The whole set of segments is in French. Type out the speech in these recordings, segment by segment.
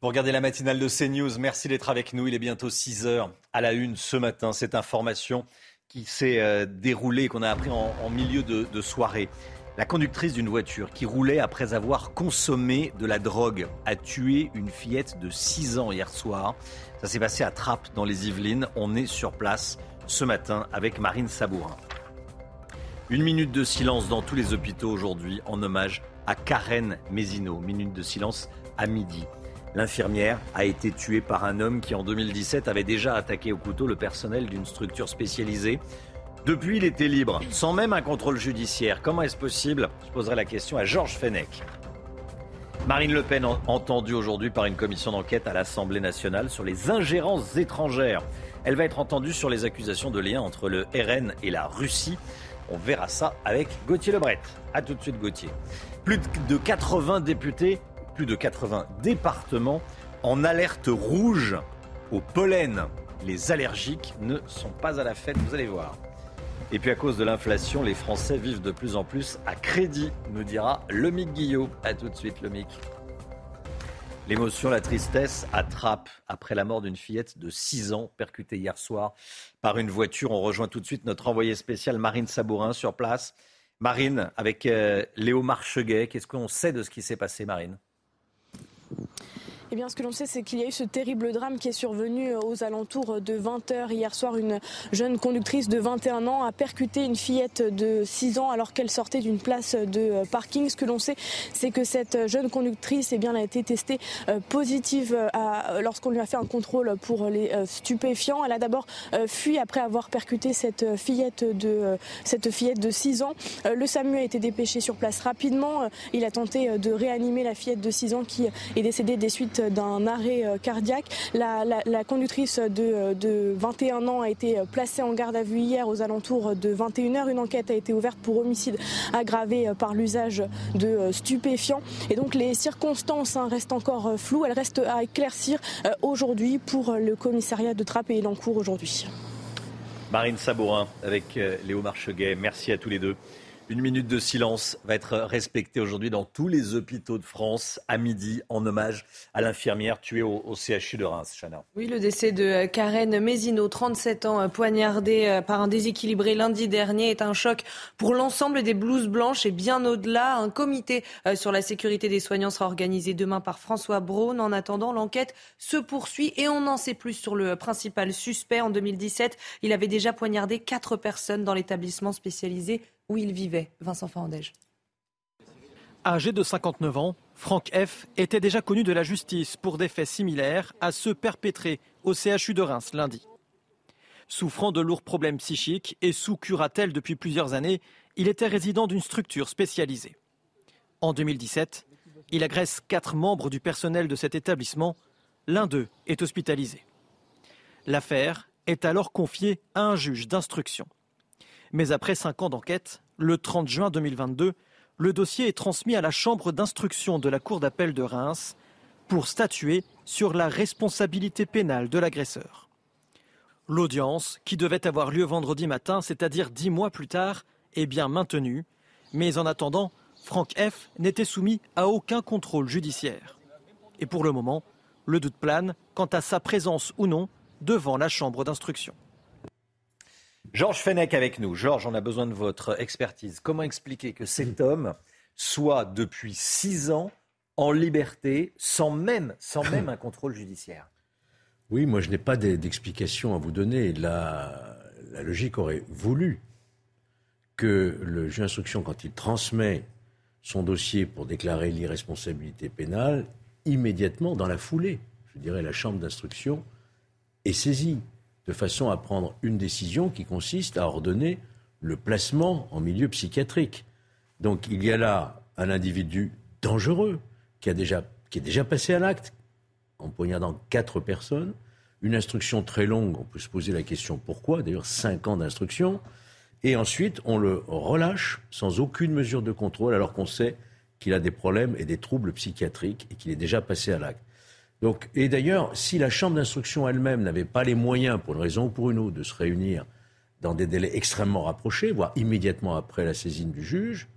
Pour regarder la matinale de CNews, merci d'être avec nous. Il est bientôt 6 heures à la une ce matin. Cette information qui s'est euh, déroulée, qu'on a appris en, milieu de, de, soirée. La conductrice d'une voiture qui roulait après avoir consommé de la drogue a tué une fillette de 6 ans hier soir. Ça s'est passé à Trappes dans les Yvelines. On est sur place ce matin avec Marine Sabourin. Une minute de silence dans tous les hôpitaux aujourd'hui en hommage à Karen Mézineau. Minute de silence à midi. L'infirmière a été tuée par un homme qui en 2017 avait déjà attaqué au couteau le personnel d'une structure spécialisée. Depuis, il était libre, sans même un contrôle judiciaire. Comment est-ce possible? Je poserai la question à Georges Fenech. Marine Le Pen entendue aujourd'hui par une commission d'enquête à l'Assemblée nationale sur les ingérences étrangères. Elle va être entendue sur les accusations de lien entre le RN et la Russie. On verra ça avec Gauthier Lebret. A tout de suite Gauthier. Plus de 80 députés plus de 80 départements en alerte rouge au pollen. Les allergiques ne sont pas à la fête, vous allez voir. Et puis à cause de l'inflation, les Français vivent de plus en plus à crédit, nous dira Lomic Guillot. A tout de suite, Lomic. L'émotion, la tristesse attrape après la mort d'une fillette de 6 ans percutée hier soir par une voiture. On rejoint tout de suite notre envoyé spécial Marine Sabourin sur place. Marine, avec euh, Léo Marcheguet, qu'est-ce qu'on sait de ce qui s'est passé, Marine? Eh bien, ce que l'on sait, c'est qu'il y a eu ce terrible drame qui est survenu euh, aux alentours de 20h hier soir. Une jeune conductrice de 21 ans a percuté une fillette de 6 ans alors qu'elle sortait d'une place de euh, parking. Ce que l'on sait, c'est que cette jeune conductrice eh bien, a été testée euh, positive lorsqu'on lui a fait un contrôle pour les stupéfiants. Elle a d'abord fui après avoir percuté cette fillette de, cette fillette de 6 ans. Le SAMU a été dépêché sur place rapidement. Il a tenté de réanimer la fillette de 6 ans qui est décédée des suites d'un arrêt euh, cardiaque. La, conductrice de, 21 ans a été placée en garde à vue hier aux alentours de 21h. Une enquête a été ouverte pour homicide aggravé par l'usage de stupéfiants. Et donc les circonstances hein, restent encore floues. Elles restent à éclaircir euh, aujourd'hui pour le commissariat de Trappes et il en cours aujourd'hui. Marine Sabourin avec euh, Léo Marcheguet. Merci à tous les deux. Une minute de silence va être respectée aujourd'hui dans tous les hôpitaux de France à midi en hommage à l'infirmière tuée au, CHU de Reims. Chana. Oui, le décès de Karen Mézineau, 37 ans, poignardée euh, par un déséquilibré lundi dernier, est un choc pour l'ensemble des blouses blanches et bien au-delà. Un comité euh, sur la sécurité des soignants sera organisé demain par François Braun. En attendant, l'enquête se poursuit et on en sait plus sur le principal suspect. En 2017, il avait déjà poignardé quatre personnes dans l'établissement spécialisé où il vivait, Vincent Fandège. Âgé de 59 ans, Franck F. était déjà connu de la justice pour des faits similaires à ceux perpétrés au CHU de Reims lundi. Souffrant de lourds problèmes psychiques et sous curatelle depuis plusieurs années, il était résident d'une structure spécialisée. En 2017, il agresse quatre membres du personnel de cet établissement. L'un d'eux est hospitalisé. L'affaire est alors confiée à un juge d'instruction. Mais après cinq ans d'enquête, le 30 juin 2022, le dossier est transmis à la Chambre d'instruction de la Cour d'appel de Reims pour statuer sur la responsabilité pénale de l'agresseur. L'audience, qui devait avoir lieu vendredi matin, c'est-à-dire dix mois plus tard, est bien maintenue, mais en attendant, Franck F. n'était soumis à aucun contrôle judiciaire. Et pour le moment, le doute plane quant à sa présence ou non devant la Chambre d'instruction. Georges Fenech avec nous. Georges, on a besoin de votre expertise. Comment expliquer que cet homme soit depuis six ans en liberté sans même, sans même un contrôle judiciaire? Oui, moi je n'ai pas d'explication à vous donner. La, la logique aurait voulu que le juge d'instruction, quand il transmet son dossier pour déclarer l'irresponsabilité pénale, immédiatement, dans la foulée, je dirais, la chambre d'instruction est saisie de façon à prendre une décision qui consiste à ordonner le placement en milieu psychiatrique. Donc il y a là un individu dangereux qui, a est déjà passé à l'acte en poignardant quatre personnes, une instruction très longue, on peut se poser la question pourquoi, d'ailleurs cinq ans d'instruction, et ensuite on le relâche sans aucune mesure de contrôle alors qu'on sait qu'il a des problèmes et des troubles psychiatriques et qu'il est déjà passé à l'acte et d'ailleurs, si la Chambre d'instruction elle-même n'avait pas les moyens, pour une raison ou pour une autre, de se réunir dans des délais extrêmement rapprochés, voire immédiatement après la saisine du juge,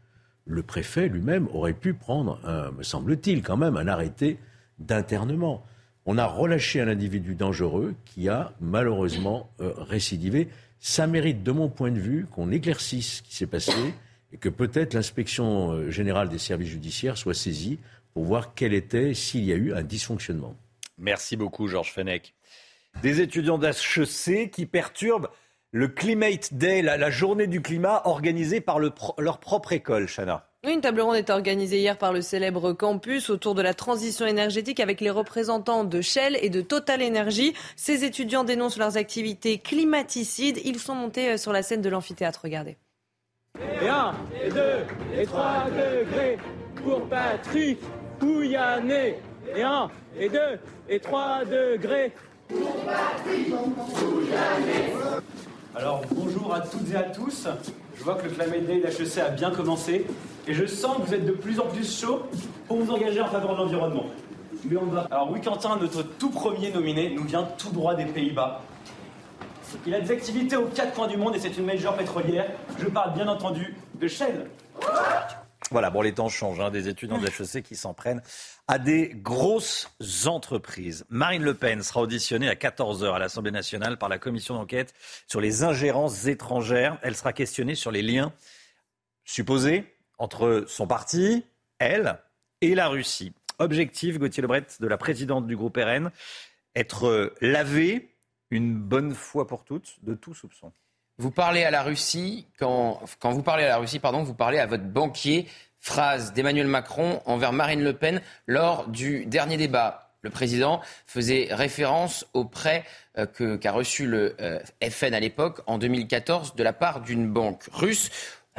le préfet lui-même aurait pu prendre, me semble-t-il, quand même, un arrêté d'internement. On a relâché un individu dangereux qui a malheureusement euh, récidivé. Ça mérite, de mon point de vue, qu'on éclaircisse ce qui s'est passé et que peut-être l'inspection euh, générale des services judiciaires soit saisie pour voir quel était, s'il y a eu un dysfonctionnement. Merci beaucoup, Georges Fenech. Des étudiants d'HEC qui perturbent le Climate Day, la, journée du climat organisée par leur propre école, Chana. une table ronde est organisée hier par le célèbre campus autour de la transition énergétique avec les représentants de Shell et de Total Energy. Ces étudiants dénoncent leurs activités climaticides. Ils sont montés euh, sur la scène de l'amphithéâtre. Regardez. Et un, et deux, et trois degrés pour Patrick Pouyanné. Et un, et deux, et trois degrés. Alors bonjour à toutes et à tous. Je vois que le Day d'HEC a bien commencé et je sens que vous êtes de plus en plus chaud pour vous engager en faveur de l'environnement. Mais on va. Alors oui, Quentin, notre tout premier nominé, nous vient tout droit des Pays-Bas. Il a des activités aux quatre coins du monde et c'est une major pétrolière. Je parle bien entendu de Shell. Voilà, bon, les temps changent. Hein, des étudiants de HEC qui s'en prennent à des grosses entreprises. Marine Le Pen sera auditionnée à 14h à l'Assemblée nationale par la commission d'enquête sur les ingérences étrangères. Elle sera questionnée sur les liens supposés entre son parti, elle, et la Russie. Objectif, Gauthier Lebret, de la présidente du groupe RN, être lavée une bonne fois pour toutes de tout soupçon. Vous parlez à la Russie, quand, vous parlez à la Russie, pardon, vous parlez à votre banquier. Phrase d'Emmanuel Macron envers Marine Le Pen lors du dernier débat. Le président faisait référence au prêt euh, qu'a reçu le euh, FN à l'époque, en 2014, de la part d'une banque russe.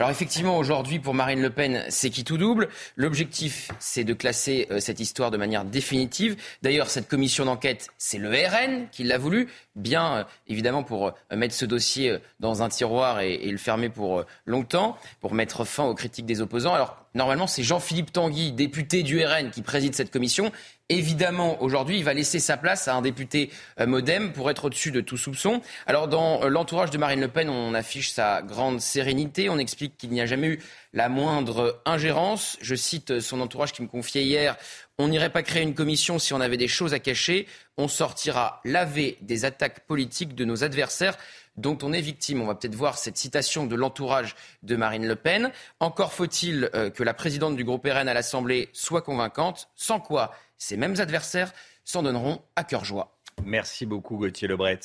Alors effectivement, aujourd'hui, pour Marine Le Pen, c'est qui tout double. L'objectif, c'est de classer euh, cette histoire de manière définitive. D'ailleurs, cette commission d'enquête, c'est le RN qui l'a voulu, bien euh, évidemment pour euh, mettre ce dossier dans un tiroir et, et le fermer pour longtemps, pour mettre fin aux critiques des opposants. Alors normalement, c'est Jean-Philippe Tanguy, député du RN, qui préside cette commission. Évidemment, aujourd'hui, il va laisser sa place à un député euh, modem pour être au-dessus de tout soupçon. Alors, dans euh, l'entourage de Marine Le Pen, on affiche sa grande sérénité. On explique qu'il n'y a jamais eu la moindre ingérence. Je cite son entourage qui me confiait hier on n'irait pas créer une commission si on avait des choses à cacher. On sortira laver des attaques politiques de nos adversaires dont on est victime. On va peut-être voir cette citation de l'entourage de Marine Le Pen. Encore faut-il euh, que la présidente du groupe RN à l'Assemblée soit convaincante, sans quoi ces mêmes adversaires s'en donneront à cœur joie. Merci beaucoup Gauthier Lebret.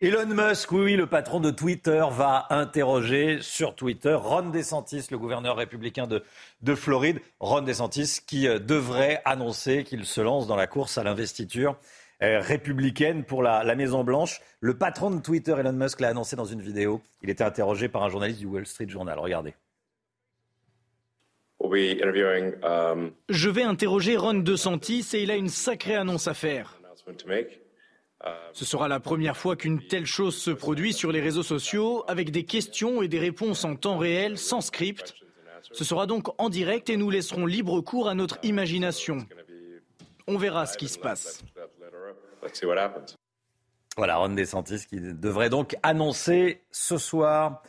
Elon Musk, oui, le patron de Twitter, va interroger sur Twitter Ron DeSantis, le gouverneur républicain de, de Floride. Ron DeSantis qui euh, devrait annoncer qu'il se lance dans la course à l'investiture républicaine pour la, Maison-Blanche. Le patron de Twitter, Elon Musk, l'a annoncé dans une vidéo. Il était interrogé par un journaliste du Wall Street Journal. Regardez. Um, Je vais interroger Ron DeSantis et il a une sacrée annonce à faire. Ce sera la première fois qu'une telle chose se produit sur les réseaux sociaux avec des questions et des réponses en temps réel, sans script. Ce sera donc en direct et nous laisserons libre cours à notre imagination. On verra ce qui se passe. Voilà, Ron DeSantis qui devrait donc annoncer ce soir,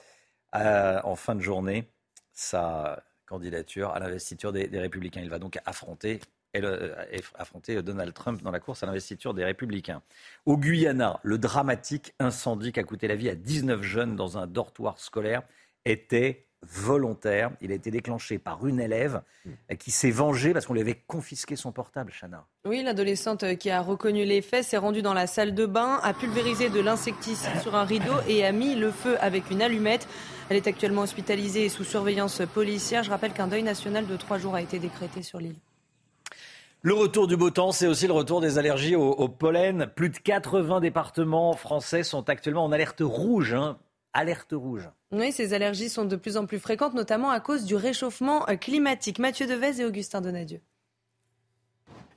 euh, en fin de journée, sa candidature à l'investiture des, Républicains. Il va donc affronter, euh, affronter Donald Trump dans la course à l'investiture des Républicains. Au Guyana, le dramatique incendie qui a coûté la vie à 19 jeunes dans un dortoir scolaire était volontaire. Il a été déclenché par une élève hmm. qui s'est vengée parce qu'on lui avait confisqué son portable, Chana. Oui, l'adolescente qui a reconnu les faits s'est rendue dans la salle de bain, a pulvérisé de l'insecticide sur un rideau et a mis le feu avec une allumette. Elle est actuellement hospitalisée et sous surveillance policière. Je rappelle qu'un deuil national de trois jours a été décrété sur l'île. Le retour du beau temps, c'est aussi le retour des allergies au, pollen. Plus de 80 départements français sont actuellement en alerte rouge. Hein. Alerte rouge. Oui, ces allergies sont de plus en plus fréquentes, notamment à cause du réchauffement euh, climatique. Mathieu Devez et Augustin Donadieu.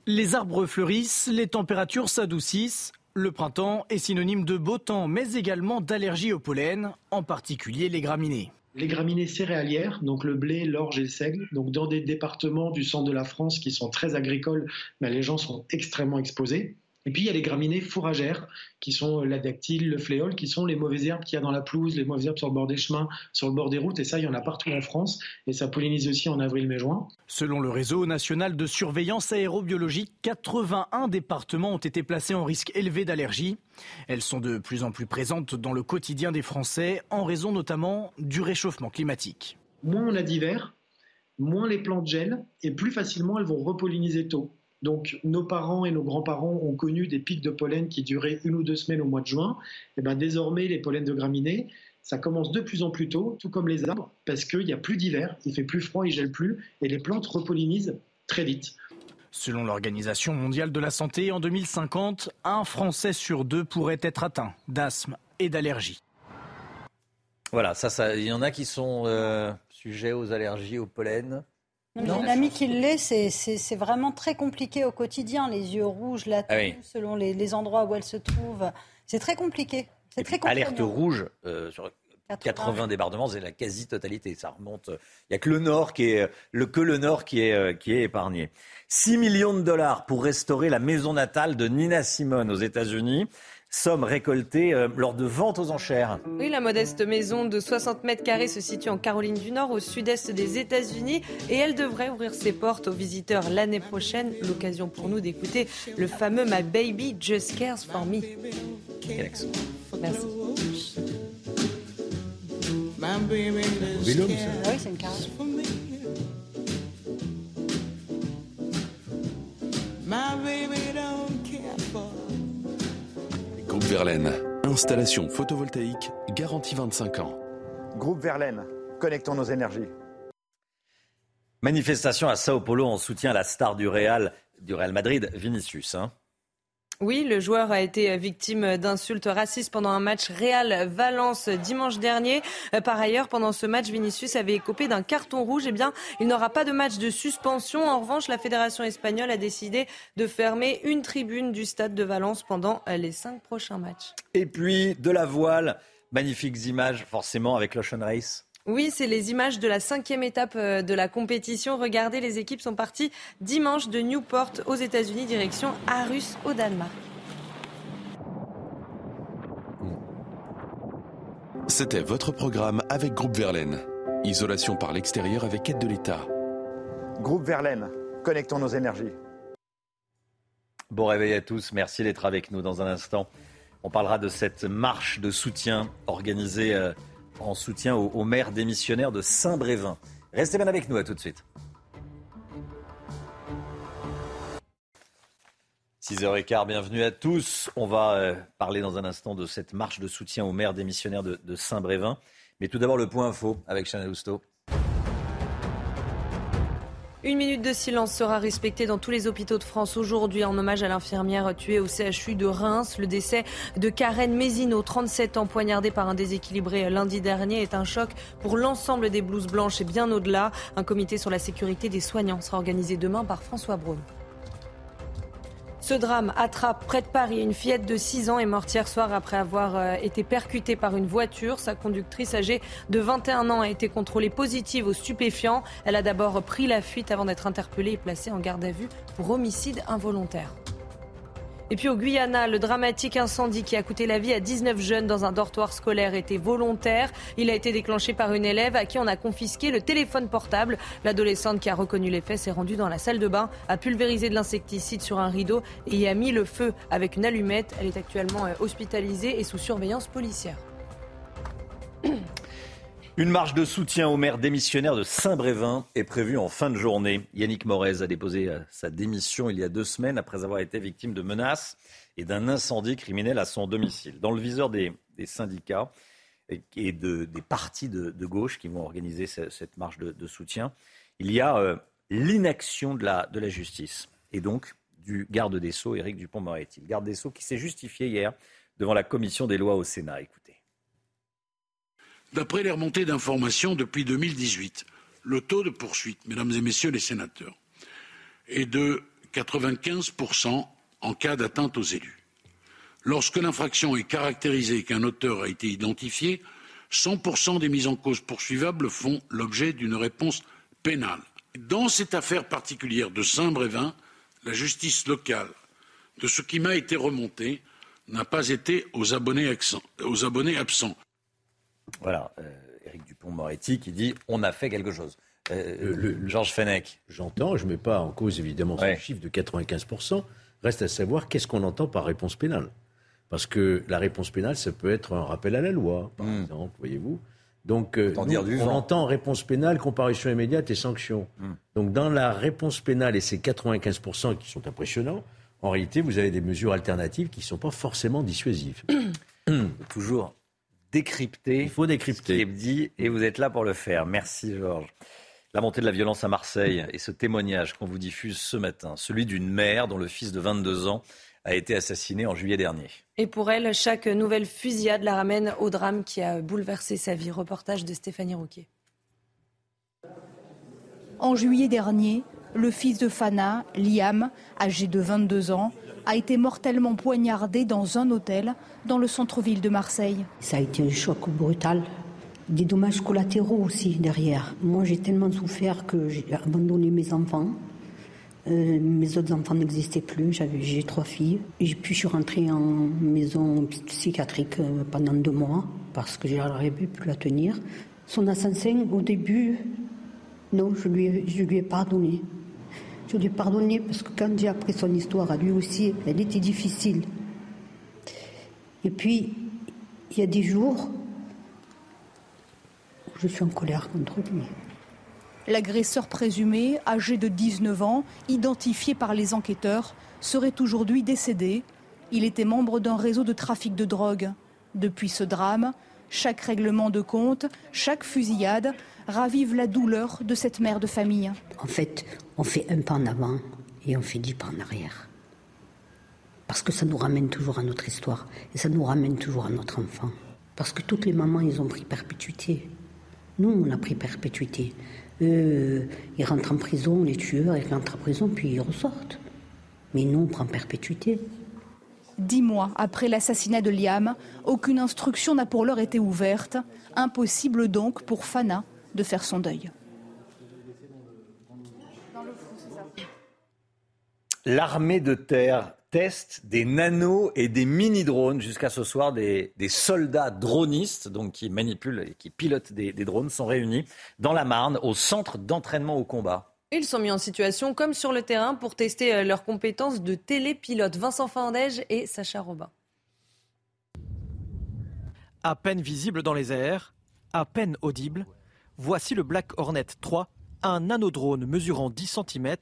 Les arbres fleurissent, les températures s'adoucissent. Le printemps est synonyme de beau temps, mais également d'allergies au pollen, en particulier les graminées. Les graminées céréalières, donc le blé, l'orge et le seigle, donc dans des départements du centre de la France qui sont très agricoles, mais les gens sont extrêmement exposés. Et puis il y a les graminées fourragères, qui sont la dactyle, le fléol, qui sont les mauvaises herbes qu'il y a dans la pelouse, les mauvaises herbes sur le bord des chemins, sur le bord des routes. Et ça, il y en a partout en France. Et ça pollinise aussi en avril, mai, juin. Selon le réseau national de surveillance aérobiologique, 81 départements ont été placés en risque élevé d'allergie. Elles sont de plus en plus présentes dans le quotidien des Français, en raison notamment du réchauffement climatique. Moins on a d'hiver, moins les plantes gèlent et plus facilement elles vont repolliniser tôt. Donc nos parents et nos grands-parents ont connu des pics de pollen qui duraient une ou deux semaines au mois de juin. Et ben désormais les pollens de graminées, ça commence de plus en plus tôt, tout comme les arbres, parce qu'il n'y a plus d'hiver, il fait plus froid, il gèle plus, et les plantes repollinisent très vite. Selon l'Organisation mondiale de la santé, en 2050, un Français sur deux pourrait être atteint d'asthme et d'allergie. Voilà, ça, il y en a qui sont euh, sujets aux allergies, au pollen. J'ai une amie qui l'est, c'est vraiment très compliqué au quotidien. Les yeux rouges, la ah toux, selon les, endroits où elle se trouve. C'est très compliqué. C'est très Alerte rouge euh, sur 80, départements, c'est la quasi-totalité. Ça remonte. Il n'y a que le nord qui est, le, que le nord qui est, euh, qui est épargné. 6 millions de dollars pour restaurer la maison natale de Nina Simone aux États-Unis somme récoltée euh, lors de ventes aux enchères. Oui, la modeste maison de 60 mètres carrés se situe en Caroline du Nord, au sud-est des États-Unis, et elle devrait ouvrir ses portes aux visiteurs l'année prochaine. L'occasion pour nous d'écouter le fameux My Baby Just Cares for Me. Merci. Oui, c'est une carte. My baby don't Verlaine, installation photovoltaïque garantie 25 ans. Groupe Verlaine, connectons nos énergies. Manifestation à Sao Paulo en soutien à la star du Real, du Real Madrid, Vinicius. Hein. Oui, le joueur a été victime d'insultes racistes pendant un match Real-Valence dimanche dernier. Euh, par ailleurs, pendant ce match, Vinicius avait écopé d'un carton rouge. Eh bien, il n'aura pas de match de suspension. En revanche, la fédération espagnole a décidé de fermer une tribune du stade de Valence pendant les cinq prochains matchs. Et puis, de la voile, magnifiques images forcément avec l'Ocean Race. Oui, c'est les images de la cinquième étape euh, de la compétition. Regardez, les équipes sont parties dimanche de Newport aux États-Unis, direction Arus au Danemark. C'était votre programme avec Groupe Verlaine. Isolation par l'extérieur avec aide de l'État. Groupe Verlaine, connectons nos énergies. Bon réveil à tous, merci d'être avec nous dans un instant. On parlera de cette marche de soutien organisée euh, en soutien au, maire démissionnaire de Saint-Brévin. Restez bien avec nous, à tout de suite. 6h15, bienvenue à tous. On va euh, parler dans un instant de cette marche de soutien au maire démissionnaire de, de Saint-Brévin. Mais tout d'abord, le point info avec Chanel Housteau. Une minute de silence sera respectée dans tous les hôpitaux de France aujourd'hui en hommage à l'infirmière tuée au CHU de Reims. Le décès de Karen Mézineau, 37 ans, poignardée par un déséquilibré lundi dernier, est un choc pour l'ensemble des blouses blanches et bien au-delà. Un comité sur la sécurité des soignants sera organisé demain par François Braun. Ce drame attrape près de Paris. Une fillette de 6 ans est morte hier soir après avoir euh, été percutée par une voiture. Sa conductrice âgée de 21 ans a été contrôlée positive aux stupéfiants. Elle a d'abord pris la fuite avant d'être interpellée et placée en garde à vue pour homicide involontaire. Et puis au Guyana, le dramatique incendie qui a coûté la vie à 19 jeunes dans un dortoir scolaire était volontaire. Il a été déclenché par une élève à qui on a confisqué le téléphone portable. L'adolescente qui a reconnu les faits s'est rendue dans la salle de bain, a pulvérisé de l'insecticide sur un rideau et y a mis le feu avec une allumette. Elle est actuellement euh, hospitalisée et sous surveillance policière. Une marche de soutien au maire démissionnaire de Saint-Brévin est prévue en fin de journée. Yannick Morez a déposé euh, sa démission il y a deux semaines après avoir été victime de menaces et d'un incendie criminel à son domicile. Dans le viseur des, syndicats et des partis de, gauche qui vont organiser cette marche de, soutien, il y a euh, l'inaction de la, justice et donc du garde des Sceaux, Éric Dupont-Moretti. Le garde des Sceaux qui s'est justifié hier devant la commission des lois au Sénat. Écoutez. D'après les remontées d'informations depuis 2018, le taux de poursuite, mesdames et messieurs les sénateurs, est de 95% en cas d'atteinte aux élus. Lorsque l'infraction est caractérisée et qu'un auteur a été identifié, 100% des mises en cause poursuivables font l'objet d'une réponse pénale. Dans cette affaire particulière de Saint-Brévin, la justice locale de ce qui m'a été remonté n'a pas été aux abonnés, absents. Voilà, Éric Dupont-Moretti qui dit on a fait quelque chose. Euh, Georges Fenech. J'entends, je ne mets pas en cause évidemment ce chiffre de 95%. Reste à savoir qu'est-ce qu'on entend par réponse pénale? Parce que la réponse pénale, ça peut être un rappel à la loi, par hmm. exemple, voyez-vous. Donc, euh, on entend réponse pénale, comparution immédiate et sanction. Hmm. Donc, dans la réponse pénale et ces 95% qui sont impressionnants, en réalité, vous avez des mesures alternatives qui ne sont pas forcément dissuasives. Toujours décrypter. Il faut décrypter. Ce qui est dit, et vous êtes là pour le faire. Merci, Georges. La montée de la violence à Marseille et ce témoignage qu'on vous diffuse ce matin, celui d'une mère dont le fils de 22 ans a été assassiné en juillet dernier. Et pour elle, chaque nouvelle fusillade la ramène au drame qui a bouleversé sa vie. Reportage de Stéphanie Rouquet. En juillet dernier, le fils de Fana, Liam, âgé de 22 ans, a été mortellement poignardé dans un hôtel dans le centre-ville de Marseille. Ça a été un choc brutal des dommages collatéraux aussi derrière. Moi, j'ai tellement souffert que j'ai abandonné mes enfants. Euh, mes autres enfants n'existaient plus. J'avais, j'ai trois filles. Et puis, je suis rentrée en maison psychiatrique euh, pendant deux mois parce que j'arrivais plus à tenir. Son assassin, au début, non, je lui, je lui ai pardonné. Je lui ai pardonné parce que quand j'ai appris son histoire à lui aussi, elle était difficile. Et puis, il y a des jours, je suis en colère contre lui. L'agresseur présumé, âgé de 19 ans, identifié par les enquêteurs, serait aujourd'hui décédé. Il était membre d'un réseau de trafic de drogue. Depuis ce drame, chaque règlement de compte, chaque fusillade ravive la douleur de cette mère de famille. En fait, on fait un pas en avant et on fait dix pas en arrière. Parce que ça nous ramène toujours à notre histoire et ça nous ramène toujours à notre enfant. Parce que toutes les mamans, ils ont pris perpétuité. Nous, on a pris perpétuité. Eux, ils rentrent en prison, les tueurs, ils rentrent en prison, puis ils ressortent. Mais nous, on prend perpétuité. Dix mois après l'assassinat de Liam, aucune instruction n'a pour l'heure été ouverte. Impossible donc pour Fana de faire son deuil. L'armée de terre test des nanos et des mini-drones. Jusqu'à ce soir, des, soldats dronistes, donc qui manipulent et qui pilotent des, drones, sont réunis dans la Marne au centre d'entraînement au combat. Ils sont mis en situation comme sur le terrain pour tester euh, leurs compétences de télépilote. Vincent Fandège et Sacha Robin. À peine visible dans les airs, à peine audible, voici le Black Hornet 3, un nanodrone mesurant 10 cm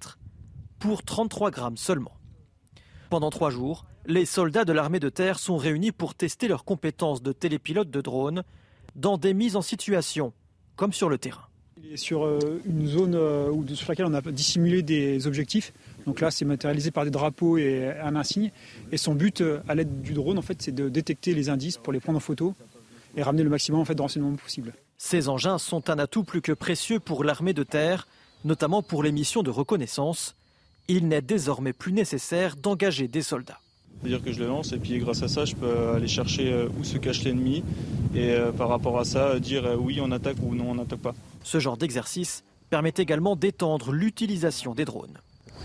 pour 33 grammes seulement. Pendant trois jours, les soldats de l'armée de terre sont réunis pour tester leurs compétences de télépilote de drone dans des mises en situation, comme sur le terrain. Il est sur euh, une zone euh, sur laquelle on a dissimulé des objectifs. Donc là, c'est matérialisé par des drapeaux et un insigne. Et son but, euh, à l'aide du drone, en fait, c'est de détecter les indices pour les prendre en photo et ramener le maximum en fait, de renseignements possible. Ces engins sont un atout plus que précieux pour l'armée de terre, notamment pour les missions de reconnaissance il n'est désormais plus nécessaire d'engager des soldats. C'est-à-dire que je le lance et puis grâce à ça, je peux aller chercher euh, où se cache l'ennemi et euh, par rapport à ça, dire euh, oui, on attaque ou non, on n'attaque pas. Ce genre d'exercice permet également d'étendre l'utilisation des drones.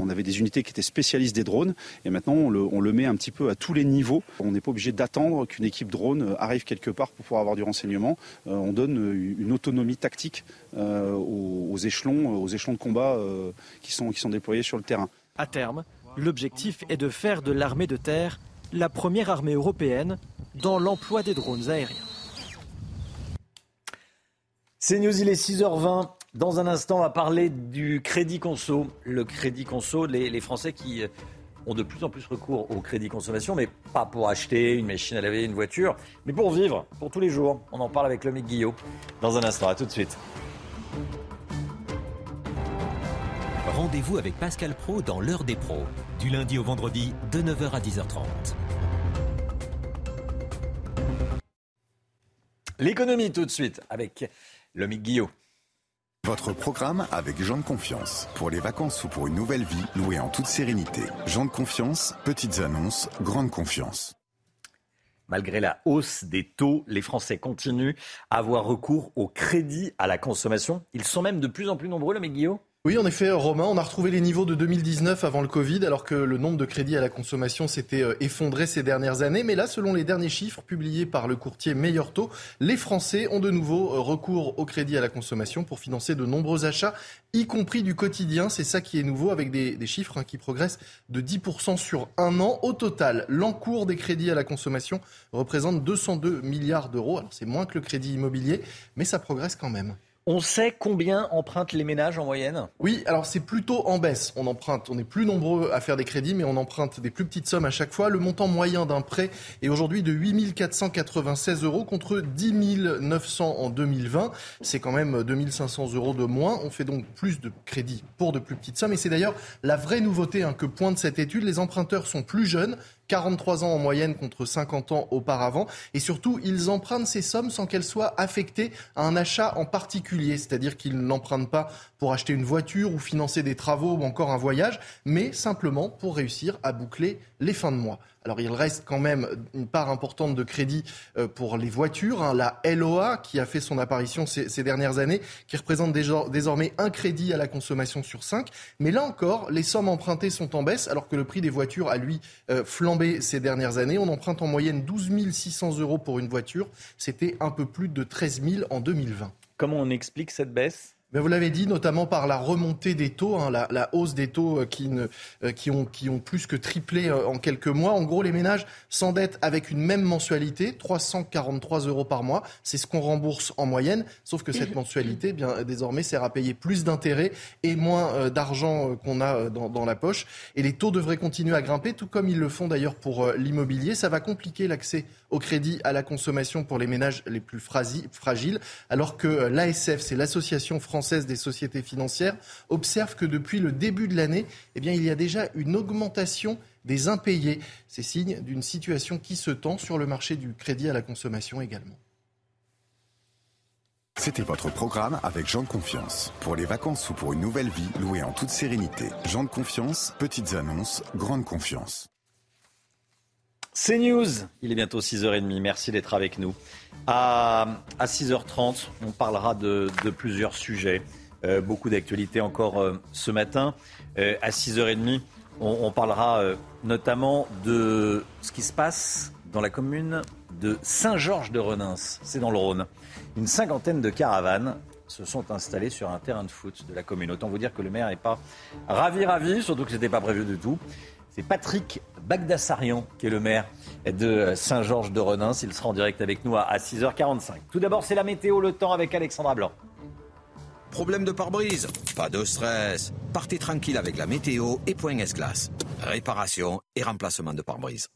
On avait des unités qui étaient spécialistes des drones et maintenant on le, met un petit peu à tous les niveaux. On n'est pas obligé d'attendre qu'une équipe drone arrive quelque part pour pouvoir avoir du renseignement. on donne une autonomie tactique aux, échelons, aux échelons de combat qui, sont, qui sont déployés sur le terrain. À terme, l'objectif est de faire de l'armée de terre la première armée européenne dans l'emploi des drones aériens. C'est News, il est 6h20. Dans un instant, on va parler du crédit conso. Le crédit conso, les, Français qui ont de plus en plus recours au crédit consommation, mais pas pour acheter une machine à laver, une voiture, mais pour vivre, pour tous les jours. On en parle avec Lomique Guillot dans un instant. À tout de suite. Rendez-vous avec Pascal Pro dans l'heure des pros, du lundi au vendredi de 9h à 10h30. L'économie tout de suite avec Lomique Guillot. Votre programme avec Jean de Confiance. Pour les vacances ou pour une nouvelle vie, louée en toute sérénité. Jean de Confiance, petites annonces, grande confiance. Malgré la hausse des taux, les Français continuent à avoir recours au crédit à la consommation. Ils sont même de plus en plus nombreux, le Guillaume Oui, en effet, Romain, on a retrouvé les niveaux de 2019 avant le Covid, alors que le nombre de crédits à la consommation s'était euh, effondré ces dernières années. Mais là, selon les derniers chiffres publiés par le courtier Meilleur Taux, les Français ont de nouveau euh, recours au crédit à la consommation pour financer de nombreux achats, y compris du quotidien. C'est ça qui est nouveau, avec des, chiffres hein, qui progressent de 10% sur un an. Au total, l'encours des crédits à la consommation représente 202 milliards d'euros. Alors c'est moins que le crédit immobilier, mais ça progresse quand même. On sait combien empruntent les ménages en moyenne? Oui, alors c'est plutôt en baisse. On emprunte, on est plus nombreux à faire des crédits, mais on emprunte des plus petites sommes à chaque fois. Le montant moyen d'un prêt est aujourd'hui de 8 496 euros contre 10 900 en 2020. C'est quand même 2 500 euros de moins. On fait donc plus de crédits pour de plus petites sommes. Et c'est d'ailleurs la vraie nouveauté hein, que pointe cette étude. Les emprunteurs sont plus jeunes, 43 ans en moyenne contre 50 ans auparavant. Et surtout, ils empruntent ces sommes sans qu'elles soient affectées à un achat en particulier. C'est-à-dire qu'ils n'empruntent pas pour acheter une voiture ou financer des travaux ou encore un voyage, mais simplement pour réussir à boucler les fins de mois. Alors il reste quand même une part importante de crédit euh, pour les voitures, hein. la LOA qui a fait son apparition ces, dernières années, qui représente désormais un crédit à la consommation sur cinq. Mais là encore, les sommes empruntées sont en baisse alors que le prix des voitures a lui euh, flambé ces dernières années. On emprunte en moyenne 12 600 euros pour une voiture. C'était un peu plus de 13 000 en 2020. Comment on explique cette baisse? Vous l'avez dit, notamment par la remontée des taux, hein, la, hausse des taux euh, qui, ne, euh, qui, ont, qui ont plus que triplé euh, en quelques mois. En gros, les ménages s'endettent avec une même mensualité, 343 euros par mois. C'est ce qu'on rembourse en moyenne, sauf que cette mensualité, eh bien désormais, sert à payer plus d'intérêts et moins d'argent qu'on a dans, dans, la poche. Et les taux devraient continuer à grimper, tout comme ils le font d'ailleurs pour l'immobilier. Ça va compliquer l'accès au crédit à la consommation pour les ménages les plus fragiles, alors que l'ASF, c'est l'Association française des sociétés financières, observe que depuis le début de l'année, eh il y a déjà une augmentation des impayés. C'est signe d'une situation qui se tend sur le marché du crédit à la consommation également. C'était votre programme avec Jean de Confiance. Pour les vacances ou pour une nouvelle vie, louée en toute sérénité. Jean de Confiance, petites annonces, grande confiance. C'est News, il est bientôt 6h30, merci d'être avec nous. À, 6h30, on parlera de, plusieurs sujets, euh, beaucoup d'actualités encore euh, ce matin. Euh, à 6h30, on, parlera notamment de ce qui se passe dans la commune de Saint-Georges-de-Renins, c'est dans le Rhône. Une cinquantaine de caravanes se sont installées sur un terrain de foot de la commune. Autant vous dire que le maire n'est pas ravi, ravi, surtout que ce n'était pas prévu du tout. C'est Patrick Bagdassarian qui est le maire de Saint-Georges de Renins. Il sera en direct avec nous à 6h45. Tout d'abord, c'est la météo, le temps avec Alexandra Blanc. Problème de pare-brise? Pas de stress. Partez tranquille avec la météo et point S-Glace. Réparation et remplacement de pare-brise.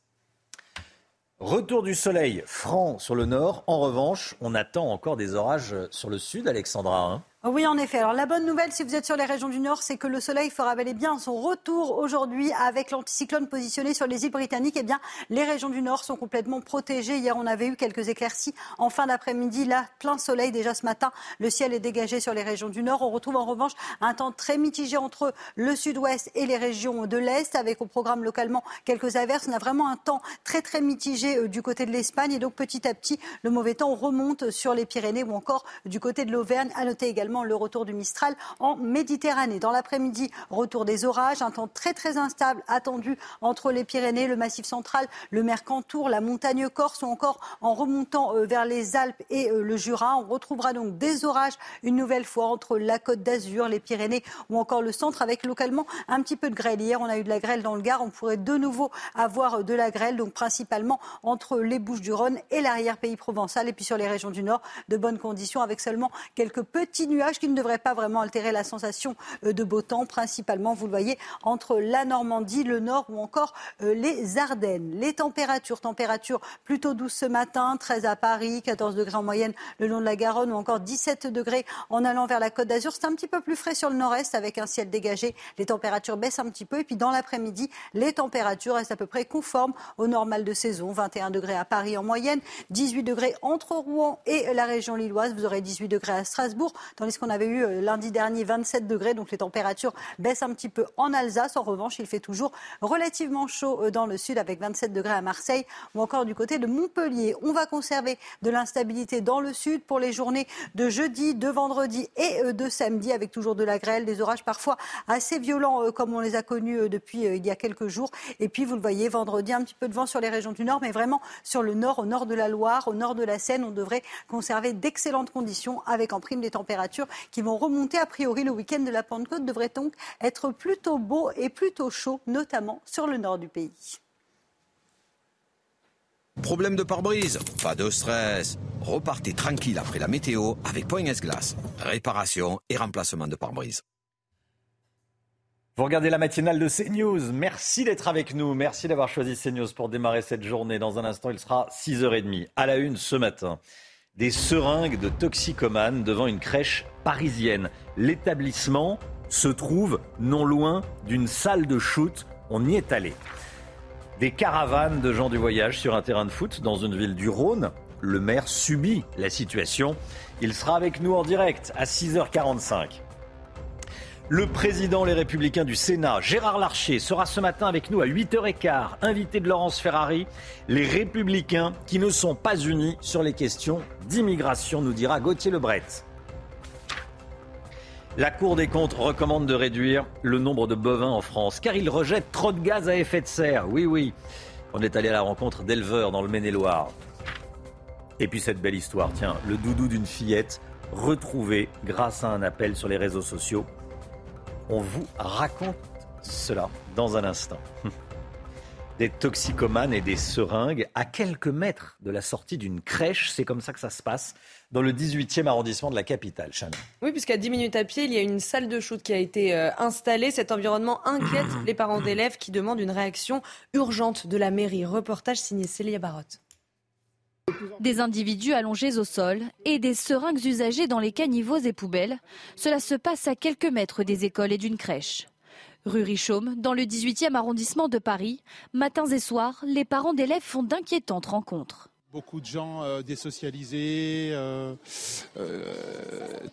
Retour du soleil franc sur le nord. En revanche, on attend encore des orages sur le sud, Alexandra. Hein. Oui, en effet. Alors la bonne nouvelle, si vous êtes sur les régions du Nord, c'est que le soleil fera bel et bien son retour aujourd'hui avec l'anticyclone positionné sur les îles britanniques. Eh bien, les régions du Nord sont complètement protégées. Hier, on avait eu quelques éclaircies en fin d'après-midi. Là, plein soleil déjà ce matin. Le ciel est dégagé sur les régions du Nord. On retrouve en revanche un temps très mitigé entre le sud-ouest et les régions de l'Est, avec au programme localement quelques averses. On a vraiment un temps très très mitigé euh, du côté de l'Espagne. Et donc petit à petit, le mauvais temps remonte sur les Pyrénées ou encore du côté de l'Auvergne. À noter également le retour du Mistral en Méditerranée. Dans l'après-midi, retour des orages, un temps très très instable attendu entre les Pyrénées, le Massif central, le Mercantour, la montagne corse ou encore en remontant euh, vers les Alpes et euh, le Jura. On retrouvera donc des orages une nouvelle fois entre la Côte d'Azur, les Pyrénées ou encore le centre avec localement un petit peu de grêle. Hier, on a eu de la grêle dans le Gard. On pourrait de nouveau avoir euh, de la grêle, donc principalement entre les Bouches-du-Rhône et l'arrière-pays provençal. Et puis sur les régions du Nord, de bonnes conditions avec seulement quelques petits nuages qui ne devrait pas vraiment altérer la sensation euh, de beau temps, principalement, vous le voyez, entre la Normandie, le Nord ou encore euh, les Ardennes. Les températures, températures plutôt douces ce matin, 13 à Paris, 14 degrés en moyenne le long de la Garonne ou encore 17 degrés en allant vers la Côte d'Azur. C'est un petit peu plus frais sur le nord-est avec un ciel dégagé. Les températures baissent un petit peu et puis dans l'après-midi, les températures restent à peu près conformes au normal de saison. 21 degrés à Paris en moyenne, 18 degrés entre Rouen et la région lilloise. Vous aurez 18 degrés à Strasbourg. Ce qu'on avait eu lundi dernier, 27 degrés. Donc les températures baissent un petit peu en Alsace. En revanche, il fait toujours relativement chaud dans le sud avec 27 degrés à Marseille ou encore du côté de Montpellier. On va conserver de l'instabilité dans le sud pour les journées de jeudi, de vendredi et de samedi avec toujours de la grêle, des orages parfois assez violents comme on les a connus depuis il y a quelques jours. Et puis vous le voyez, vendredi, un petit peu de vent sur les régions du nord, mais vraiment sur le nord, au nord de la Loire, au nord de la Seine, on devrait conserver d'excellentes conditions avec en prime des températures qui vont remonter. A priori, le week-end de la Pentecôte devrait donc être plutôt beau et plutôt chaud, notamment sur le nord du pays. Problème de pare-brise Pas de stress. Repartez tranquille après la météo avec Point S-Glace. Réparation et remplacement de pare-brise. Vous regardez la matinale de CNews. Merci d'être avec nous. Merci d'avoir choisi CNews pour démarrer cette journée. Dans un instant, il sera 6h30. À la une ce matin, des seringues de toxicomanes devant une crèche parisienne. L'établissement se trouve non loin d'une salle de shoot. On y est allé. Des caravanes de gens du voyage sur un terrain de foot dans une ville du Rhône. Le maire subit la situation. Il sera avec nous en direct à 6h45. Le président Les Républicains du Sénat, Gérard Larcher, sera ce matin avec nous à 8h15, invité de Laurence Ferrari. Les Républicains qui ne sont pas unis sur les questions d'immigration, nous dira Gauthier Lebret. La Cour des comptes recommande de réduire le nombre de bovins en France car ils rejettent trop de gaz à effet de serre. Oui, oui. On est allé à la rencontre d'éleveurs dans le Maine-et-Loire. Et puis cette belle histoire, tiens, le doudou d'une fillette retrouvé grâce à un appel sur les réseaux sociaux. On vous raconte cela dans un instant. Des toxicomanes et des seringues à quelques mètres de la sortie d'une crèche, c'est comme ça que ça se passe dans le 18e arrondissement de la capitale, Chana. Oui, puisqu'à 10 minutes à pied, il y a une salle de shoot qui a été euh, installée. Cet environnement inquiète les parents d'élèves qui demandent une réaction urgente de la mairie. Reportage signé Célia Barotte. Des individus allongés au sol et des seringues usagées dans les caniveaux et poubelles. Cela se passe à quelques mètres des écoles et d'une crèche. Rue Richaume, dans le 18e arrondissement de Paris, matins et soirs, les parents d'élèves font d'inquiétantes rencontres. Beaucoup de gens euh, désocialisés, euh, euh,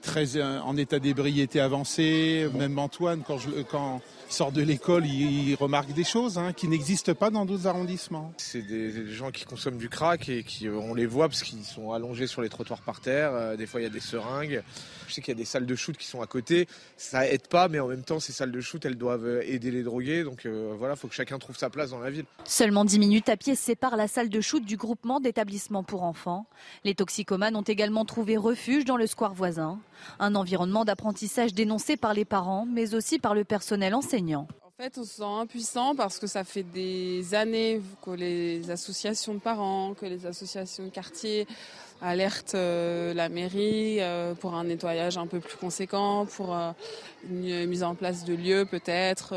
très en état d'ébriété avancé. Même Antoine, quand, je, quand sort de l'école, il, remarque des choses hein, qui n'existent pas dans d'autres arrondissements. C'est des, gens qui consomment du crack et qui, on les voit parce qu'ils sont allongés sur les trottoirs par terre. des fois, il y a des seringues. Je sais qu'il y a des salles de shoot qui sont à côté. Ça aide pas, mais en même temps, ces salles de shoot, elles doivent aider les drogués. Donc voilà, il faut que chacun trouve sa place dans la ville. Seulement 10 minutes à pied séparent la salle de shoot du groupement d'établissements pour enfants. Les toxicomanes ont également trouvé refuge dans le square voisin. Un environnement d'apprentissage dénoncé par les parents, mais aussi par le personnel enseignant. En fait, on se sent impuissant parce que ça fait des années que les associations de parents, que les associations de quartier alertent euh, la mairie euh, pour un nettoyage un peu plus conséquent, pour euh, une mise en place de lieux peut-être,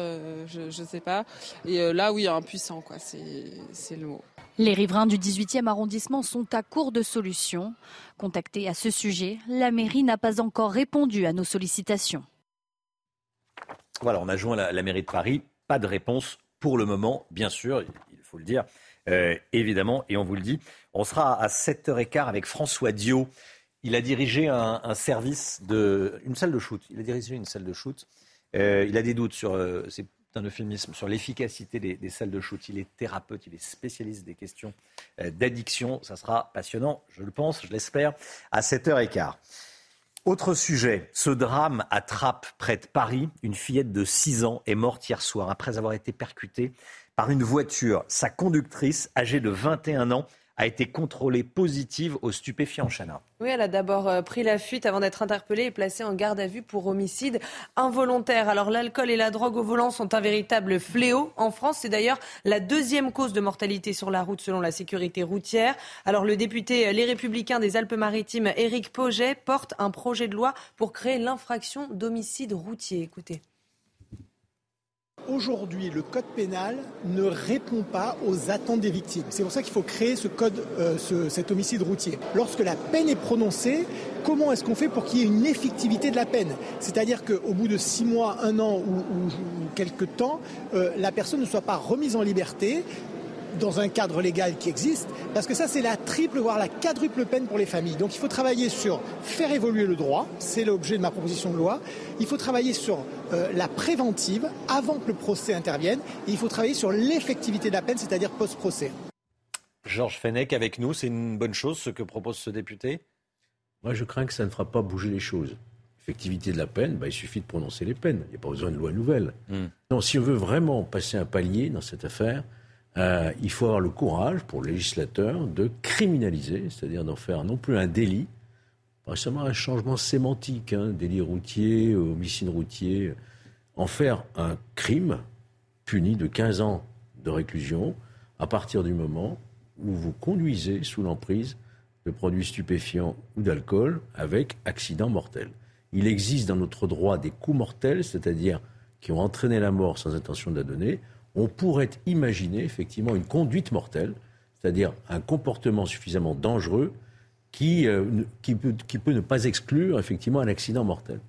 je ne sais pas. Et là, oui, impuissant, quoi, c'est le mot. Les riverains du 18e arrondissement sont à court de solutions. Contactés à ce sujet, la mairie n'a pas encore répondu à nos sollicitations. Voilà, on a joint la, mairie de Paris. Pas de réponse pour le moment, bien sûr, il faut le dire, euh, évidemment, et on vous le dit. On sera à 7h15 avec François Dio. Il a dirigé un, service de. une salle de shoot. Il a dirigé une salle de shoot. Euh, il a des doutes sur. Euh, un euphémisme sur l'efficacité des, salles de shoot. Il est thérapeute, il est spécialiste des questions d'addiction. Ça sera passionnant, je le pense, je l'espère, à 7h15. Autre sujet, ce drame à Trappes, près de Paris. Une fillette de 6 ans est morte hier soir après avoir été percutée par une voiture. Sa conductrice, âgée de 21 ans, a été contrôlée positive aux stupéfiants, Chana. Oui, elle a d'abord euh, pris la fuite avant d'être interpellée et placée en garde à vue pour homicide involontaire. Alors l'alcool et la drogue au volant sont un véritable fléau en France. C'est d'ailleurs la deuxième cause de mortalité sur la route selon la sécurité routière. Alors le député Les Républicains des Alpes-Maritimes, Éric Poget, porte un projet de loi pour créer l'infraction d'homicide routier. Écoutez. Aujourd'hui, le code pénal ne répond pas aux attentes des victimes. C'est pour ça qu'il faut créer ce code, euh, cet homicide routier. Lorsque la peine est prononcée, comment est-ce qu'on fait pour qu'il y ait une effectivité de la peine? C'est-à-dire qu'au bout de six mois, un an ou, quelques temps, euh, la personne ne soit pas remise en liberté dans un cadre légal qui existe, parce que ça c'est la triple, voire la quadruple peine pour les familles. Donc il faut travailler sur faire évoluer le droit, c'est l'objet de ma proposition de loi. Il faut travailler sur euh, la préventive avant que le procès intervienne, et il faut travailler sur l'effectivité de la peine, c'est-à-dire post-procès. Georges Fenech avec nous, c'est une bonne chose ce que propose ce député? Moi je crains que ça ne fera pas bouger les choses effectivité de la peine, bah, il suffit de prononcer les peines. Il n'y a pas besoin de loi nouvelle. Hmm. Non, si on veut vraiment passer un palier dans cette affaire, euh, il faut avoir le courage pour le législateur de criminaliser, c'est-à-dire d'en faire non plus un délit, pas seulement un changement sémantique, hein, délit routier, homicide routier, en faire un crime puni de 15 ans de réclusion à partir du moment où vous conduisez sous l'emprise de produits stupéfiants ou d'alcool avec accident mortel il existe dans notre droit des coups mortels, c'est-à-dire qui ont entraîné la mort sans intention de la donner. On pourrait imaginer effectivement une conduite mortelle, c'est-à-dire un comportement suffisamment dangereux qui, euh, qui, peut, qui, peut, ne pas exclure effectivement un accident mortel.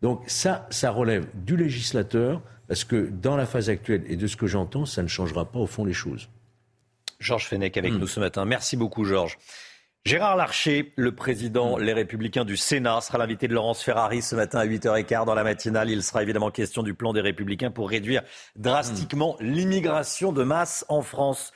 Donc ça, ça relève du législateur, parce que dans la phase actuelle et de ce que j'entends, ça ne changera pas au fond les choses. Georges Fenech avec hmm. nous ce matin. Merci beaucoup Georges. Gérard Larcher, le président Les Républicains du Sénat, sera l'invité de Laurence Ferrari ce matin à 8h15 dans la matinale. Il sera évidemment question du plan des Républicains pour réduire drastiquement l'immigration de masse en France.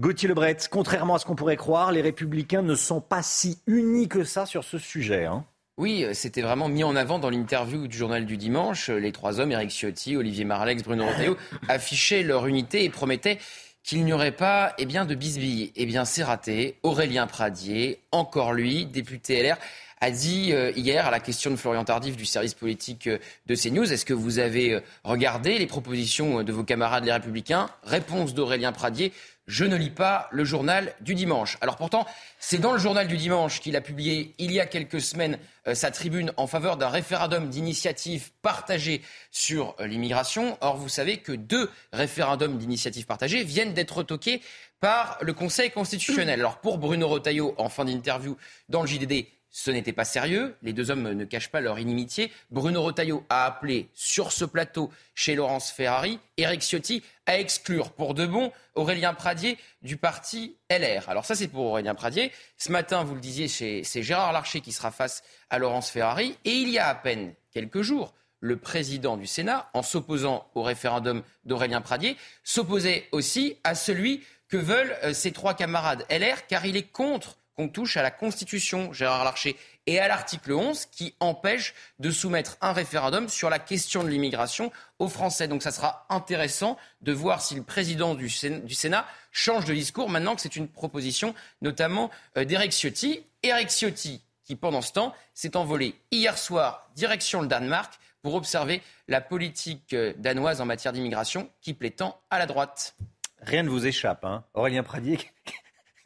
Gauthier Lebret, contrairement à ce qu'on pourrait croire, les Républicains ne sont pas si unis que ça sur ce sujet. Hein. Oui, euh, c'était vraiment mis en avant dans l'interview du journal du dimanche. Les trois hommes, Éric Ciotti, Olivier Marlex, Bruno Retailleau, affichaient leur unité et promettaient qu'il n'y aurait pas eh bien, de bisbilles. Eh bien, c'est raté. Aurélien Pradier, encore lui, député LR, a dit euh, hier à la question de Florian Tardif du service politique euh, de CNews, est-ce que vous avez euh, regardé les propositions de vos camarades les Républicains? Réponse d'Aurélien Pradier, je ne lis pas le journal du dimanche. Alors pourtant, c'est dans le journal du dimanche qu'il a publié il y a quelques semaines euh, sa tribune en faveur d'un référendum d'initiative partagée sur euh, l'immigration. Or, vous savez que deux référendums d'initiative partagée viennent d'être toqués par le Conseil constitutionnel. Alors pour Bruno Retailleau, en fin d'interview dans le JDD, ce n'était pas sérieux. Les deux hommes ne cachent pas leur inimitié. Bruno Retailleau a appelé sur ce plateau chez Laurence Ferrari, Éric Ciotti à exclure pour de bon Aurélien Pradier du parti LR. Alors ça c'est pour Aurélien Pradier. Ce matin, vous le disiez, c'est Gérard Larcher qui sera face à Laurence Ferrari. Et il y a à peine quelques jours, le président du Sénat, en s'opposant au référendum d'Aurélien Pradier, s'opposait aussi à celui que veulent euh, ses trois camarades LR, car il est contre qu'on touche à la Constitution, Gérard Larcher, et à l'article 11 qui empêche de soumettre un référendum sur la question de l'immigration aux Français. Donc ça sera intéressant de voir si le président du Sénat, change de discours maintenant que c'est une proposition notamment euh, d'Éric Ciotti. Éric Ciotti qui pendant ce temps s'est envolé hier soir direction le Danemark pour observer la politique euh, danoise en matière d'immigration qui plaît tant à la droite. Rien ne vous échappe, hein Aurélien Pradier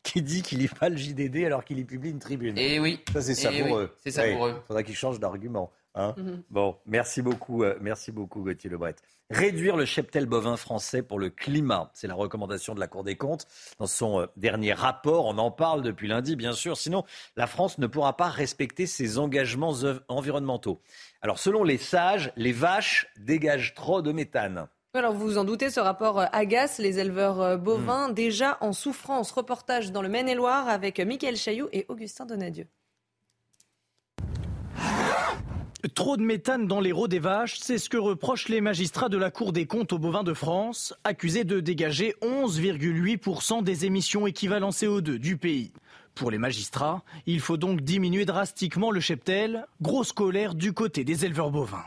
qui dit qu'il lit pas le JDD alors qu'il y publie une tribune. Et eh oui. Ça, c'est ça eh pour eux. C'est ça pour eux. Il faudra qu'il change d'argument. Hein mhm. Bon, merci beaucoup, euh, merci beaucoup Gauthier Lebret. Réduire le cheptel bovin français pour le climat, c'est la recommandation de la Cour des comptes dans son euh, dernier rapport. On en parle depuis lundi, bien sûr. Sinon, la France ne pourra pas respecter ses engagements environnementaux. Alors, selon les sages, les vaches dégagent trop de méthane. Alors vous vous en doutez, ce rapport euh, agace les éleveurs euh, bovins hmm. déjà en souffrance. Reportage dans le Maine-et-Loire avec Mickaël Chaillot et Augustin Donadieu. Trop de méthane dans les rots des vaches, c'est ce que reprochent les magistrats de la Cour des comptes aux bovins de France, accusés de dégager 11,8% des émissions équivalent CO2 du pays. Pour les magistrats, il faut donc diminuer drastiquement le cheptel, grosse colère du côté des éleveurs bovins.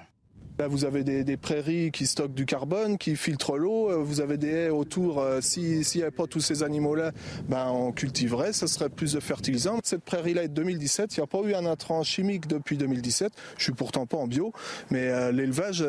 Là, vous avez des, prairies qui stockent du carbone, qui filtrent l'eau. Euh, vous avez des haies autour. Euh, s'il n'y avait pas tous ces animaux-là, ben, on cultiverait. Ça serait plus de fertilisants. Cette prairie-là est de 2017. Il n'y a pas eu un intrant chimique depuis 2017. Je suis pourtant pas en bio. Mais euh, l'élevage,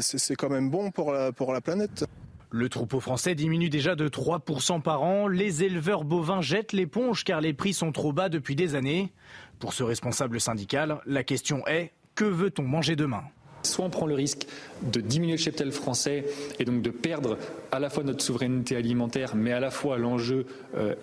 c'est quand même bon pour la, pour la planète. Le troupeau français diminue déjà de 3% par an. Les éleveurs bovins jettent l'éponge car les prix sont trop bas depuis des années. Pour ce responsable syndical, la question est que veut-on manger demain? Soit on prend le risque de diminuer le cheptel français et donc de perdre à la fois notre souveraineté alimentaire, mais à la fois l'enjeu euh,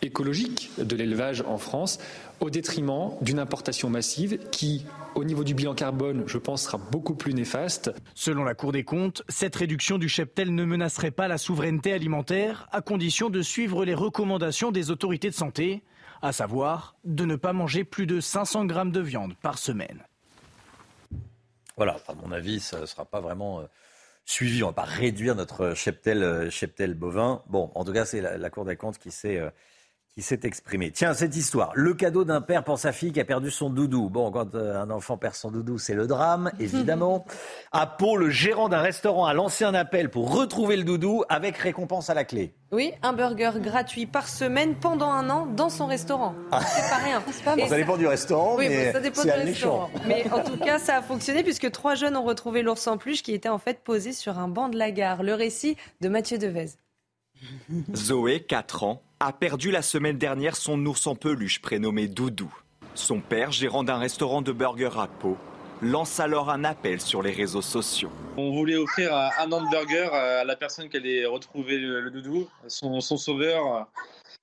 écologique de l'élevage en France, au détriment d'une importation massive qui, au niveau du bilan carbone, je pense, sera beaucoup plus néfaste. Selon la Cour des comptes, cette réduction du cheptel ne menacerait pas la souveraineté alimentaire, à condition de suivre les recommandations des autorités de santé, à savoir de ne pas manger plus de 500 grammes de viande par semaine. Voilà, à mon avis, ça ne sera pas vraiment euh, suivi. On ne va pas réduire notre cheptel, euh, cheptel bovin. Bon, en tout cas, c'est la, Cour des comptes qui s'est euh, qui s'est exprimé. Tiens, cette histoire. Le cadeau d'un père pour sa fille qui a perdu son doudou. Bon, quand euh, un enfant perd son doudou, c'est le drame, évidemment. à Pau, le gérant d'un restaurant a lancé un appel pour retrouver le doudou avec récompense à la clé. Oui, un burger gratuit par semaine pendant un an dans son restaurant. Ah. C'est pas rien. Pas ça dépend du restaurant, oui, mais ça dépend du restaurant. Mais en tout cas, ça a fonctionné puisque trois jeunes ont retrouvé l'ours en peluche qui était en fait posé sur un banc de la gare. Le récit de Mathieu Devez. Zoé, 4 ans, a perdu la semaine dernière son ours en peluche prénommé Doudou. Son père, gérant d'un restaurant de burgers à Pau, lance alors un appel sur les réseaux sociaux. On voulait offrir un hamburger à la personne qui allait retrouver le, doudou, son, sauveur,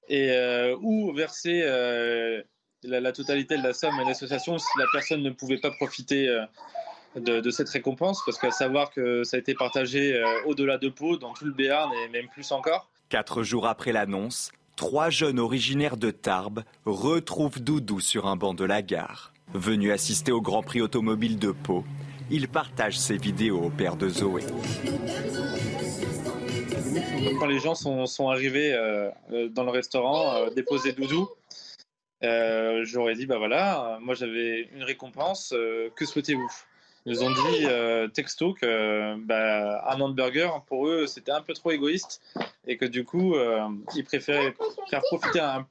et euh, ou verser euh, la, totalité de la somme à l'association si la personne ne pouvait pas profiter euh, de, cette récompense, parce qu'à savoir que ça a été partagé au-delà de Pau, dans tout le Béarn et même plus encore. Quatre jours après l'annonce, trois jeunes originaires de Tarbes retrouvent Doudou sur un banc de la gare. Venu assister au Grand Prix automobile de Pau, il partage ses vidéos au père de Zoé. Quand les gens sont, arrivés euh, dans le restaurant, euh, déposer Doudou, euh, j'aurais dit, bah voilà, moi j'avais une récompense, que souhaitez-vous? Ils ont dit euh, texto que bah, un hamburger, pour eux, c'était un peu trop égoïste et que du coup, euh, ils préféraient faire profiter un,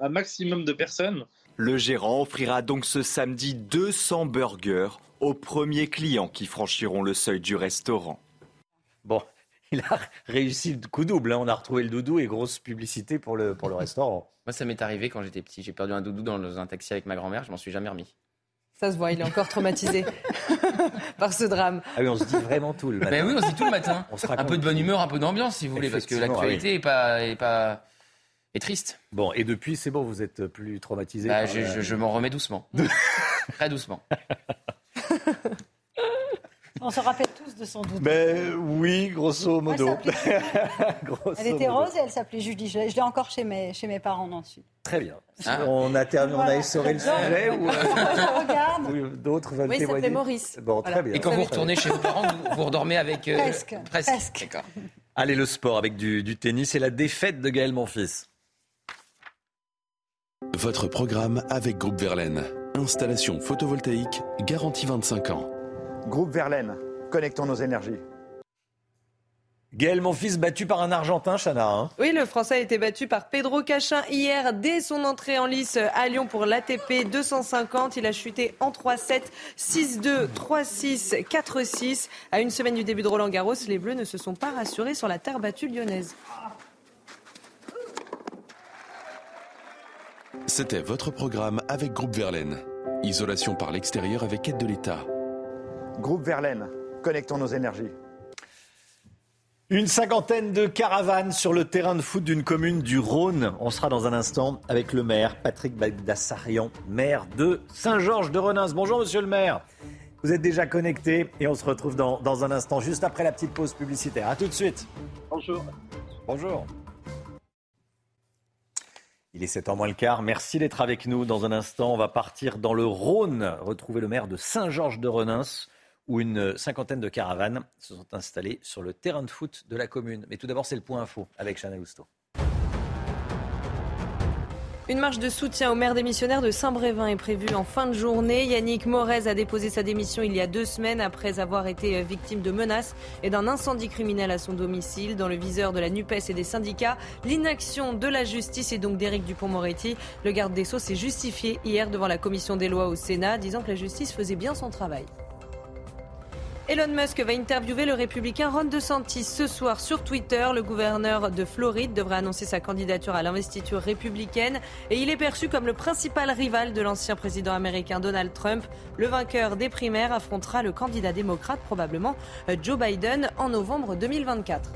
un maximum de personnes. Le gérant offrira donc ce samedi 200 burgers aux premiers clients qui franchiront le seuil du restaurant. Bon, il a réussi le coup double. Hein. On a retrouvé le doudou et grosse publicité pour le, pour le restaurant. Moi, ça m'est arrivé quand j'étais petit. J'ai perdu un doudou dans un taxi avec ma grand-mère. Je m'en suis jamais remis. Ça se voit, il est encore traumatisé par ce drame. Ah oui, on se dit vraiment tout le matin. Ben oui, on se dit tout le matin. un peu de bonne humeur, un peu d'ambiance, si vous voulez, parce que l'actualité n'est pas, est pas est triste. Bon, et depuis, c'est bon, vous êtes plus traumatisé. Bah, je, je m'en remets doucement, très doucement. On se rappelle tous de son doute. Ben oui, grosso modo. elle était rose et elle s'appelait Julie. Je, l'ai encore chez mes, chez mes parents dans le sud. Très bien. Ah. On, a terminé, on a essoré le sujet ou d'autres veulent oui, témoigner Maurice. Bon, très bien. Et quand vous retournez chez vos parents, vous, redormez avec... Euh, presque. Presque. Allez, le sport avec du, du tennis et la défaite de Gaël Monfils. Votre programme avec Groupe Verlaine. Installation photovoltaïque garantie 25 ans. Groupe Verlaine, connectons nos énergies. Gaël, mon fils, battu par un Argentin, Chana. Hein. oui, le Français a été battu par Pedro Cachin hier dès son entrée en lice à Lyon pour l'ATP 250. Il a chuté en 3-7, 6-2, 3-6, 4-6. À une semaine du début de Roland Garros, les Bleus ne se sont pas rassurés sur la terre battue lyonnaise. C'était votre programme avec Groupe Verlaine. Isolation par l'extérieur avec aide de l'État. Groupe Verlaine, connectons nos énergies. Une cinquantaine de caravanes sur le terrain de foot d'une commune du Rhône. On sera dans un instant avec le maire Patrick Bagdassarian, maire de Saint-Georges de Renins. Bonjour monsieur le maire. Vous êtes déjà connecté et on se retrouve dans, dans un instant, juste après la petite pause publicitaire. A tout de suite. Bonjour. Bonjour. Il est 7h moins le quart. Merci d'être avec nous. Dans un instant, on va partir dans le Rhône, retrouver le maire de Saint-Georges de Renins où une cinquantaine de caravanes se sont installées sur le terrain de foot de la commune. Mais tout d'abord, c'est le point info avec Chanel Housteau. Une marche de soutien au maire démissionnaire de Saint-Brévin est prévue en fin de journée. Yannick Morez a déposé sa démission il y a deux semaines après avoir été victime de menaces et d'un incendie criminel à son domicile. Dans le viseur de la NUPES et des syndicats, l'inaction de la justice et donc d'Éric Dupont-Moretti. Le garde des Sceaux s'est justifié hier devant la commission des lois au Sénat, disant que la justice faisait bien son travail. Elon Musk va interviewer le républicain Ron DeSantis ce soir sur Twitter. Le gouverneur de Floride devrait annoncer sa candidature à l'investiture républicaine et il est perçu comme le principal rival de l'ancien président américain Donald Trump. Le vainqueur des primaires affrontera le candidat démocrate, probablement Joe Biden, en novembre 2024.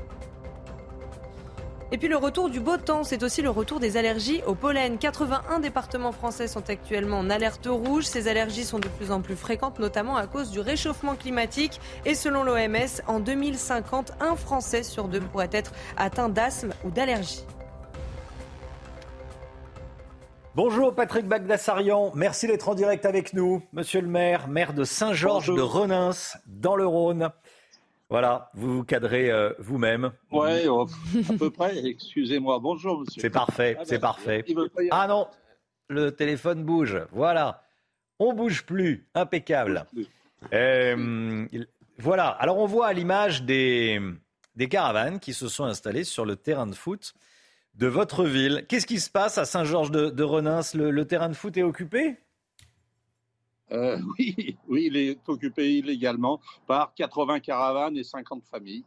Et puis le retour du beau temps, c'est aussi le retour des allergies au pollen. 81 départements français sont actuellement en alerte rouge. Ces allergies sont de plus en plus fréquentes, notamment à cause du réchauffement climatique. Et selon l'OMS, en 2050, un Français sur deux pourrait être atteint d'asthme ou d'allergie. Bonjour Patrick Bagdassarian, merci d'être en direct avec nous. Monsieur le maire, maire de Saint-Georges de Renins, dans le Rhône. Voilà, vous vous cadrez euh, vous-même. Oui, oh, à peu près. Excusez-moi. Bonjour, monsieur. C'est parfait, c'est bah, parfait. Ah non, le téléphone bouge. Voilà. On bouge plus. Impeccable. Euh, voilà. Alors, on voit à l'image des, des caravanes qui se sont installées sur le terrain de foot de votre ville. Qu'est-ce qui se passe à Saint-Georges de, de Renins le terrain de foot est occupé? Euh, oui, oui, il est occupé illégalement par 80 caravanes et 50 familles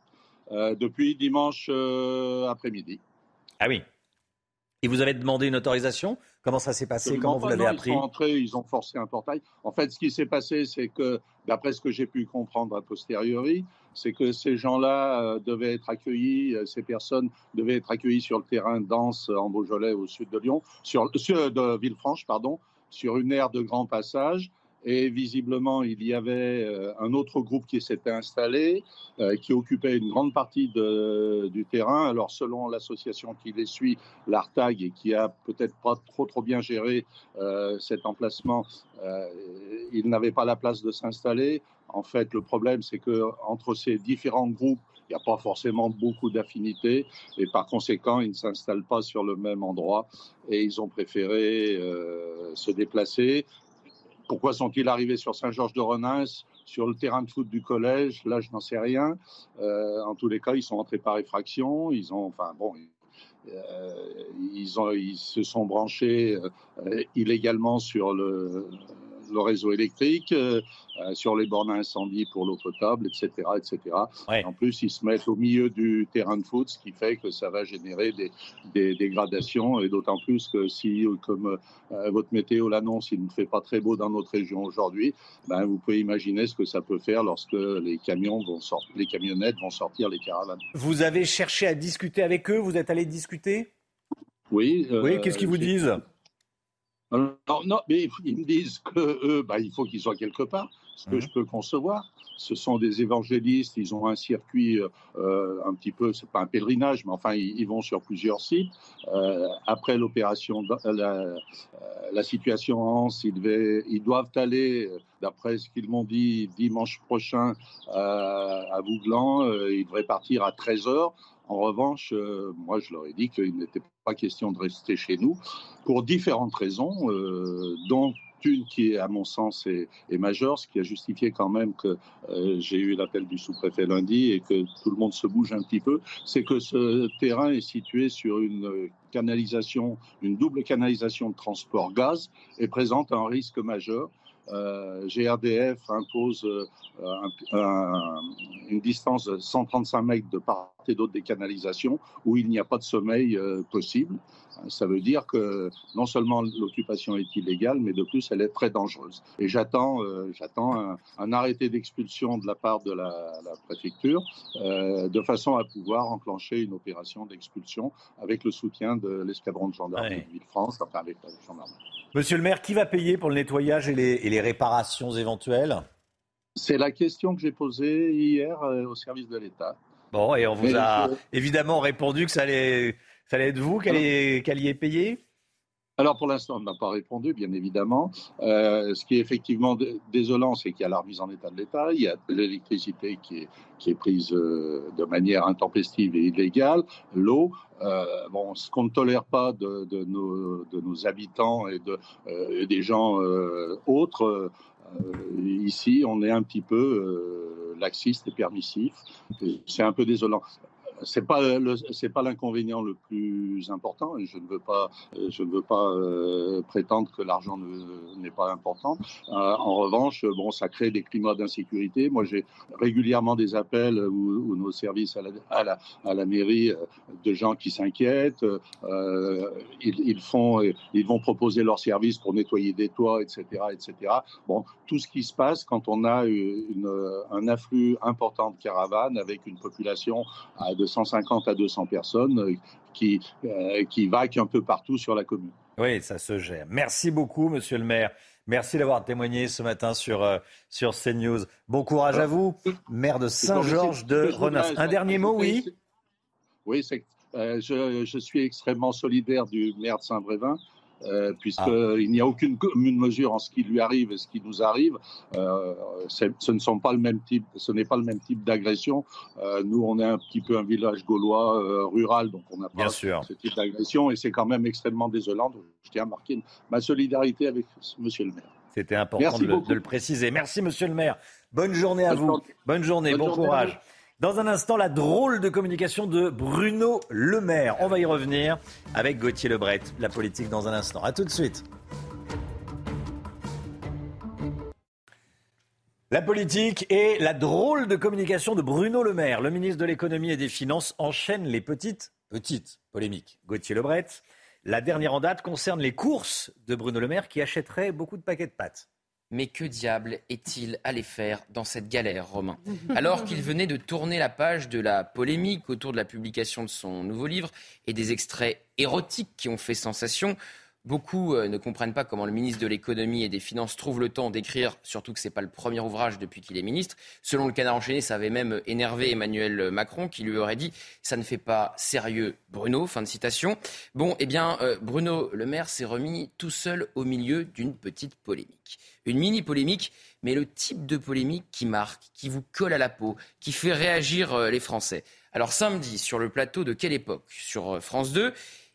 euh, depuis dimanche euh, après-midi. Ah oui. Et vous avez demandé une autorisation? Comment ça s'est passé? Comment vous l'avez appris Ils sont entrés, ils ont forcé un portail. En fait, ce qui s'est passé, c'est que, d'après ce que j'ai pu comprendre a posteriori, c'est que ces gens-là devaient être accueillis, ces personnes devaient être accueillies sur le terrain dense en Beaujolais, au sud de Lyon, sur, de Villefranche, pardon, sur une aire de grand passage. Et visiblement, il y avait euh, un autre groupe qui s'était installé, euh, qui occupait une grande partie du terrain. Alors, selon l'association qui les suit, l'Artag, et qui a peut-être pas trop trop bien géré euh, cet emplacement, il n'avait pas la place de s'installer. En fait, le problème, c'est que entre ces différents groupes, il n'y a pas forcément beaucoup d'affinités et par conséquent, ils ne s'installent pas sur le même endroit et ils ont préféré se déplacer. Pourquoi sont-ils arrivés sur Saint-Georges de Renins, sur le terrain de foot du collège? Là, je n'en sais rien. Euh, en tous les cas, ils sont entrés par effraction. Ils ont, enfin bon, euh, ils, ils se sont branchés euh, illégalement sur le, le réseau électrique, euh, euh, sur les bornes à incendie pour l'eau potable, etc. etc. En plus, ils se mettent au milieu du terrain de foot, ce qui fait que ça va générer des, dégradations, et d'autant plus que si, comme euh, votre météo l'annonce, il ne fait pas très beau dans notre région aujourd'hui, ben, vous pouvez imaginer ce que ça peut faire lorsque les camions vont sortir, les camionnettes vont sortir les caravanes. Vous avez cherché à discuter avec eux? Vous êtes allé discuter? Oui. oui, qu'est-ce qu'ils vous disent? Non, mais ils me disent que bah, il faut qu'ils soient quelque part, ce que je peux concevoir. Ce sont des évangélistes, ils ont un circuit euh, un petit peu, c'est pas un pèlerinage, mais enfin ils, vont sur plusieurs sites. Euh, après l'opération, la, la, situation en Anse, ils, ils doivent aller, d'après ce qu'ils m'ont dit, dimanche prochain à Vouglan. ils devraient partir à 13h. En revanche, euh, moi, je leur ai dit qu'il n'était pas question de rester chez nous pour différentes raisons, euh, dont une qui, à mon sens, est, majeure, ce qui a justifié quand même que euh, j'ai eu l'appel du sous-préfet lundi et que tout le monde se bouge un petit peu, c'est que ce terrain est situé sur une canalisation, une double canalisation de transport gaz et présente un risque majeur. Euh, GRDF impose euh, une distance de 135 mètres de part et d'autre des canalisations où il n'y a pas de sommeil euh, possible. Ça veut dire que non seulement l'occupation est illégale, mais de plus elle est très dangereuse. Et j'attends, j'attends un, arrêté d'expulsion de la part de la, préfecture, de façon à pouvoir enclencher une opération d'expulsion avec le soutien de l'escadron de gendarmerie de Ville-France, enfin avec la gendarmerie. Monsieur le maire, qui va payer pour le nettoyage et les, réparations éventuelles? C'est la question que j'ai posée hier euh, au service de l'État. Bon, et on vous a évidemment répondu que ça allait, ça allait être vous qui alliez payer alors pour l'instant, on ne m'a pas répondu, bien évidemment. Euh, ce qui est effectivement désolant, c'est qu'il y a la remise en état de l'État, il y a l'électricité qui est, qui est prise euh, de manière intempestive et illégale, l'eau. Euh, bon, ce qu'on ne tolère pas de, de, nos, de nos, habitants et de, euh, des gens autres, ici, on est un petit peu laxiste et permissif. C'est un peu désolant c'est pas c'est pas l'inconvénient le plus important. Je ne veux pas je ne veux pas euh, prétendre que l'argent n'est pas important. Euh, en revanche, bon, ça crée des climats d'insécurité. Moi, j'ai régulièrement des appels ou, nos services à la, à la, à la mairie euh, de gens qui s'inquiètent. Ils, font ils vont proposer leurs services pour nettoyer des toits, etc., etc. Bon, tout ce qui se passe quand on a un afflux important de caravanes avec une population de 150 à 200 personnes euh, qui, euh, qui vaquent un peu partout sur la commune. Oui, ça se gère. Merci beaucoup, monsieur le maire. Merci d'avoir témoigné ce matin sur, euh, sur CNews. Bon courage à vous, maire de Saint-Georges de Renas. Un dernier mot, oui? Oui, je, je, suis extrêmement solidaire du maire de Saint-Brévin. Euh, puisqu'il ah. n'y a aucune mesure en ce qui lui arrive et ce qui nous arrive. Euh, ce ne sont pas le même type, ce n'est pas le même type d'agression. Euh, nous, on est un petit peu un village gaulois rural, donc on n'a pas ce type d'agression et c'est quand même extrêmement désolant. Je tiens à marquer ma solidarité avec Monsieur le maire. C'était important de le, de le, préciser. Merci, Monsieur le maire. Bonne journée à vous. Bonne journée, bon courage. Dans un instant, la drôle de communication de Bruno Le Maire. On va y revenir avec Gauthier Lebret. La politique dans un instant. A tout de suite. La politique et la drôle de communication de Bruno Le Maire. Le ministre de l'économie et des finances enchaîne les petites, petites polémiques. Gauthier Lebret. La dernière en date concerne les courses de Bruno Le Maire qui achèterait beaucoup de paquets de pâtes. Mais que diable est-il allé faire dans cette galère, Romain Alors qu'il venait de tourner la page de la polémique autour de la publication de son nouveau livre et des extraits érotiques qui ont fait sensation, Beaucoup euh, ne comprennent pas comment le ministre de l'économie et des finances trouve le temps d'écrire, surtout que ce n'est pas le premier ouvrage depuis qu'il est ministre. Selon le canard enchaîné, ça avait même énervé Emmanuel Macron qui lui aurait dit ça ne fait pas sérieux Bruno. Fin de citation. Bon, eh bien, euh, Bruno Le Maire s'est remis tout seul au milieu d'une petite polémique. Une mini polémique, mais le type de polémique qui marque, qui vous colle à la peau, qui fait réagir euh, les Français. Alors samedi, sur le plateau de quelle époque? Sur France 2,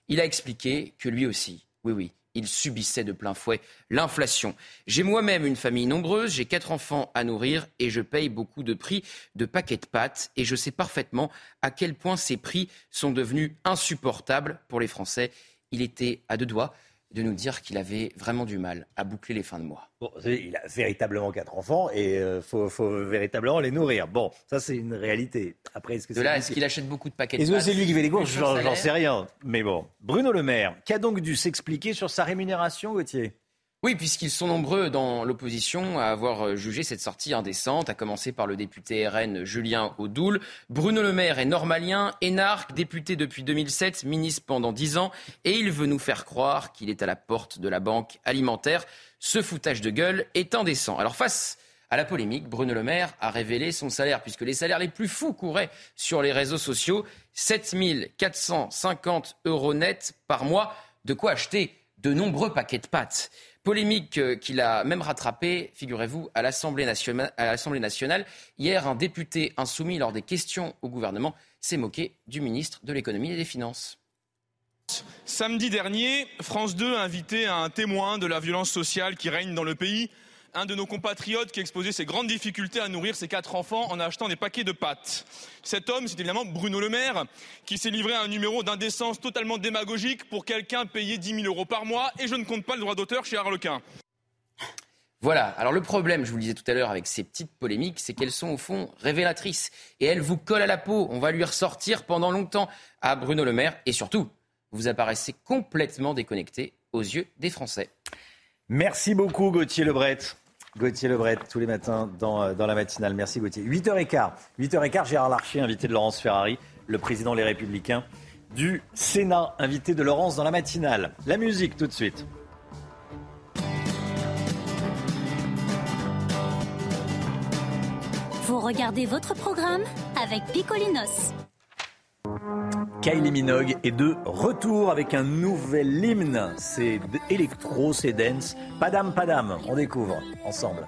il a expliqué que lui aussi oui, oui, il subissait de plein fouet l'inflation. J'ai moi-même une famille nombreuse, j'ai quatre enfants à nourrir et je paye beaucoup de prix de paquets de pâtes et je sais parfaitement à quel point ces prix sont devenus insupportables pour les Français. Il était à deux doigts de nous dire qu'il avait vraiment du mal à boucler les fins de mois. Bon, il a véritablement quatre enfants et il euh, faut, véritablement les nourrir. Bon, ça c'est une réalité. Après, est-ce que de là, est-ce qu'il achète beaucoup de paquets de Est-ce que c'est lui qui fait les courses J'en sais rien. Mais bon, Bruno Le Maire, qui a donc dû s'expliquer sur sa rémunération, Gauthier? Oui, puisqu'ils sont nombreux dans l'opposition à avoir euh, jugé cette sortie indécente, à commencer par le député RN Julien Audoul. Bruno Le Maire est normalien, énarque, député depuis 2007, ministre pendant 10 ans, et il veut nous faire croire qu'il est à la porte de la banque alimentaire. Ce foutage de gueule est indécent. Alors face à la polémique, Bruno Le Maire a révélé son salaire, puisque les salaires les plus fous couraient sur les réseaux sociaux. 7 450 euros net par mois. De quoi acheter de nombreux paquets de pâtes. Polémique euh, qu'il a même rattrapée, figurez-vous, à l'Assemblée nationale, Hier, un député insoumis, lors des questions au gouvernement, s'est moqué du ministre de l'économie et des finances. Samedi dernier, France 2 a invité un témoin de la violence sociale qui règne dans le pays un de nos compatriotes qui exposait ses grandes difficultés à nourrir ses quatre enfants en achetant des paquets de pâtes. Cet homme, c'est évidemment Bruno Le Maire, qui s'est livré à un numéro d'indécence totalement démagogique pour quelqu'un payé 10 000 euros par mois, et je ne compte pas le droit d'auteur chez Harlequin. Voilà, alors le problème, je vous le disais tout à l'heure avec ces petites polémiques, c'est qu'elles sont au fond révélatrices. Et elles vous collent à la peau. On va lui ressortir pendant longtemps à Bruno Le Maire. Et surtout, vous apparaissez complètement déconnecté aux yeux des Français. Merci beaucoup Gauthier Lebret. Gauthier Lebret, tous les matins dans, euh, la matinale. Merci Gauthier. 8h15. 8h15, Gérard Larcher, invité de Laurence Ferrari, le président Les Républicains du Sénat, invité de Laurence dans la matinale. La musique tout de suite. Vous regardez votre programme avec Picolinos. Kylie Minogue est de retour avec un nouvel hymne. C'est électro, c'est dance. Padam Padam, on découvre ensemble.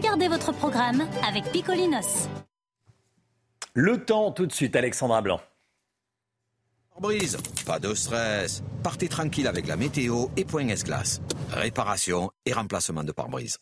Regardé votre programme avec Picolinos. Le temps tout de suite, Alexandra Blanc. Brise, pas de stress. Partez tranquille avec la météo et point S-Glace. Réparation et remplacement de pare-brise.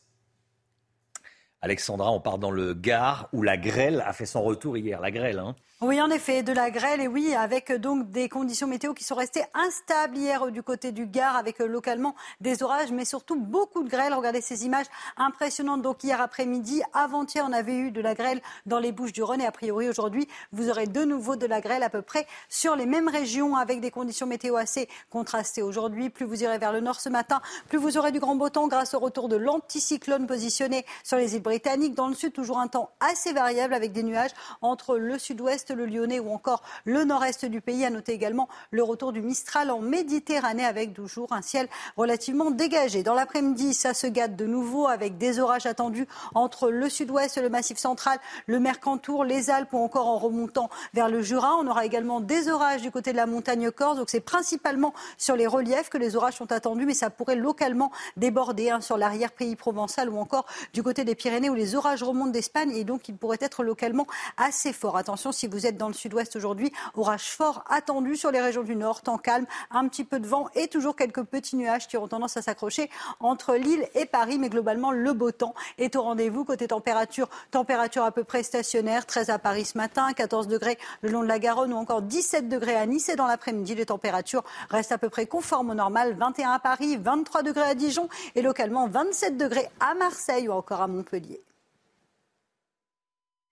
Alexandra, on part dans le Gard où la grêle a fait son retour hier. La grêle, hein Oui, en effet, de la grêle, et oui, avec donc des conditions météo qui sont restées instables hier du côté du Gard, avec euh, localement des orages, mais surtout beaucoup de grêle. Regardez ces images impressionnantes. Donc hier après-midi, avant-hier, on avait eu de la grêle dans les Bouches du Rhône, et a priori aujourd'hui, vous aurez de nouveau de la grêle à peu près sur les mêmes régions, avec des conditions météo assez contrastées aujourd'hui. Plus vous irez vers le nord ce matin, plus vous aurez du grand beau temps grâce au retour de l'anticyclone positionné sur les îles britanniques. Dans le sud, toujours un temps assez variable avec des nuages entre le sud-ouest, le Lyonnais ou encore le nord-est du pays. À noter également le retour du Mistral en Méditerranée avec toujours un ciel relativement dégagé. Dans l'après-midi, ça se gâte de nouveau avec des orages attendus entre le sud-ouest, le massif central, le Mercantour, les Alpes ou encore en remontant vers le Jura. On aura également des orages du côté de la montagne Corse. Donc c'est principalement sur les reliefs que les orages sont attendus, mais ça pourrait localement déborder hein, sur l'arrière-pays provençal ou encore du côté des Pyrénées où les orages remontent d'Espagne et donc ils pourraient être localement assez forts. Attention, si vous êtes dans le sud-ouest aujourd'hui, orage fort attendu sur les régions du nord, temps calme, un petit peu de vent et toujours quelques petits nuages qui auront tendance à s'accrocher entre Lille et Paris, mais globalement le beau temps est au rendez-vous. Côté température, température à peu près stationnaire, 13 à Paris ce matin, 14 degrés le long de la Garonne ou encore 17 degrés à Nice et dans l'après-midi, les températures restent à peu près conformes au normal, 21 à Paris, 23 degrés à Dijon et localement 27 degrés à Marseille ou encore à Montpellier.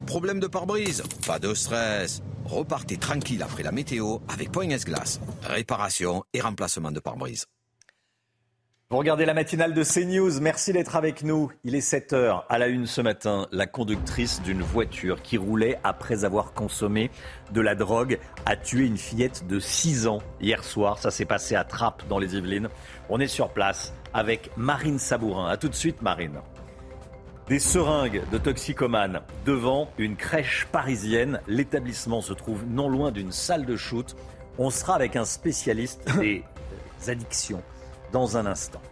Problème de pare-brise Pas de stress. Repartez tranquille après la météo avec Point S-Glace. Réparation et remplacement de pare-brise. Vous regardez la matinale de CNews. Merci d'être avec nous. Il est 7 heures. À la une ce matin, la conductrice d'une voiture qui roulait après avoir consommé de la drogue a tué une fillette de 6 ans hier soir. Ça s'est passé à Trappes dans les Yvelines. On est sur place avec Marine Sabourin. A tout de suite, Marine. Des seringues de toxicomanes devant une crèche parisienne. L'établissement se trouve non loin d'une salle de shoot. On sera avec un spécialiste des addictions dans un instant.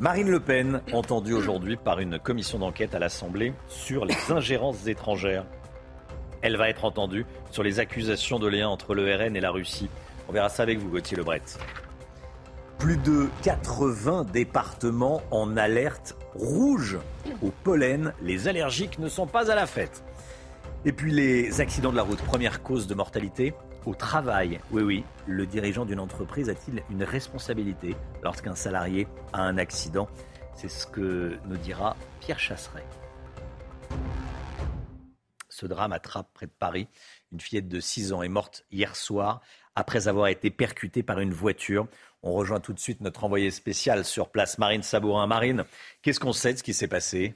Marine Le Pen, entendue aujourd'hui par une commission d'enquête à l'Assemblée sur les ingérences étrangères. Elle va être entendue sur les accusations de lien entre le RN et la Russie. On verra ça avec vous, Gauthier Lebret. Plus de 80 départements en alerte rouge au pollen. Les allergiques ne sont pas à la fête. Et puis les accidents de la route, première cause de mortalité au travail. Oui, oui, le dirigeant d'une entreprise a-t-il une responsabilité lorsqu'un salarié a un accident? C'est ce que nous dira Pierre Chasseret. Ce drame attrape près de Paris. Une fillette de 6 ans est morte hier soir après avoir été percutée par une voiture. On rejoint tout de suite notre envoyé spécial sur place, Marine Sabourin. Marine, qu'est-ce qu'on sait de ce qui s'est passé?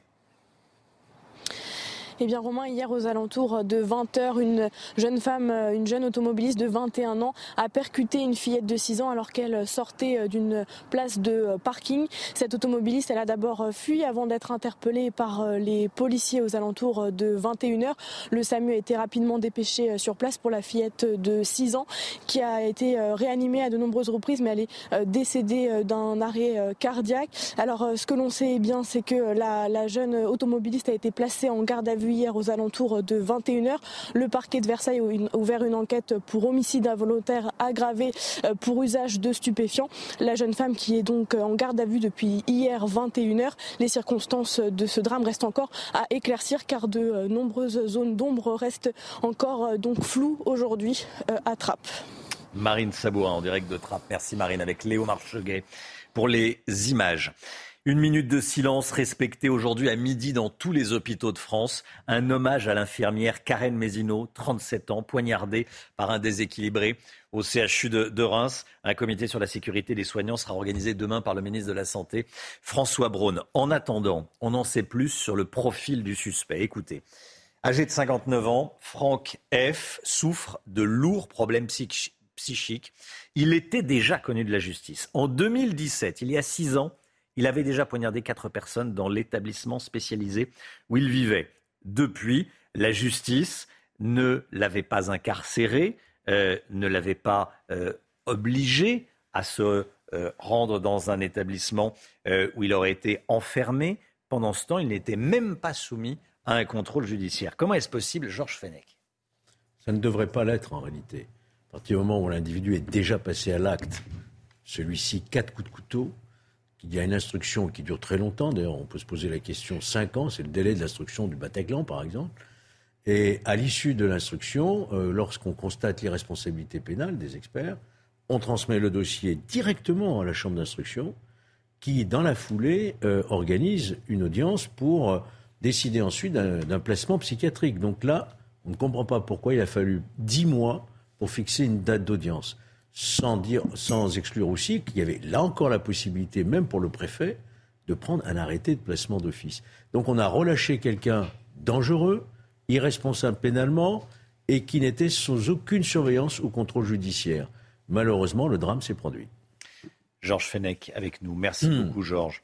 Eh bien, Romain, hier aux alentours de 20h, une jeune femme, une jeune automobiliste de 21 ans a percuté une fillette de 6 ans alors qu'elle sortait d'une place de parking. Cette automobiliste, elle a d'abord fui avant d'être interpellée par les policiers aux alentours de 21h. Le SAMU a été rapidement dépêché sur place pour la fillette de 6 ans qui a été réanimée à de nombreuses reprises, mais elle est décédée d'un arrêt cardiaque. Alors, ce que l'on sait bien, c'est que la, la jeune automobiliste a été placée en garde à vue hier aux alentours de 21h. Le parquet de Versailles a ouvert une enquête pour homicide involontaire aggravé pour usage de stupéfiants. La jeune femme qui est donc en garde à vue depuis hier 21h. Les circonstances de ce drame restent encore à éclaircir car de nombreuses zones d'ombre restent encore donc floues aujourd'hui à Trappes. Marine Sabourin en direct de Trappes. Merci Marine avec Léo Marcheguet pour les images. Une minute de silence respectée aujourd'hui à midi dans tous les hôpitaux de France. Un hommage à l'infirmière Karen Mézineau, 37 ans, poignardée par un déséquilibré au CHU de, Reims. Un comité sur la sécurité des soignants sera organisé demain par le ministre de la Santé, François Braun. En attendant, on en sait plus sur le profil du suspect. Écoutez. Âgé de 59 ans, Franck F. souffre de lourds problèmes psych- psychiques. Il était déjà connu de la justice. En 2017, il y a six ans, il avait déjà poignardé quatre personnes dans l'établissement spécialisé où il vivait. Depuis, la justice ne l'avait pas incarcéré, euh, ne l'avait pas euh, obligé à se euh, rendre dans un établissement où il aurait été enfermé. Pendant ce temps, il n'était même pas soumis à un contrôle judiciaire. Comment est-ce possible, Georges Fenech? Ça ne devrait pas l'être en réalité. À partir du moment où l'individu est déjà passé à l'acte, celui-ci quatre coups de couteau, qu'il y a une instruction qui dure très longtemps, d'ailleurs on peut se poser la question, cinq ans, c'est le délai de l'instruction du Bataclan par exemple, et à l'issue de l'instruction, euh, lorsqu'on constate l'irresponsabilité pénale des experts, on transmet le dossier directement à la chambre d'instruction, qui dans la foulée euh, organise une audience pour euh, décider ensuite d'un placement psychiatrique. Donc là, on ne comprend pas pourquoi il a fallu dix mois pour fixer une date d'audience, sans, dire, sans exclure aussi qu'il y avait là encore la possibilité, même pour le préfet, de prendre un arrêté de placement d'office. Donc on a relâché quelqu'un dangereux, irresponsable pénalement, et qui n'était sous aucune surveillance ou contrôle judiciaire. Malheureusement, le drame s'est produit. Georges Fenech avec nous. Merci beaucoup, Georges.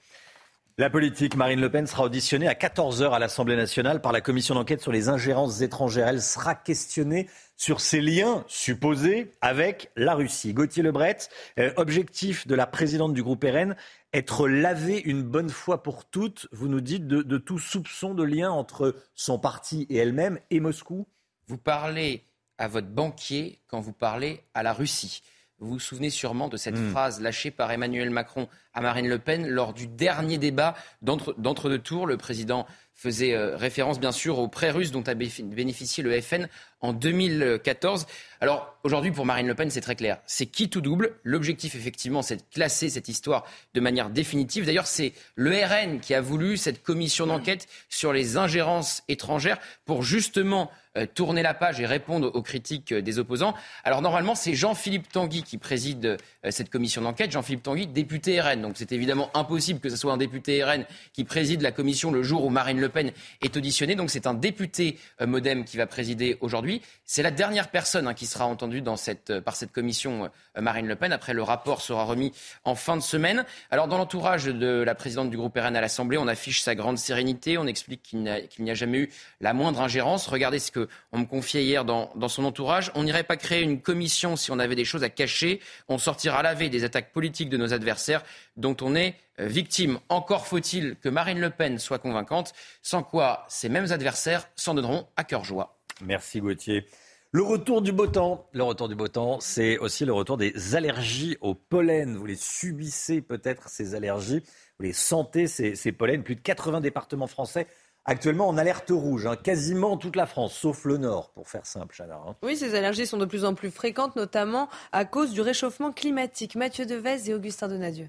La politique, Marine Le Pen sera auditionnée à 14h à l'Assemblée nationale par la commission d'enquête sur les ingérences étrangères. Elle sera questionnée sur ses liens supposés avec la Russie. Gauthier Lebret, euh, objectif de la présidente du groupe RN, être lavé une bonne fois pour toutes, vous nous dites, de, de tout soupçon de lien entre son parti et elle-même et Moscou Vous parlez à votre banquier quand vous parlez à la Russie. Vous vous souvenez sûrement de cette Hmm. phrase lâchée par Emmanuel Macron à Marine Le Pen lors du dernier débat d'entre- d'entre-deux tours. Le président faisait euh, référence bien sûr aux prêts russes dont a bénéficié le FN en 2014. Alors aujourd'hui pour Marine Le Pen c'est très clair, c'est qui tout double? L'objectif effectivement c'est de classer cette histoire de manière définitive. D'ailleurs c'est le RN qui a voulu cette commission d'enquête sur les ingérences étrangères pour justement euh, tourner la page et répondre aux critiques euh, des opposants. Alors normalement, c'est Jean-Philippe Tanguy qui préside cette commission d'enquête. Jean-Philippe Tanguy, député RN. C'est évidemment impossible que ce soit un député RN qui préside la commission le jour où Marine Le Pen est auditionnée. Donc c'est un député euh, Modem qui va présider aujourd'hui. C'est la dernière personne hein, qui sera entendue euh, par cette commission euh, Marine Le Pen. Après, le rapport sera remis en fin de semaine. Alors dans l'entourage de la présidente du groupe RN à l'Assemblée, on affiche sa grande sérénité. On explique qu'il n'y a jamais eu la moindre ingérence. Regardez ce que on me confiait hier dans, dans son entourage. On n'irait pas créer une commission si on avait des choses à cacher. On sortira laver des attaques politiques de nos adversaires dont on est euh, victime. Encore faut-il que Marine Le Pen soit convaincante, sans quoi ces mêmes adversaires s'en donneront à cœur joie. Merci Gauthier. Le retour du beau temps. Le retour du beau temps, c'est aussi le retour des allergies au pollen. Vous les subissez peut-être, ces allergies. Vous les sentez, ces, ces pollens. Plus de 80 départements français actuellement en alerte rouge. hein. Quasiment toute la France, sauf le nord, pour faire simple, Chana. hein. Oui, ces allergies sont de plus en plus fréquentes, notamment à cause du réchauffement climatique. Mathieu Devez et Augustin Donadieu.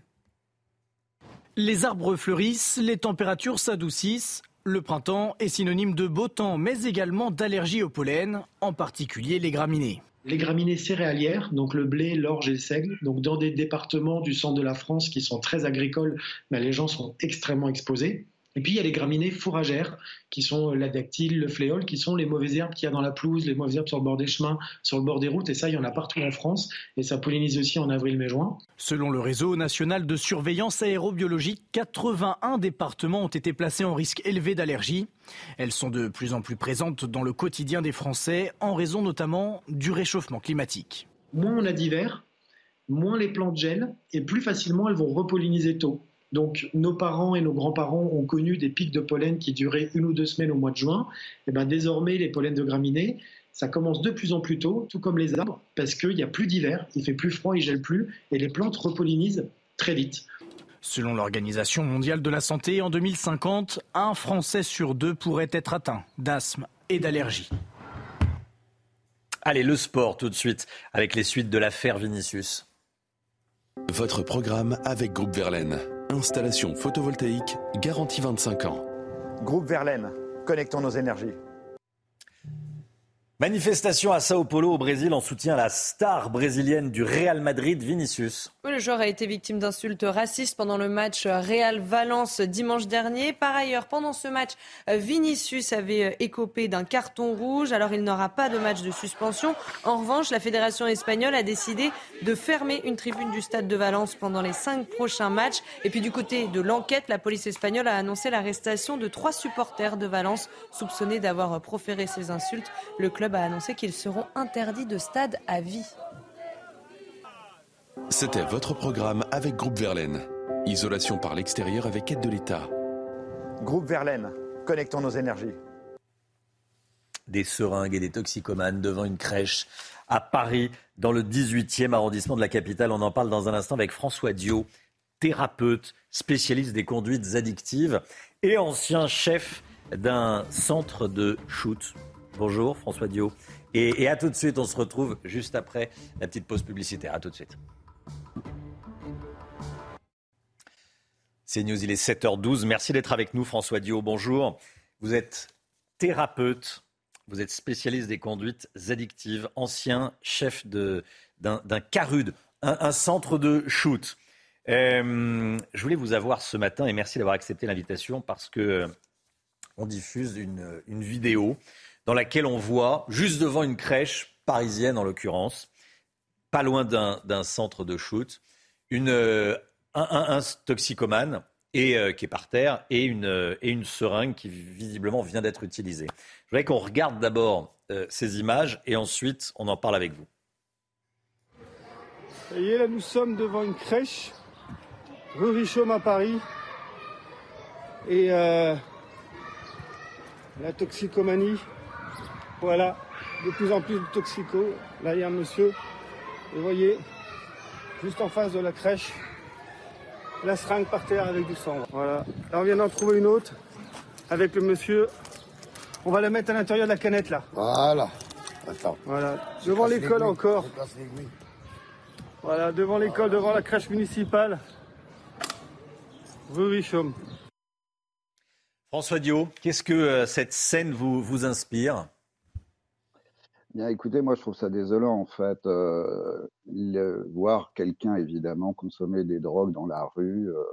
Les arbres fleurissent, les températures s'adoucissent. Le printemps est synonyme de beau temps, mais également d'allergie au pollen, en particulier les graminées. Les graminées céréalières, donc le blé, l'orge et le seigle, donc dans des départements du centre de la France qui sont très agricoles, les gens sont extrêmement exposés. Et puis il y a les graminées fourragères, qui sont la dactyle, le fléol, qui sont les mauvaises herbes qu'il y a dans la pelouse, les mauvaises herbes sur le bord des chemins, sur le bord des routes, et ça il y en a partout en France, et ça pollinise aussi en avril, mai, juin. Selon le réseau national de surveillance aérobiologique, 81 départements ont été placés en risque élevé d'allergie. Elles sont de plus en plus présentes dans le quotidien des Français, en raison notamment du réchauffement climatique. Moins on a d'hiver, moins les plantes gèlent, et plus facilement elles vont repolliniser tôt. Donc nos parents et nos grands-parents ont connu des pics de pollen qui duraient une ou deux semaines au mois de juin. Et ben désormais les pollens de graminées, ça commence de plus en plus tôt, tout comme les arbres, parce qu'il n'y a plus d'hiver, il fait plus froid, il gèle plus, et les plantes repollinisent très vite. Selon l'Organisation mondiale de la santé, en 2050, un Français sur deux pourrait être atteint d'asthme et d'allergie. Allez, le sport tout de suite, avec les suites de l'affaire Vinicius. Votre programme avec Groupe Verlaine. Installation photovoltaïque garantie 25 ans. Groupe Verlaine, connectons nos énergies. Manifestation à Sao Paulo au Brésil en soutien à la star brésilienne du Real Madrid, Vinicius. Le joueur a été victime d'insultes racistes pendant le match Real-Valence dimanche dernier. Par ailleurs, pendant ce match, Vinicius avait écopé d'un carton rouge, alors il n'aura pas de match de suspension. En revanche, la fédération espagnole a décidé de fermer une tribune du stade de Valence pendant les cinq prochains matchs. Et puis du côté de l'enquête, la police espagnole a annoncé l'arrestation de trois supporters de Valence soupçonnés d'avoir proféré ces insultes. Le club a annoncé qu'ils seront interdits de stade à vie. C'était votre programme avec Groupe Verlaine. Isolation par l'extérieur avec aide de l'État. Groupe Verlaine, connectons nos énergies. Des seringues et des toxicomanes devant une crèche à Paris, dans le 18e arrondissement de la capitale. On en parle dans un instant avec François Dio, thérapeute, spécialiste des conduites addictives et ancien chef d'un centre de shoot. Bonjour François Dio. Et, à tout de suite, on se retrouve juste après la petite pause publicitaire. À tout de suite. C'est News, il est 7h12. Merci d'être avec nous, François Dio. Bonjour. Vous êtes thérapeute, vous êtes spécialiste des conduites addictives, ancien chef d'un CARUD, un, un centre de shoot. Euh, je voulais vous avoir ce matin et merci d'avoir accepté l'invitation parce que euh, on diffuse une, une vidéo dans laquelle on voit, juste devant une crèche parisienne en l'occurrence, pas loin d'un centre de shoot, une, euh, un, toxicomane euh, qui est par terre et une, euh, et une seringue qui visiblement vient d'être utilisée. Je voudrais qu'on regarde d'abord ces images et ensuite on en parle avec vous. Voyez, là, nous sommes devant une crèche, rue Richomme à Paris. Et la toxicomanie, voilà, de plus en plus de toxicos. Là, il y a un monsieur, et vous voyez, juste en face de la crèche, la seringue par terre avec du sang. Voilà. Là, on vient d'en trouver une autre avec le monsieur. On va la mettre à l'intérieur de la canette, là. Voilà. Attends. Voilà. Devant l'école encore. Voilà, devant l'école, devant la crèche municipale. Rue Richomme. François Dio, qu'est-ce que euh, cette scène vous, vous inspire? Bien, écoutez, moi je trouve ça désolant en fait. Euh, le- voir quelqu'un évidemment consommer des drogues dans la rue, euh,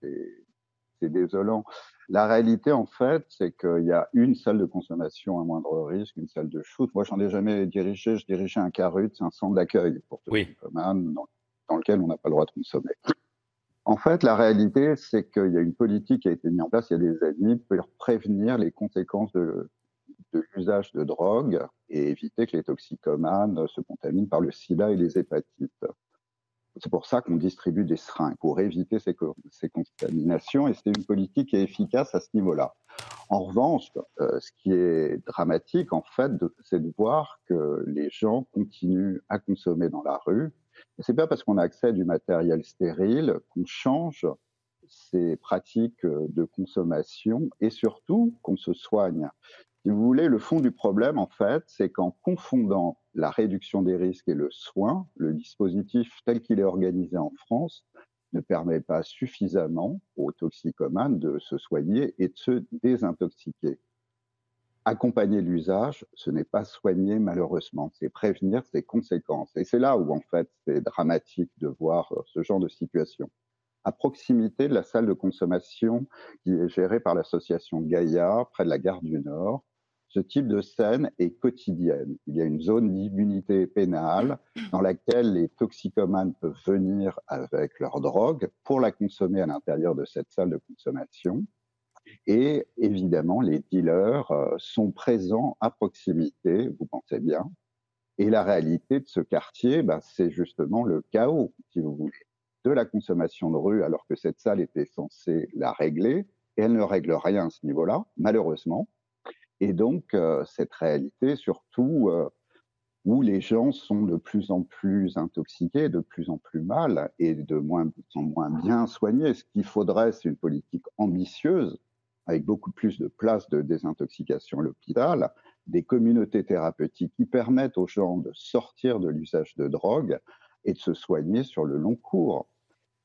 c'est- désolant. La réalité en fait, c'est qu'il y a une salle de consommation à moindre risque, une salle de shoot. Moi, j'en ai jamais dirigé. Je dirigeais un CARUT, c'est un centre d'accueil pour toxicomanes dans, dans lequel on n'a pas le droit de consommer. En fait, la réalité, c'est qu'il y a une politique qui a été mise en place il y a des années pour prévenir les conséquences de, de l'usage de drogue et éviter que les toxicomanes se contaminent par le sida et les hépatites. C'est pour ça qu'on distribue des seringues, pour éviter ces, co- ces contaminations, et c'est une politique qui est efficace à ce niveau-là. En revanche, euh, ce qui est dramatique, en fait, c'est de voir que les gens continuent à consommer dans la rue. Et c'est pas parce qu'on a accès à du matériel stérile qu'on change ces pratiques de consommation et surtout qu'on se soigne. Si vous voulez, le fond du problème, en fait, c'est qu'en confondant la réduction des risques et le soin, le dispositif tel qu'il est organisé en France ne permet pas suffisamment aux toxicomanes de se soigner et de se désintoxiquer. Accompagner l'usage, ce n'est pas soigner malheureusement, c'est prévenir ses conséquences. Et c'est là où en fait c'est dramatique de voir euh, ce genre de situation. À proximité de la salle de consommation qui est gérée par l'association Gaïa, près de la gare du Nord, ce type de scène est quotidienne. Il y a une zone d'immunité pénale dans laquelle les toxicomanes peuvent venir avec leur drogue pour la consommer à l'intérieur de cette salle de consommation. Et évidemment, les dealers euh, sont présents à proximité, vous pensez bien. Et la réalité de ce quartier, ben, c'est justement le chaos, si vous voulez, de la consommation de rue, alors que cette salle était censée la régler, et elle ne règle rien à ce niveau-là, malheureusement. Et donc, euh, cette réalité, surtout, euh, où les gens sont de plus en plus intoxiqués, de plus en plus mal, et de moins en moins bien soignés. Ce qu'il faudrait, c'est une politique ambitieuse, avec beaucoup plus de places de désintoxication à l'hôpital, des communautés thérapeutiques qui permettent aux gens de sortir de l'usage de drogue et de se soigner sur le long cours.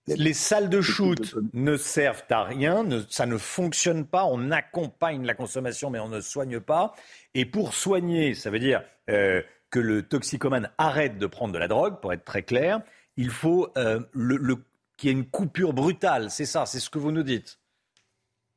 Les salles de shoot ne servent à rien, ne- ça ne fonctionne pas. On accompagne la consommation, mais on ne soigne pas. Et pour soigner, ça veut dire euh, que le toxicomane arrête de prendre de la drogue, pour être très clair. Il faut euh, le, le- qu'il y ait une coupure brutale. C'est ça, c'est ce que vous nous dites.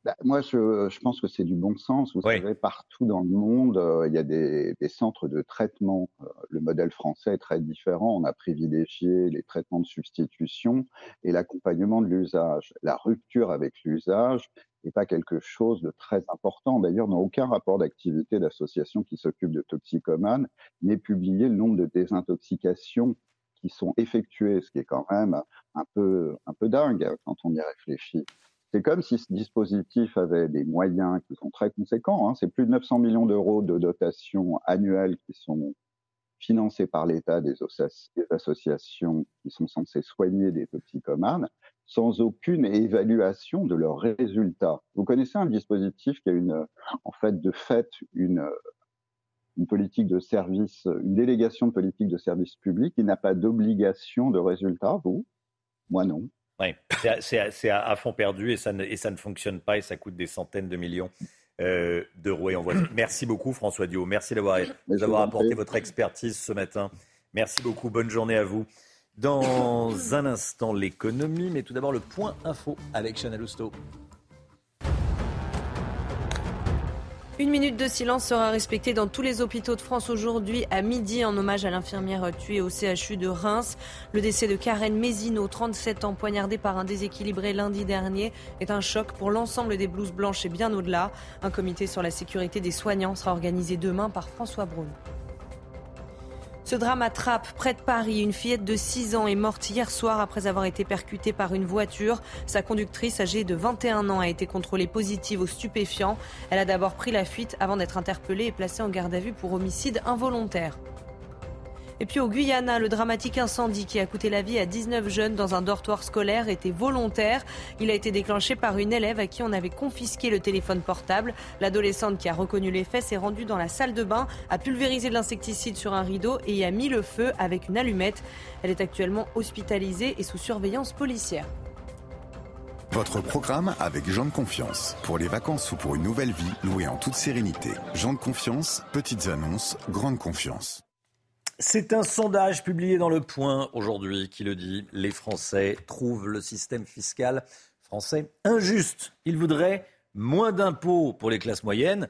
Bah, moi, je, je pense que c'est du bon sens. Vous savez, partout dans le monde, euh, il y a des, des centres de traitement. Euh, le modèle français est très différent. On a privilégié les traitements de substitution et l'accompagnement de l'usage. La rupture avec l'usage n'est pas quelque chose de très important. D'ailleurs, dans aucun rapport d'activité d'association qui s'occupe de toxicomanes n'est publié le nombre de désintoxications qui sont effectuées, ce qui est quand même un peu, un peu dingue quand on y réfléchit. C'est comme si ce dispositif avait des moyens qui sont très conséquents. Hein. C'est plus de 900 millions d'euros de dotation annuelle qui sont financés par l'État des, associations qui sont censées soigner des toxicomanes, sans aucune évaluation de leurs résultats. Vous connaissez un dispositif qui a une, en fait, de fait, une, une politique de service, une délégation de politique de service public qui n'a pas d'obligation de résultat, vous? Moi non. Oui, c'est à- fond perdu et ça, ne, et ça ne fonctionne pas et ça coûte des centaines de millions euh, d'euros. Et on voit. Merci beaucoup François Dio. Merci d'avoir apporté votre expertise ce matin. Merci beaucoup. Bonne journée à vous. Dans un instant, l'économie, mais tout d'abord le point info avec Chanel Housteau. Une minute de silence sera respectée dans tous les hôpitaux de France aujourd'hui à midi en hommage à l'infirmière tuée au CHU de Reims. Le décès de Karen Mézineau, 37 ans, poignardée par un déséquilibré lundi dernier, est un choc pour l'ensemble des blouses blanches et bien au-delà. Un comité sur la sécurité des soignants sera organisé demain par François Braun. Ce drame à Trappes, près de Paris, une fillette de 6 ans est morte hier soir après avoir été percutée par une voiture. Sa conductrice, âgée de 21 ans, a été contrôlée positive aux stupéfiants. Elle a d'abord pris la fuite avant d'être interpellée et placée en garde à vue pour homicide involontaire. Et puis au Guyana, le dramatique incendie qui a coûté la vie à 19 jeunes dans un dortoir scolaire était volontaire. Il a été déclenché par une élève à qui on avait confisqué le téléphone portable. L'adolescente qui a reconnu les faits s'est rendue dans la salle de bain, a pulvérisé de l'insecticide sur un rideau et y a mis le feu avec une allumette. Elle est actuellement hospitalisée et sous surveillance policière. Votre programme avec Jean de Confiance. Pour les vacances ou pour une nouvelle vie, louée en toute sérénité. Jean de Confiance, petites annonces, grande confiance. C'est un sondage publié dans Le Point aujourd'hui qui le dit. Les Français trouvent le système fiscal français injuste. Ils voudraient moins d'impôts pour les classes moyennes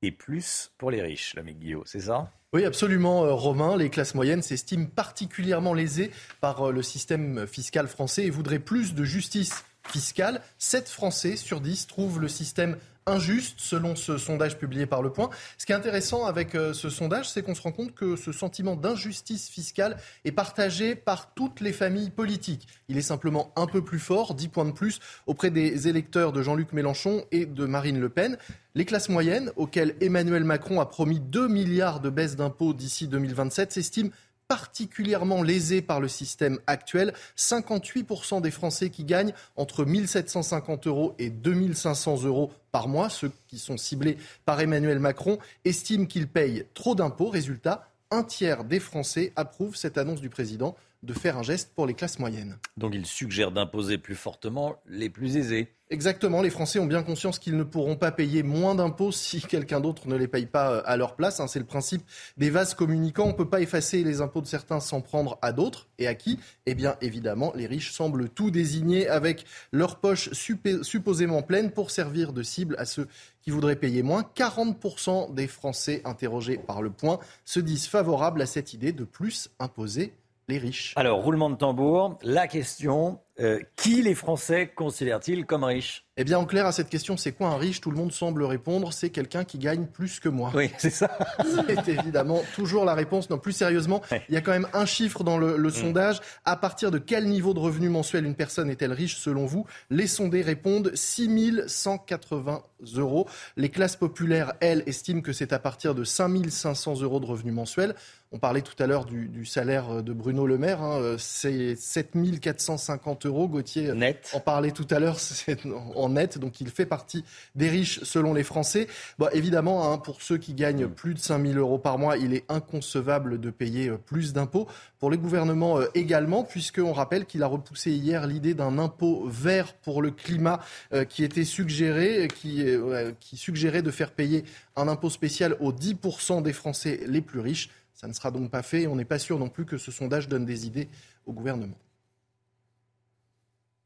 et plus pour les riches, l'ami Guillaume, c'est ça? Oui, absolument, euh, Romain. Les classes moyennes s'estiment particulièrement lésées par euh, le système fiscal français et voudraient plus de justice fiscale. 7 Français sur 10 trouvent le système injuste selon ce sondage publié par Le Point. Ce qui est intéressant avec euh, ce sondage, c'est qu'on se rend compte que ce sentiment d'injustice fiscale est partagé par toutes les familles politiques. Il est simplement un peu plus fort, 10 points de plus, auprès des électeurs de Jean-Luc Mélenchon et de Marine Le Pen. Les classes moyennes, auxquelles Emmanuel Macron a promis 2 milliards de baisse d'impôts d'ici 2027, s'estiment particulièrement lésées par le système actuel. 58% des Français qui gagnent entre 1750 euros et 2500 euros par mois, ceux qui sont ciblés par Emmanuel Macron, estiment qu'ils payent trop d'impôts. Résultat, un tiers des Français approuvent cette annonce du président de faire un geste pour les classes moyennes. Donc il suggère d'imposer plus fortement les plus aisés. Exactement, les Français ont bien conscience qu'ils ne pourront pas payer moins d'impôts si quelqu'un d'autre ne les paye pas euh, à leur place. hein. C'est le principe des vases communicants. On ne peut pas effacer les impôts de certains sans prendre à d'autres. Et à qui? Eh bien, évidemment, les riches semblent tout désigner avec leurs poches supposément pleines pour servir de cible à ceux qui voudraient payer moins. 40% des Français interrogés par le point se disent favorables à cette idée de plus imposer les riches. Alors, roulement de tambour, la question, euh, qui les Français considèrent-ils comme riches? Eh bien, en clair, à cette question, c'est quoi un riche? Tout le monde semble répondre, c'est quelqu'un qui gagne plus que moi. Oui, c'est ça. c'est évidemment toujours la réponse. Non, plus sérieusement, il y a quand même un chiffre dans le, mm. sondage. À partir de quel niveau de revenu mensuel une personne est-elle riche selon vous? Les sondés répondent 6 180 euros. Les classes populaires, elles, estiment que c'est à partir de 5 500 euros de revenu mensuel. On parlait tout à l'heure du, salaire de Bruno Le Maire, hein, euh, c'est 7 450 euros. Gauthier en parlait tout à l'heure, c'est en net, donc il fait partie des riches selon les Français. Bon, évidemment, hein, pour ceux qui gagnent mm. plus de 5000 euros par mois, il est inconcevable de payer euh, plus d'impôts. Pour les gouvernements euh, également, puisqu'on rappelle qu'il a repoussé hier l'idée d'un impôt vert pour le climat euh, qui était suggéré, qui, suggérait de faire payer un impôt spécial aux 10% des Français les plus riches. Ça ne sera donc pas fait et on n'est pas sûr non plus que ce sondage donne des idées au gouvernement.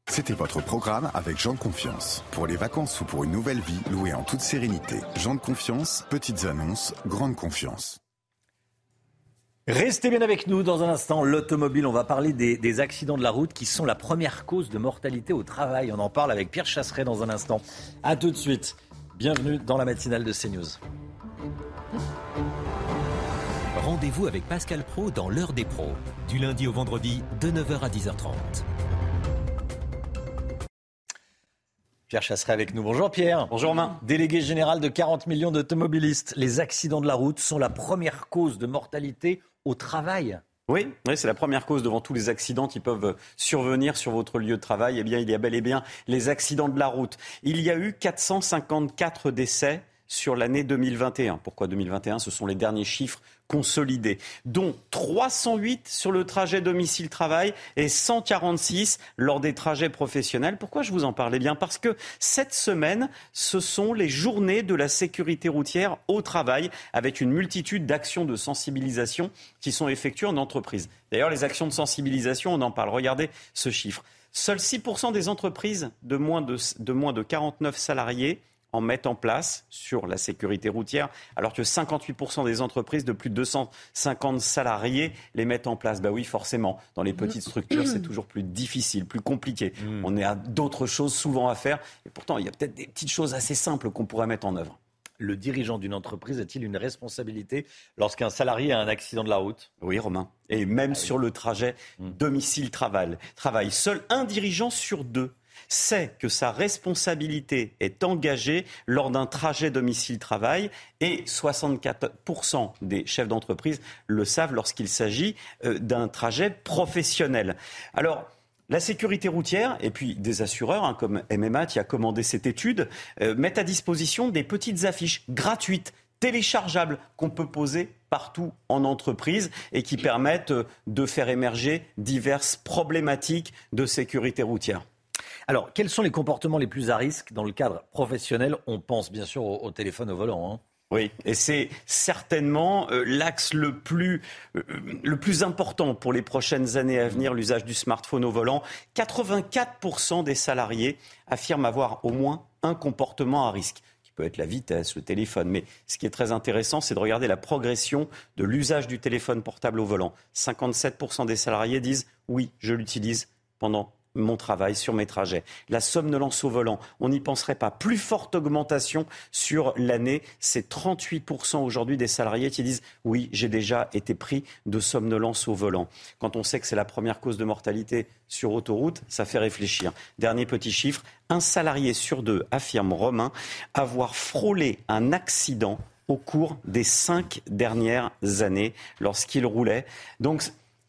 C'était votre programme avec Jean de Confiance. Pour les vacances ou pour une nouvelle vie, louée en toute sérénité. Jean de Confiance, petites annonces, grande confiance. Restez bien avec nous dans un instant. L'automobile, on va parler des, des accidents de la route qui sont la première cause de mortalité au travail. On en parle avec Pierre Chasseret dans un instant. A tout de suite. Bienvenue dans la matinale de CNews. Rendez-vous avec Pascal Pro dans l'heure des pros, du lundi au vendredi de 9h à 10h30. Pierre Chasseret avec nous. Bonjour Pierre. Bonjour Romain. Délégué général de 40 millions d'automobilistes. Les accidents de la route sont la première cause de mortalité au travail. Oui, oui c'est la première cause devant tous les accidents qui peuvent survenir sur votre lieu de travail. Eh bien, il y a bel et bien les accidents de la route. Il y a eu 454 décès sur l'année 2021. Pourquoi 2021 Ce sont les derniers chiffres consolidés, dont 308 sur le trajet domicile-travail et 146 lors des trajets professionnels. Pourquoi je vous en parle Eh bien? Parce que cette semaine, ce sont les journées de la sécurité routière au travail, avec une multitude d'actions de sensibilisation qui sont effectuées en entreprise. D'ailleurs, les actions de sensibilisation, on en parle. Regardez ce chiffre. Seuls 6% des entreprises de moins de, de moins de 49 salariés en mettent en place sur la sécurité routière, alors que 58% des entreprises de plus de 250 salariés les mettent en place. Bah oui, forcément, dans les petites structures, c'est toujours plus difficile, plus compliqué. On a d'autres choses souvent à faire, et pourtant, il y a peut-être des petites choses assez simples qu'on pourrait mettre en œuvre. Le dirigeant d'une entreprise a-t-il une responsabilité lorsqu'un salarié a un accident de la route? Oui, Romain. Et même sur le trajet domicile-travail. Travail. Seul un dirigeant sur deux sait que sa responsabilité est engagée lors d'un trajet domicile-travail et 64% des chefs d'entreprise le savent lorsqu'il s'agit euh, d'un trajet professionnel. Alors, la sécurité routière et puis des assureurs hein, comme MMA qui a commandé cette étude euh, mettent à disposition des petites affiches gratuites téléchargeables qu'on peut poser partout en entreprise et qui permettent euh, de faire émerger diverses problématiques de sécurité routière. Alors, quels sont les comportements les plus à risque dans le cadre professionnel? On pense bien sûr au, téléphone au volant. hein. Oui, et c'est certainement euh, l'axe le plus, euh, le plus important pour les prochaines années à venir, l'usage du smartphone au volant. 84% des salariés affirment avoir au moins un comportement à risque qui peut être la vitesse, le téléphone. Mais ce qui est très intéressant, c'est de regarder la progression de l'usage du téléphone portable au volant. 57% des salariés disent oui, je l'utilise pendant mon travail, sur mes trajets. La somnolence au volant, on n'y penserait pas. Plus forte augmentation sur l'année, c'est 38% aujourd'hui des salariés qui disent oui, j'ai déjà été pris de somnolence au volant. Quand on sait que c'est la première cause de mortalité sur autoroute, ça fait réfléchir. Dernier petit chiffre, un salarié sur deux, affirme Romain, avoir frôlé un accident au cours des cinq dernières années lorsqu'il roulait. Donc,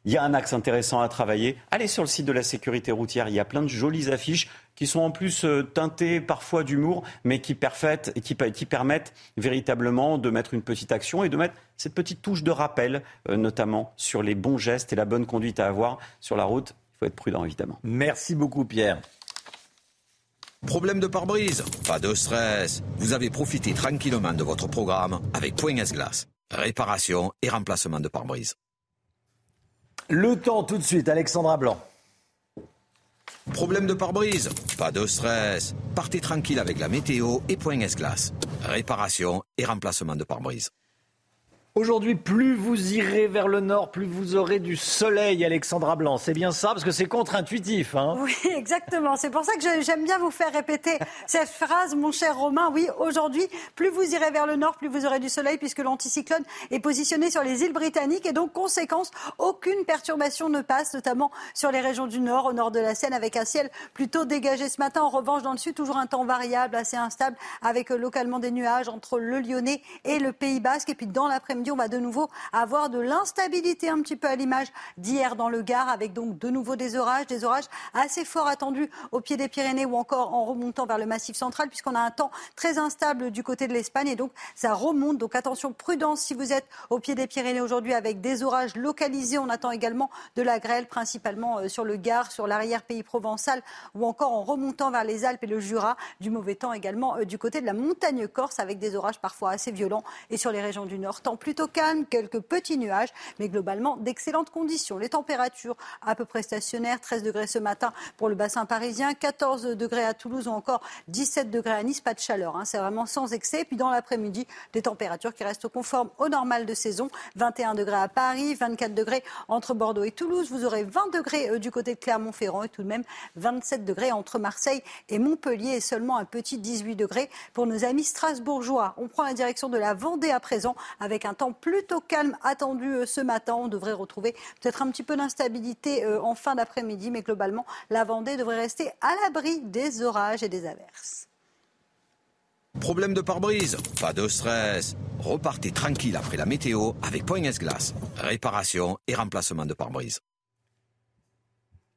il y a un axe intéressant à travailler. Allez sur le site de la sécurité routière, il y a plein de jolies affiches qui sont en plus euh, teintées parfois d'humour, mais qui, perfaitent- qui, qui permettent véritablement de mettre une petite action et de mettre cette petite touche de rappel, euh, notamment sur les bons gestes et la bonne conduite à avoir sur la route. Il faut être prudent, évidemment. Merci beaucoup, Pierre. Problème de pare-brise? Pas de stress. Vous avez profité tranquillement de votre programme avec Point S-Glace. Réparation et remplacement de pare-brise. Le temps tout de suite, Alexandra Blanc. Problème de pare-brise Pas de stress. Partez tranquille avec la météo et Point S-Glace. Réparation et remplacement de pare-brise. Aujourd'hui, plus vous irez vers le nord, plus vous aurez du soleil, Alexandra Blanc. C'est bien ça, parce que c'est contre-intuitif. Hein Oui, exactement. C'est pour ça que j'aime bien vous faire répéter cette phrase, mon cher Romain. Oui, aujourd'hui, plus vous irez vers le nord, plus vous aurez du soleil, puisque l'anticyclone est positionné sur les îles britanniques. Et donc, conséquence, aucune perturbation ne passe, notamment sur les régions du nord, au nord de la Seine, avec un ciel plutôt dégagé ce matin. En revanche, dans le sud, toujours un temps variable, assez instable, avec localement des nuages entre le Lyonnais et le Pays Basque. Et puis, dans l'après-midi, on va de nouveau avoir de l'instabilité un petit peu à l'image d'hier dans le Gard, avec donc de nouveau des orages, des orages assez forts attendus au pied des Pyrénées ou encore en remontant vers le Massif central, puisqu'on a un temps très instable du côté de l'Espagne et donc ça remonte. Donc attention, prudence si vous êtes au pied des Pyrénées aujourd'hui avec des orages localisés. On attend également de la grêle, principalement euh, sur le Gard, sur l'arrière-pays provençal ou encore en remontant vers les Alpes et le Jura. Du mauvais temps également euh, du côté de la montagne corse avec des orages parfois assez violents et sur les régions du nord. Temps plutôt calme, quelques petits nuages, mais globalement d'excellentes conditions. Les températures à peu près stationnaires, 13 degrés ce matin pour le bassin parisien, 14 degrés à Toulouse ou encore 17 degrés à Nice. Pas de chaleur, hein, c'est vraiment sans excès. Puis dans l'après-midi, des températures qui restent conformes au normal de saison. 21 degrés à Paris, 24 degrés entre Bordeaux et Toulouse. Vous aurez 20 degrés euh, du côté de Clermont-Ferrand et tout de même 27 degrés entre Marseille et Montpellier et seulement un petit 18 degrés pour nos amis strasbourgeois. On prend la direction de la Vendée à présent avec un temps plutôt calme attendu euh, ce matin. On devrait retrouver peut-être un petit peu d'instabilité euh, en fin d'après-midi, mais globalement, la Vendée devrait rester à l'abri des orages et des averses. Problème de pare-brise Pas de stress. Repartez tranquille après la météo avec Point S-Glace. Réparation et remplacement de pare-brise.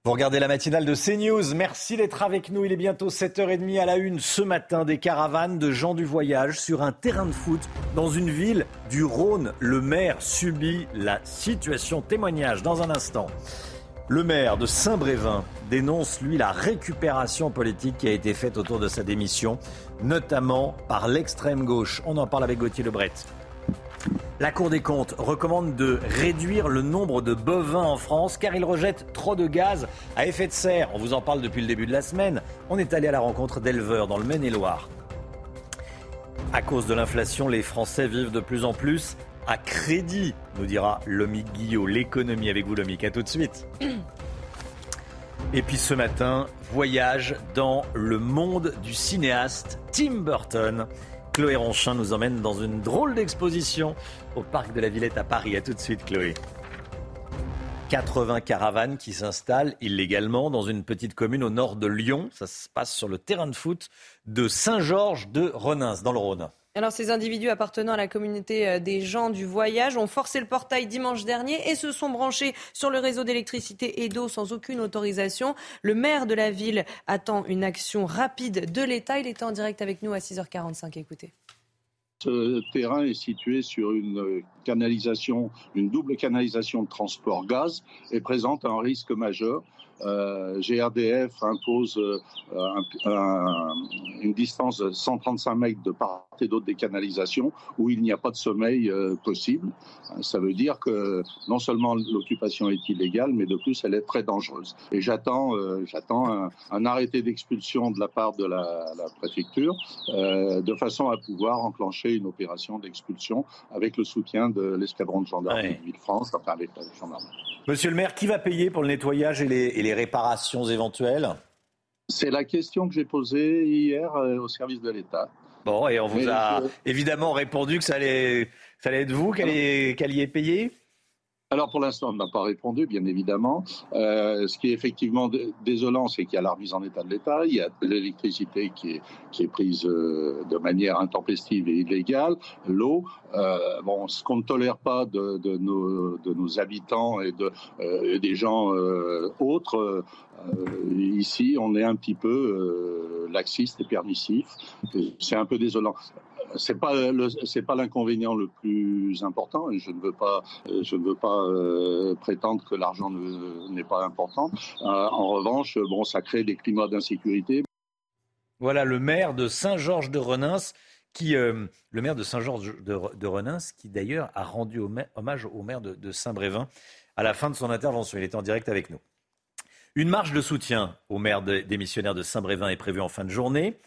Vous regardez la matinale de CNews. Merci d'être avec nous. Il est bientôt 7h30 à la une ce matin. Des caravanes de gens du voyage sur un terrain de foot dans une ville du Rhône. Le maire subit la situation. Témoignage dans un instant. Le maire de Saint-Brévin dénonce, lui, la récupération politique qui a été faite autour de sa démission, notamment par l'extrême gauche. On en parle avec Gauthier Lebret. La Cour des comptes recommande de réduire le nombre de bovins en France car ils rejettent trop de gaz à effet de serre. On vous en parle depuis le début de la semaine. On est allé à la rencontre d'éleveurs dans le Maine-et-Loire. À cause de l'inflation, les Français vivent de plus en plus à crédit, nous dira Lomic Guillot. L'économie avec vous, Lomic. À tout de suite. Et puis ce matin, voyage dans le monde du cinéaste Tim Burton. Chloé Ronchin nous emmène dans une drôle d'exposition au parc de la Villette à Paris. À tout de suite, Chloé. 80 caravanes qui s'installent illégalement dans une petite commune au nord de Lyon. Ça se passe sur le terrain de foot de Saint-Georges de Renins, dans le Rhône. Alors, ces individus appartenant à la communauté euh, des gens du voyage ont forcé le portail dimanche dernier et se sont branchés sur le réseau d'électricité et d'eau sans aucune autorisation. Le maire de la ville attend une action rapide de l'État. Il était en direct avec nous à 6h45. Écoutez. Ce terrain est situé sur une canalisation, une double canalisation de transport gaz et présente un risque majeur. Euh, GRDF impose euh, un- un- une distance de 135 mètres de part et d'autre des canalisations où il n'y a pas de sommeil euh, possible. Ça veut dire que non seulement l'occupation est illégale, mais de plus elle est très dangereuse. Et j'attends, euh, j'attends un, un arrêté d'expulsion de la part de la, la préfecture, euh, de façon à pouvoir enclencher une opération d'expulsion avec le soutien de l'escadron de gendarmerie de Ville-France, enfin avec la gendarmerie. Monsieur le maire, qui va payer pour le nettoyage et les, et les réparations éventuelles? C'est la question que j'ai posée hier euh, au service de l'État. Bon, et on vous Mais a je- évidemment répondu que ça allait, ça allait être vous qui alliez, qui alliez payer? Alors pour l'instant, on n'a pas répondu, bien évidemment. Euh, ce qui est effectivement dé- désolant, c'est qu'il y a la remise en état de l'État, il y a l'électricité qui est, prise euh, de manière intempestive et illégale, l'eau. Euh, bon, ce qu'on ne tolère pas de, nos, habitants et de, et des gens autres, ici, on est un petit peu laxiste et permissif. C'est un peu désolant c'est pas c'est pas l'inconvénient le plus important je ne veux pas euh, je ne veux pas euh, prétendre que l'argent ne- n'est pas important. Euh, en revanche, bon, ça crée des climats d'insécurité. Voilà le maire de Saint-Georges de Renins, qui, le maire de Saint-Georges de, de Renins, qui d'ailleurs a rendu hommage au maire de, de Saint-Brévin à la fin de son intervention. Il est en direct avec nous. Une marche de soutien au maire de- des missionnaires de Saint-Brévin est prévue en fin de journée.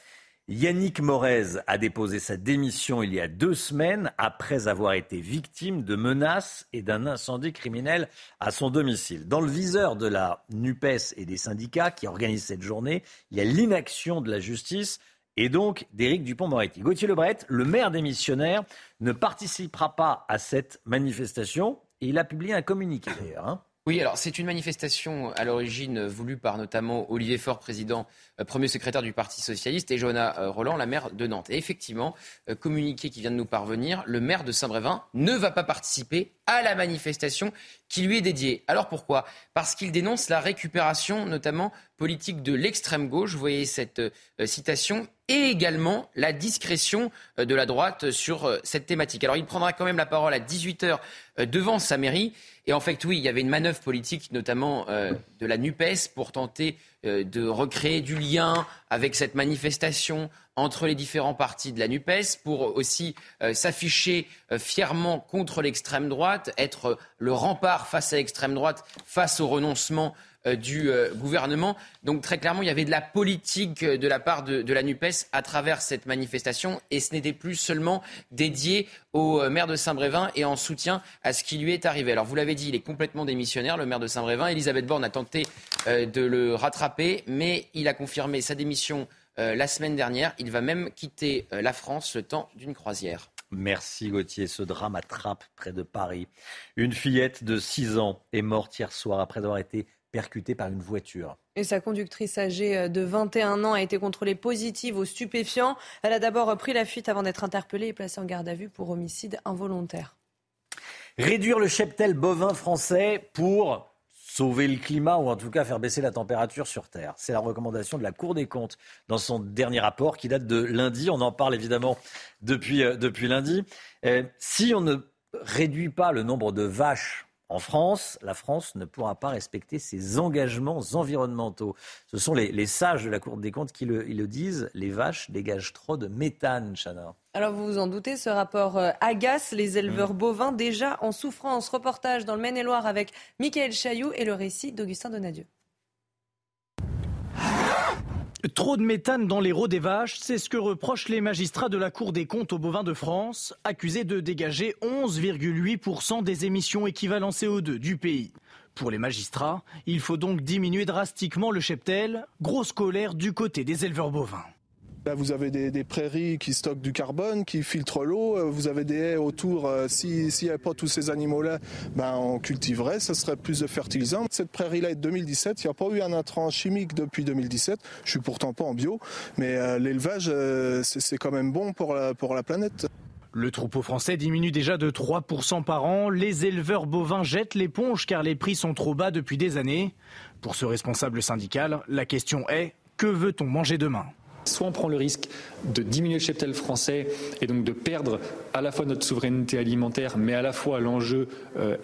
Yannick Morez a déposé sa démission il y a deux semaines après avoir été victime de menaces et d'un incendie criminel à son domicile. Dans le viseur de la NUPES et des syndicats qui organisent cette journée, il y a l'inaction de la justice et donc d'Éric Dupont-Moretti. Gauthier Lebret, le maire des missionnaires, ne participera pas à cette manifestation et il a publié un communiqué d'ailleurs. hein. Oui, alors c'est une manifestation à l'origine voulue par notamment Olivier Faure, président, euh, premier secrétaire du Parti socialiste, et Johanna euh, Roland, la maire de Nantes. Et effectivement, euh, communiqué qui vient de nous parvenir, le maire de Saint-Brévin ne va pas participer à la manifestation qui lui est dédiée. Alors pourquoi? Parce qu'il dénonce la récupération, notamment politique de l'extrême gauche. Vous voyez cette euh, citation et également la discrétion euh, de la droite sur euh, cette thématique. Alors il prendra quand même la parole à 18h devant sa mairie. Et en fait, oui, il y avait une manœuvre politique, notamment de la NUPES, pour tenter de recréer du lien avec cette manifestation entre les différents partis de la NUPES, pour aussi euh, s'afficher euh, fièrement contre l'extrême droite, être euh, le rempart face à l'extrême droite, face au renoncement euh, du euh, gouvernement. Donc très clairement, il y avait de la politique euh, de la part de, la NUPES à travers cette manifestation et ce n'était plus seulement dédié au euh, maire de Saint-Brévin et en soutien à ce qui lui est arrivé. Alors vous l'avez dit, il est complètement démissionnaire, le maire de Saint-Brévin. Elisabeth Borne a tenté euh, de le rattraper, mais il a confirmé sa démission euh, la semaine dernière. Il va même quitter euh, la France le temps d'une croisière. Merci Gauthier. Ce drame à Trappes, près de Paris. Une fillette de 6 ans est morte hier soir après avoir été percutée par une voiture. Et sa conductrice âgée euh, de 21 ans a été contrôlée positive aux stupéfiants. Elle a d'abord pris la fuite avant d'être interpellée et placée en garde à vue pour homicide involontaire. Réduire le cheptel bovin français pour sauver le climat ou en tout cas faire baisser la température sur Terre. C'est la recommandation de la Cour des comptes dans son dernier rapport qui date de lundi. On en parle évidemment depuis, euh, depuis lundi. Euh, si on ne réduit pas le nombre de vaches en France, la France ne pourra pas respecter ses engagements environnementaux. Ce sont les, les sages de la Cour des comptes qui le, ils le disent. Les vaches dégagent trop de méthane, Chana. Alors vous vous en doutez, ce rapport euh, agace les éleveurs Mmh. bovins déjà en souffrance. Reportage dans le Maine-et-Loire avec Michael Chailloux et le récit d'Augustin Donadieu. Trop de méthane dans les rots des vaches, c'est ce que reprochent les magistrats de la Cour des comptes aux bovins de France, accusés de dégager 11,8% des émissions équivalent CO2 du pays. Pour les magistrats, il faut donc diminuer drastiquement le cheptel, grosse colère du côté des éleveurs bovins. Là, vous avez des, prairies qui stockent du carbone, qui filtrent l'eau. euh, Vous avez des haies autour. euh, si- S'il n'y avait pas tous ces animaux-là, ben, on cultiverait. Ce serait plus de fertilisants. Cette prairie-là est de 2017. Il n'y a pas eu un intrant chimique depuis 2017. Je suis pourtant pas en bio. Mais euh, l'élevage, c'est quand même bon pour la planète. Le troupeau français diminue déjà de 3% par an. Les éleveurs bovins jettent l'éponge car les prix sont trop bas depuis des années. Pour ce responsable syndical, la question est que veut-on manger demain? Soit on prend le risque de diminuer le cheptel français et donc de perdre à la fois notre souveraineté alimentaire, mais à la fois l'enjeu euh,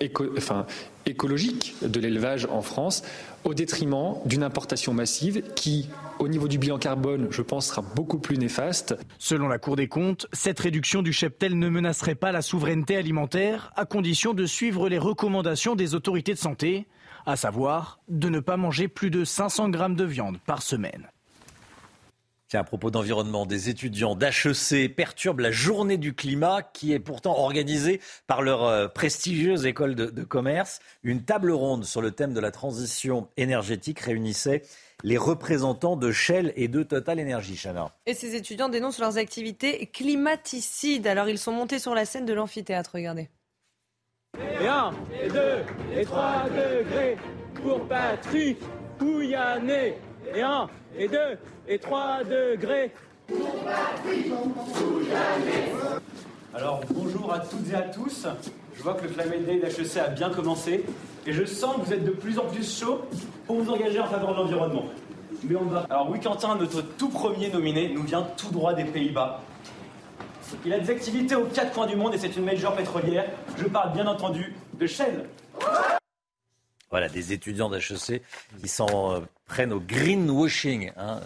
écologique de l'élevage en France, au détriment d'une importation massive qui, au niveau du bilan carbone, je pense, sera beaucoup plus néfaste. Selon la Cour des comptes, cette réduction du cheptel ne menacerait pas la souveraineté alimentaire à condition de suivre les recommandations des autorités de santé, à savoir de ne pas manger plus de 500 grammes de viande par semaine. Tiens, à propos d'environnement, des étudiants d'HEC perturbent la journée du climat qui est pourtant organisée par leur euh, prestigieuse école de, de commerce. Une table ronde sur le thème de la transition énergétique réunissait les représentants de Shell et de Total Energy, Chana. Et ces étudiants dénoncent leurs activités climaticides. Alors ils sont montés sur la scène de l'amphithéâtre, regardez. Et un, et deux, et trois degrés pour Patrick Pouyanné. Et un, et deux, et trois degrés. Alors bonjour à toutes et à tous. Je vois que le Climate Day d'HEC a bien commencé et je sens que vous êtes de plus en plus chaud pour vous engager en faveur de l'environnement. Mais on va. Alors oui, Quentin, notre tout premier nominé, nous vient tout droit des Pays-Bas. Il a des activités aux quatre coins du monde et c'est une major pétrolière. Je parle bien entendu de Shell. Voilà, des étudiants d'HEC qui s'en euh, prennent au greenwashing. Hein.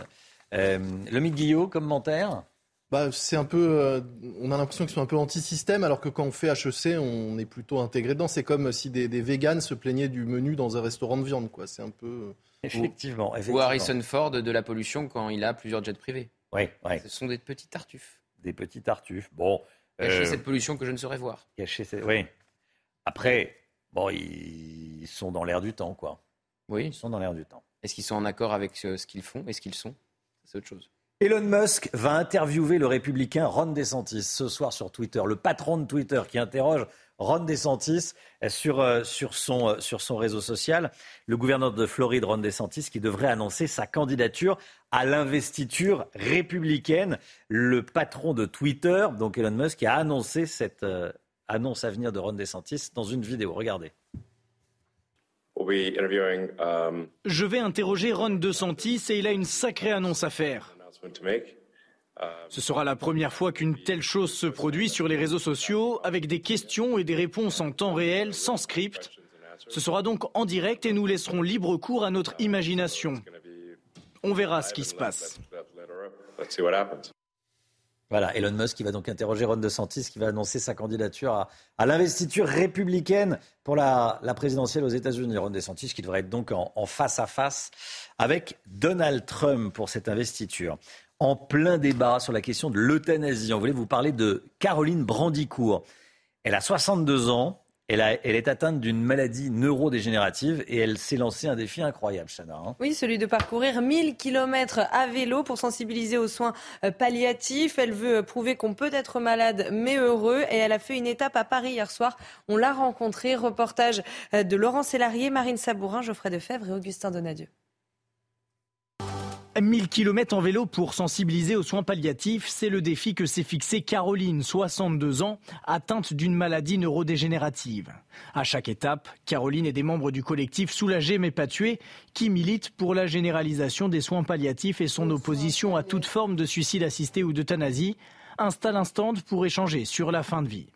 Euh, le Guillot, commentaire? Bah, c'est un peu, euh, on a l'impression qu'ils sont un peu anti-système, alors que quand on fait HEC, on est plutôt intégré dedans. C'est comme si des, des véganes se plaignaient du menu dans un restaurant de viande, quoi. C'est un peu. euh, Effectivement, Ou Harrison Ford de la pollution quand il a plusieurs jets privés. Oui, oui. Ce sont des petits tartuffes. Des petits tartuffes. Bon. Cacher euh, cette pollution que je ne saurais voir. Cacher cette- Oui. Après, bon, ils sont dans l'air du temps, quoi. Oui. Ils sont dans l'air du temps. Est-ce qu'ils sont en accord avec ce qu'ils font? Est-ce qu'ils sont? C'est autre chose. Elon Musk va interviewer le républicain Ron DeSantis ce soir sur Twitter. Le patron de Twitter qui interroge Ron DeSantis sur, euh, sur, son, euh, sur son réseau social. Le gouverneur de Floride, Ron DeSantis, qui devrait annoncer sa candidature à l'investiture républicaine. Le patron de Twitter, donc Elon Musk, qui a annoncé cette euh, annonce à venir de Ron DeSantis dans une vidéo. Regardez. Um, Je vais interroger Ron DeSantis et il a une sacrée annonce à faire. Ce sera la première fois qu'une telle chose se produit sur les réseaux sociaux, avec des questions et des réponses en temps réel, sans script. Ce sera donc en direct et nous laisserons libre cours à notre imagination. On verra ce qui se passe. Voilà, Elon Musk qui va donc interroger Ron DeSantis, qui va annoncer sa candidature à, l'investiture républicaine pour la, présidentielle aux États-Unis. Ron DeSantis qui devrait être donc en, face à face avec Donald Trump pour cette investiture. En plein débat sur la question de l'euthanasie, on voulait vous parler de Caroline Brandicourt. Elle a 62 ans, elle, est atteinte d'une maladie neurodégénérative et elle s'est lancée un défi incroyable, Chana. Hein. oui, celui de parcourir 1000 km à vélo pour sensibiliser aux soins euh, palliatifs. Elle veut prouver qu'on peut être malade mais heureux et elle a fait une étape à Paris hier soir. On l'a rencontrée. Reportage euh, de Laurent Sélarié, Marine Sabourin, Geoffrey Defebvre et Augustin Donadieu. 1000 km en vélo pour sensibiliser aux soins palliatifs, c'est le défi que s'est fixé Caroline, 62 ans, atteinte d'une maladie neurodégénérative. À chaque étape, Caroline et des membres du collectif Soulagés mais pas tués, qui militent pour la généralisation des soins palliatifs et son opposition à toute forme de suicide assisté ou d'euthanasie, installent un stand pour échanger sur la fin de vie.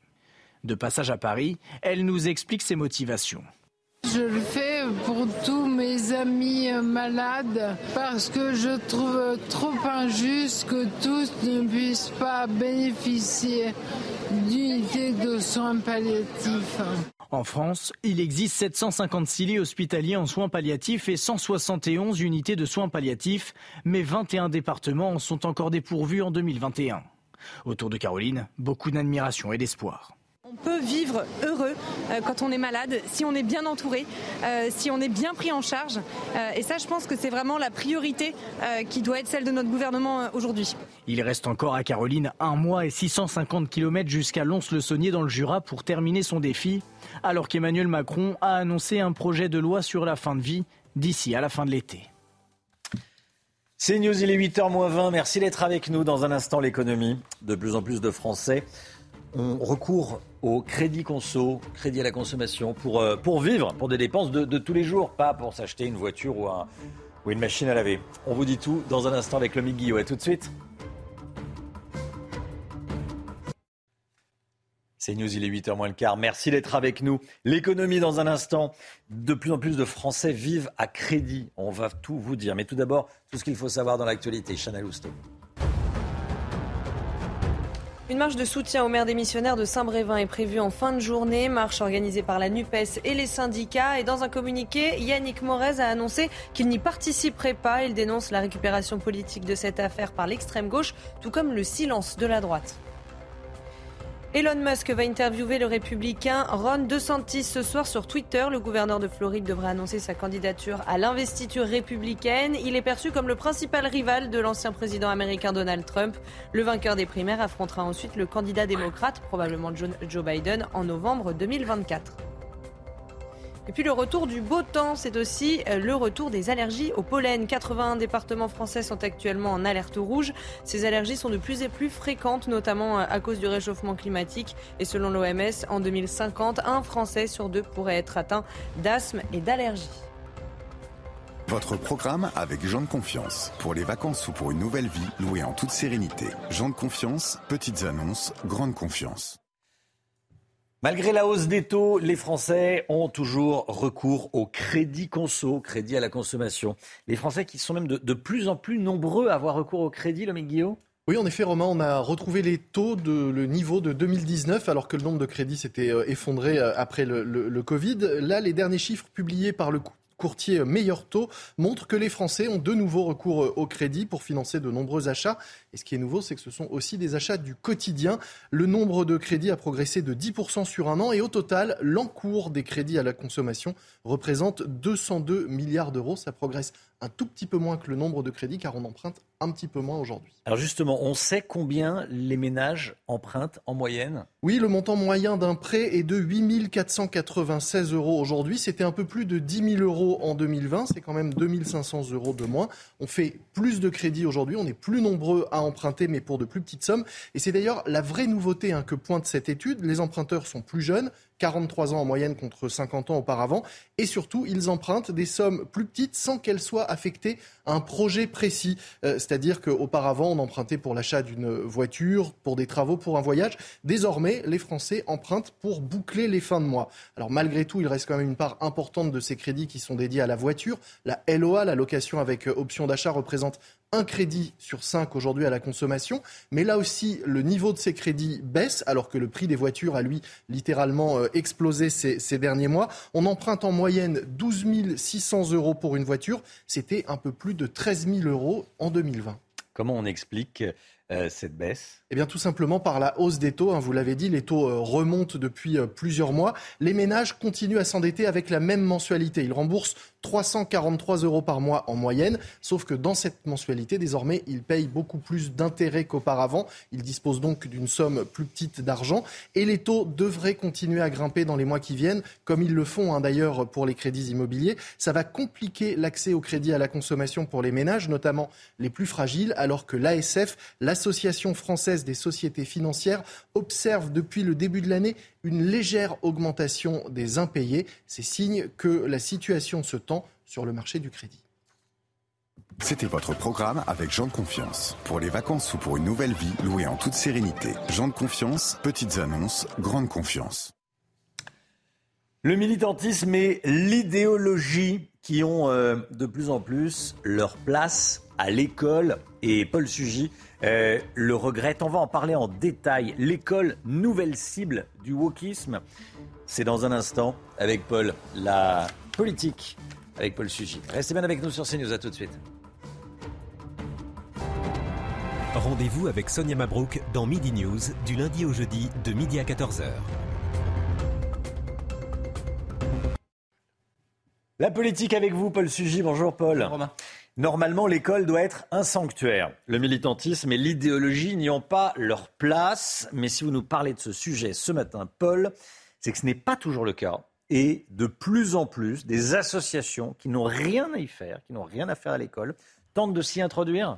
De passage à Paris, elle nous explique ses motivations. Je le fais pour tous mes amis malades parce que je trouve trop injuste que tous ne puissent pas bénéficier d'unités de soins palliatifs. En France, il existe 756 lits hospitaliers en soins palliatifs et 171 unités de soins palliatifs, mais 21 départements en sont encore dépourvus en 2021. Autour de Caroline, beaucoup d'admiration et d'espoir. On peut vivre heureux euh, quand on est malade, si on est bien entouré, euh, si on est bien pris en charge. Euh, et ça, je pense que c'est vraiment la priorité qui doit être celle de notre gouvernement aujourd'hui. Il reste encore à Caroline un mois et 650 km jusqu'à Lons-le-Saunier dans le Jura pour terminer son défi, alors qu'Emmanuel Macron a annoncé un projet de loi sur la fin de vie d'ici à la fin de l'été. C'est News, il est 8h20. Merci d'être avec nous dans un instant l'économie. De plus en plus de Français on recourt au crédit conso, crédit à la consommation, pour, euh, pour vivre, pour des dépenses de, tous les jours, pas pour s'acheter une voiture ou, une machine à laver. On vous dit tout dans un instant avec le Guillot. A tout de suite. C'est News, il est 8h moins le quart. Merci d'être avec nous. L'économie dans un instant. De plus en plus de Français vivent à crédit. On va tout vous dire. Mais tout d'abord, tout ce qu'il faut savoir dans l'actualité. Chanel Housteau. Une marche de soutien au maire démissionnaire de Saint-Brévin est prévue en fin de journée. Marche organisée par la NUPES et les syndicats. Et dans un communiqué, Yannick Morez a annoncé qu'il n'y participerait pas. Il dénonce la récupération politique de cette affaire par l'extrême gauche, tout comme le silence de la droite. Elon Musk va interviewer le républicain Ron DeSantis ce soir sur Twitter. Le gouverneur de Floride devrait annoncer sa candidature à l'investiture républicaine. Il est perçu comme le principal rival de l'ancien président américain Donald Trump. Le vainqueur des primaires affrontera ensuite le candidat démocrate, probablement Joe Biden, en novembre 2024. Et puis le retour du beau temps, c'est aussi euh, le retour des allergies au pollen. 81 départements français sont actuellement en alerte rouge. Ces allergies sont de plus en plus fréquentes, notamment euh, à cause du réchauffement climatique. Et selon l'OMS, en 2050, un Français sur deux pourrait être atteint d'asthme et d'allergie. Votre programme avec Jean de Confiance. Pour les vacances ou pour une nouvelle vie, louée en toute sérénité. Jean de Confiance, petites annonces, grande confiance. Malgré la hausse des taux, les Français ont toujours recours au crédit conso, crédit à la consommation. Les Français qui sont même de, plus en plus nombreux à avoir recours au crédit, le Guillaume? Oui, en effet, Romain, on a retrouvé les taux de le niveau de 2019, alors que le nombre de crédits s'était euh, effondré euh, après le, Covid. Là, les derniers chiffres publiés par le courtier Meilleur Taux montrent que les Français ont de nouveau recours euh, au crédit pour financer de nombreux achats Et ce qui est nouveau, c'est que ce sont aussi des achats du quotidien. Le nombre de crédits a progressé de 10% sur un an et au total, l'encours des crédits à la consommation représente 202 milliards d'euros. Ça progresse un tout petit peu moins que le nombre de crédits car on emprunte un petit peu moins aujourd'hui. Alors justement, on sait combien les ménages empruntent en moyenne? Oui, le montant moyen d'un prêt est de 8 496 euros aujourd'hui. C'était un peu plus de 10 000 euros en 2020. C'est quand même 2 500 euros de moins. On fait plus de crédits aujourd'hui. On est plus nombreux à emprunter, mais pour de plus petites sommes. Et c'est d'ailleurs la vraie nouveauté hein, que pointe cette étude. Les emprunteurs sont plus jeunes, 43 ans en moyenne contre 50 ans auparavant. Et surtout, ils empruntent des sommes plus petites sans qu'elles soient affectées à un projet précis. Euh, c'est-à-dire qu'auparavant, on empruntait pour l'achat d'une voiture, pour des travaux, pour un voyage. Désormais, les Français empruntent pour boucler les fins de mois. Alors malgré tout, il reste quand même une part importante de ces crédits qui sont dédiés à la voiture. La LOA, la location avec option d'achat, représente un crédit sur cinq aujourd'hui à la consommation. Mais là aussi, le niveau de ces crédits baisse, alors que le prix des voitures a, lui, littéralement euh, explosé ces, derniers mois. On emprunte en moyenne 12 600 euros pour une voiture. C'était un peu plus de 13 000 euros en 2020. Comment on explique euh, cette baisse Eh bien, tout simplement par la hausse des taux. Hein, vous l'avez dit, les taux euh, remontent depuis plusieurs mois. Les ménages continuent à s'endetter avec la même mensualité. Ils remboursent 343 euros par mois en moyenne, sauf que dans cette mensualité, désormais, ils payent beaucoup plus d'intérêts qu'auparavant. Ils disposent donc d'une somme plus petite d'argent et les taux devraient continuer à grimper dans les mois qui viennent, comme ils le font hein, d'ailleurs pour les crédits immobiliers. Ça va compliquer l'accès au crédit à la consommation pour les ménages, notamment les plus fragiles, alors que l'ASF, l'Association française des sociétés financières, observe depuis le début de l'année une légère augmentation des impayés. C'est signe que la situation se tend sur le marché du crédit. C'était votre programme avec Jean de Confiance. Pour les vacances ou pour une nouvelle vie, louée en toute sérénité. Jean de Confiance, petites annonces, grande confiance. Le militantisme et l'idéologie qui ont euh, de plus en plus leur place à l'école. Et Paul Sugy euh, le regrette. On va en parler en détail. L'école, nouvelle cible du wokisme. C'est dans un instant avec Paul, la politique avec Paul Sugy. Restez bien avec nous sur CNews. À tout de suite. Rendez-vous avec Sonia Mabrouk dans Midi News du lundi au jeudi de midi à 14h. La politique avec vous, Paul Sugy. Bonjour Paul. Romain. Normalement, l'école doit être un sanctuaire. Le militantisme et l'idéologie n'y ont pas leur place. Mais si vous nous parlez de ce sujet ce matin, Paul, c'est que ce n'est pas toujours le cas. Et de plus en plus, des associations qui n'ont rien à y faire, qui n'ont rien à faire à l'école, tentent de s'y introduire.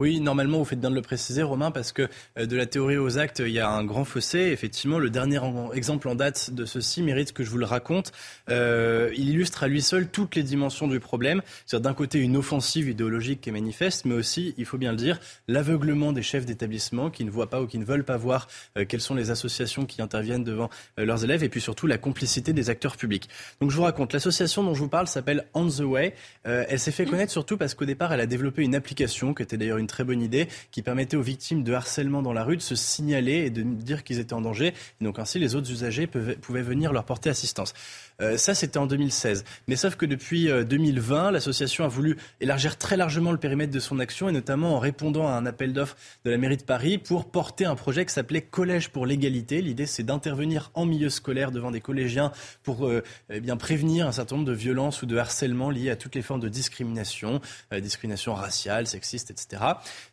Oui, normalement, vous faites bien de le préciser, Romain, parce que euh, de la théorie aux actes, il y a un grand fossé. Effectivement, le dernier exemple en date de ceci mérite que je vous le raconte. Euh, il illustre à lui seul toutes les dimensions du problème. C'est-à-dire d'un côté une offensive idéologique qui est manifeste, mais aussi, il faut bien le dire, l'aveuglement des chefs d'établissement qui ne voient pas ou qui ne veulent pas voir euh, quelles sont les associations qui interviennent devant leurs élèves, et puis surtout la complicité des acteurs publics. Donc je vous raconte, l'association dont je vous parle s'appelle On the Way. elle s'est fait connaître surtout parce qu'au départ, elle a développé une application qui était d'ailleurs une très bonne idée qui permettait aux victimes de harcèlement dans la rue de se signaler et de dire qu'ils étaient en danger. Et donc ainsi, les autres usagers pouvaient venir leur porter assistance. Euh, ça, c'était en 2016. Mais sauf que depuis 2020, euh, l'association a voulu élargir très largement le périmètre de son action et notamment en répondant à un appel d'offres de la mairie de Paris pour porter un projet qui s'appelait Collège pour l'égalité. L'idée, c'est d'intervenir en milieu scolaire devant des collégiens pour euh, eh bien prévenir un certain nombre de violences ou de harcèlement liés à toutes les formes de discrimination, discrimination raciale, sexiste, etc.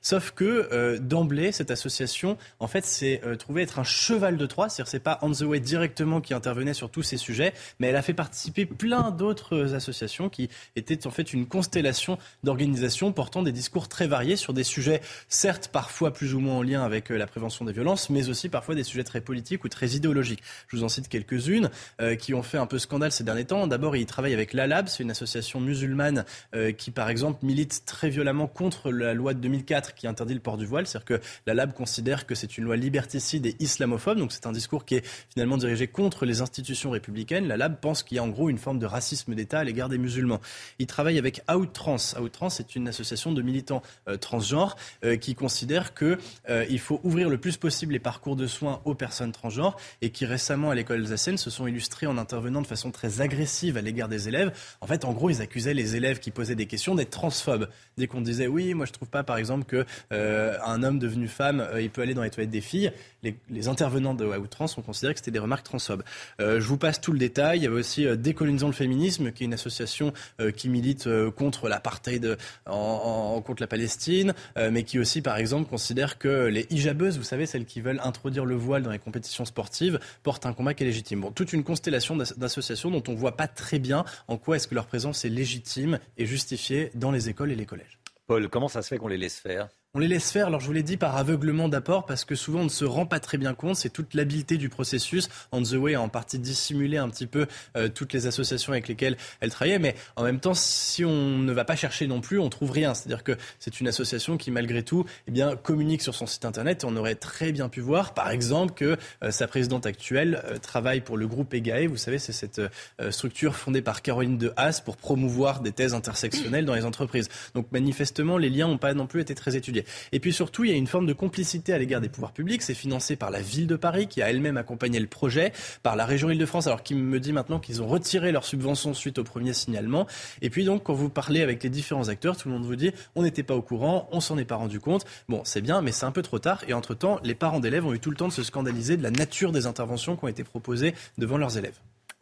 Sauf que d'emblée, cette association, en fait, s'est trouvée être un cheval de Troie. C'est-à-dire, c'est pas On the Way directement qui intervenait sur tous ces sujets, mais elle a fait participer plein d'autres associations qui étaient en fait une constellation d'organisations portant des discours très variés sur des sujets, certes parfois plus ou moins en lien avec euh, la prévention des violences, mais aussi parfois des sujets très politiques ou très idéologiques. Je vous en cite quelques-unes euh, qui ont fait un peu scandale ces derniers temps. D'abord, ils travaillent avec l'ALAB, c'est une association musulmane euh, qui, par exemple, milite très violemment contre la loi de 2004 qui interdit le port du voile. C'est-à-dire que l'ALAB considère que c'est une loi liberticide et islamophobe, donc c'est un discours qui est finalement dirigé contre les institutions républicaines. La Lab pense qu'il y a en gros une forme de racisme d'État à l'égard des musulmans. Il travaille avec Outtrans. Outtrans est une association de militants euh, transgenres euh, qui considère qu'il euh, faut ouvrir le plus possible les parcours de soins aux personnes transgenres et qui récemment à l'école alsacienne se sont illustrés en intervenant de façon très agressive à l'égard des élèves. En fait, en gros, ils accusaient les élèves qui posaient des questions d'être transphobes. Dès qu'on disait oui, moi je trouve pas par exemple, que euh, un homme devenu femme, il peut aller dans les toilettes des filles. Les, intervenants de outrance ont considéré que c'était des remarques transphobes. je vous passe tout le détail. Avait aussi Décolonisons le féminisme, qui est une association qui milite contre l'apartheid, contre la Palestine, mais qui aussi, par exemple, considère que les hijabeuses, vous savez, celles qui veulent introduire le voile dans les compétitions sportives, portent un combat qui est légitime. Bon, toute une constellation d'associations dont on ne voit pas très bien en quoi est-ce que leur présence est légitime et justifiée dans les écoles et les collèges. Paul, comment ça se fait qu'on les laisse faire? On les laisse faire, alors je vous l'ai dit, par aveuglement d'apport, parce que souvent on ne se rend pas très bien compte. C'est toute l'habileté du processus. On the Way a en partie dissimulé un petit peu euh, toutes les associations avec lesquelles elle travaillait. Mais en même temps, si on ne va pas chercher non plus, on trouve rien. C'est-à-dire que c'est une association qui, malgré tout, eh bien, communique sur son site internet. Et on aurait très bien pu voir, par exemple, que euh, sa présidente actuelle euh, travaille pour le groupe EGAE. Vous savez, c'est cette structure fondée par Caroline de Haas pour promouvoir des thèses intersectionnelles dans les entreprises. Donc manifestement, les liens n'ont pas non plus été très étudiés. Et puis surtout, il y a une forme de complicité à l'égard des pouvoirs publics. C'est financé par la ville de Paris qui a elle-même accompagné le projet, par la région Île-de-France, alors qui me dit maintenant qu'ils ont retiré leur subvention suite au premier signalement. Et puis donc, quand vous parlez avec les différents acteurs, tout le monde vous dit on n'était pas au courant, on s'en est pas rendu compte. Bon, c'est bien, mais c'est un peu trop tard. Et entre-temps, les parents d'élèves ont eu tout le temps de se scandaliser de la nature des interventions qui ont été proposées devant leurs élèves.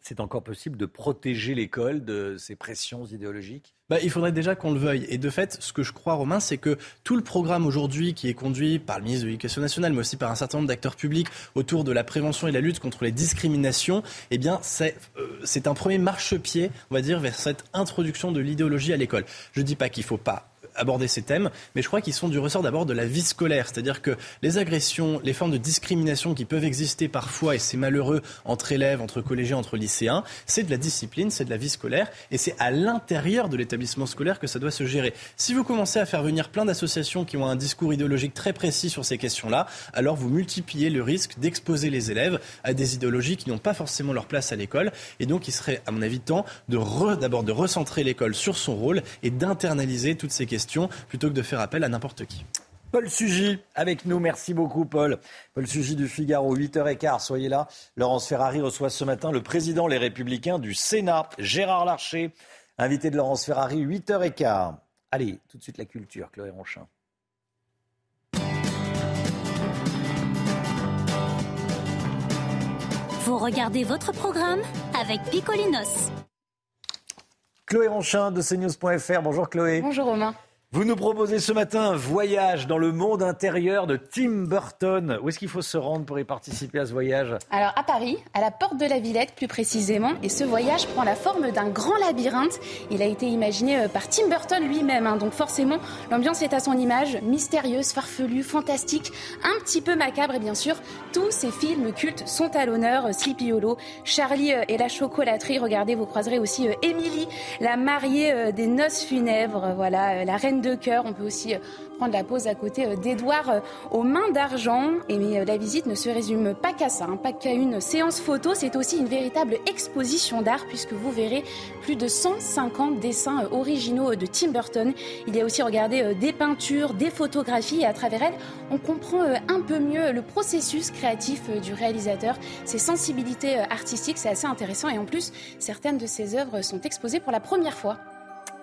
C'est encore possible de protéger l'école de ces pressions idéologiques? Bah, il faudrait déjà qu'on le veuille. Et de fait, ce que je crois, Romain, c'est que tout le programme aujourd'hui qui est conduit par le ministre de l'Éducation nationale, mais aussi par un certain nombre d'acteurs publics autour de la prévention et la lutte contre les discriminations, eh bien, c'est euh, un premier marchepied, on va dire, vers cette introduction de l'idéologie à l'école. Je ne dis pas qu'il ne faut pas aborder ces thèmes, mais je crois qu'ils sont du ressort d'abord de la vie scolaire. C'est-à-dire que les agressions, les formes de discrimination qui peuvent exister parfois, et c'est malheureux, entre élèves, entre collégiens, entre lycéens, c'est de la discipline, c'est de la vie scolaire, et c'est à l'intérieur de l'établissement scolaire que ça doit se gérer. Si vous commencez à faire venir plein d'associations qui ont un discours idéologique très précis sur ces questions-là, alors vous multipliez le risque d'exposer les élèves à des idéologies qui n'ont pas forcément leur place à l'école, et donc il serait, à mon avis, temps d'abord de recentrer l'école sur son rôle et d'internaliser toutes ces questions plutôt que de faire appel à n'importe qui. Paul Sugy avec nous. Merci beaucoup, Paul. Paul Sugy du Figaro, 8h15. Soyez là. Laurence Ferrari reçoit ce matin le président Les Républicains du Sénat, Gérard Larcher, invité de Laurence Ferrari, 8h15. Allez, tout de suite la culture, Chloé Ronchin. Vous regardez votre programme avec Picolinos. Chloé Ronchin de CNews.fr. Bonjour Chloé. Bonjour Romain. Vous nous proposez ce matin un voyage dans le monde intérieur de Tim Burton. Où est-ce qu'il faut se rendre pour y participer à ce voyage? Alors à Paris, à la porte de la Villette plus précisément, et ce voyage prend la forme d'un grand labyrinthe. Il a été imaginé euh, par Tim Burton lui-même, hein. donc forcément l'ambiance est à son image, mystérieuse, farfelue, fantastique, un petit peu macabre et bien sûr tous ces films cultes sont à l'honneur. Euh, Sleepy Hollow, Charlie euh, et la chocolaterie. Regardez, vous croiserez aussi Émilie, la mariée des noces funèbres. Voilà, la reine de cœur. On peut aussi euh, prendre la pause à côté euh, d'Edouard euh, aux mains d'argent. Et mais la visite ne se résume pas qu'à ça, hein, pas qu'à une séance photo. C'est aussi une véritable exposition d'art puisque vous verrez plus de 150 dessins originaux de Tim Burton. Il y a aussi, regardez, des peintures, des photographies et à travers elles, on comprend un peu mieux le processus créatif du réalisateur, ses sensibilités artistiques. C'est assez intéressant et en plus, certaines de ses œuvres sont exposées pour la première fois.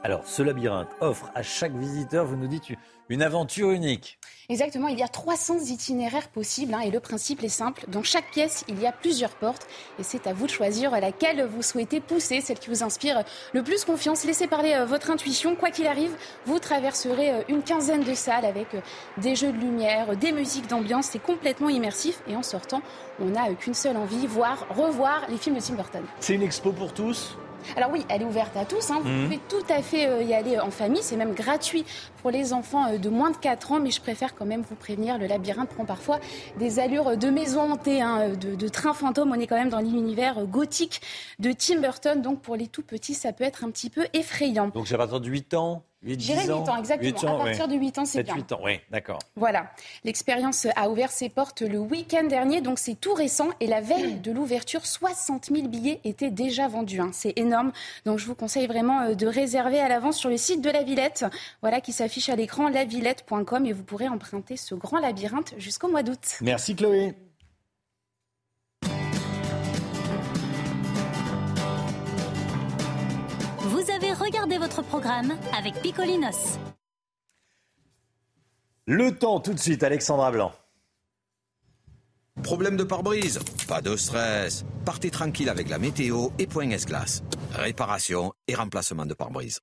Alors, ce labyrinthe offre à chaque visiteur, vous nous dites, une aventure unique. Exactement, il y a 300 itinéraires possibles hein, et le principe est simple. Dans chaque pièce, il y a plusieurs portes et c'est à vous de choisir laquelle vous souhaitez pousser, celle qui vous inspire le plus confiance. Laissez parler euh, votre intuition. Quoi qu'il arrive, vous traverserez euh, une quinzaine de salles avec euh, des jeux de lumière, des musiques d'ambiance. C'est complètement immersif et en sortant, on n'a qu'une seule envie, voir, revoir les films de Tim Burton. C'est une expo pour tous? Alors oui, elle est ouverte à tous. Hein. Vous mhm. pouvez tout à fait euh, y aller en famille. C'est même gratuit pour les enfants euh, de moins de 4 ans. Mais je préfère quand même vous prévenir, le labyrinthe prend parfois des allures de maison hantée, hein, de, de, train fantôme. On est quand même dans l'univers gothique de Tim Burton. Donc pour les tout petits, ça peut être un petit peu effrayant. Donc j'ai pas de 8 ans 8, 8 ans, exactement. à partir de 8 ans, c'est bien. 8 ans, oui, d'accord. Voilà. L'expérience a ouvert ses portes le week-end dernier, donc c'est tout récent. Et la veille de l'ouverture, 60 000 billets étaient déjà vendus. Hein. C'est énorme. Donc je vous conseille vraiment euh, de réserver à l'avance sur le site de la Villette, voilà, qui s'affiche à l'écran, lavillette.com, et vous pourrez emprunter ce grand labyrinthe jusqu'au mois d'août. Merci Chloé. Vous avez regardé votre programme avec Picolinos. Le temps tout de suite, Alexandra Blanc. Problème de pare-brise Pas de stress. Partez tranquille avec la météo et Point S-Glace. Réparation et remplacement de pare-brise.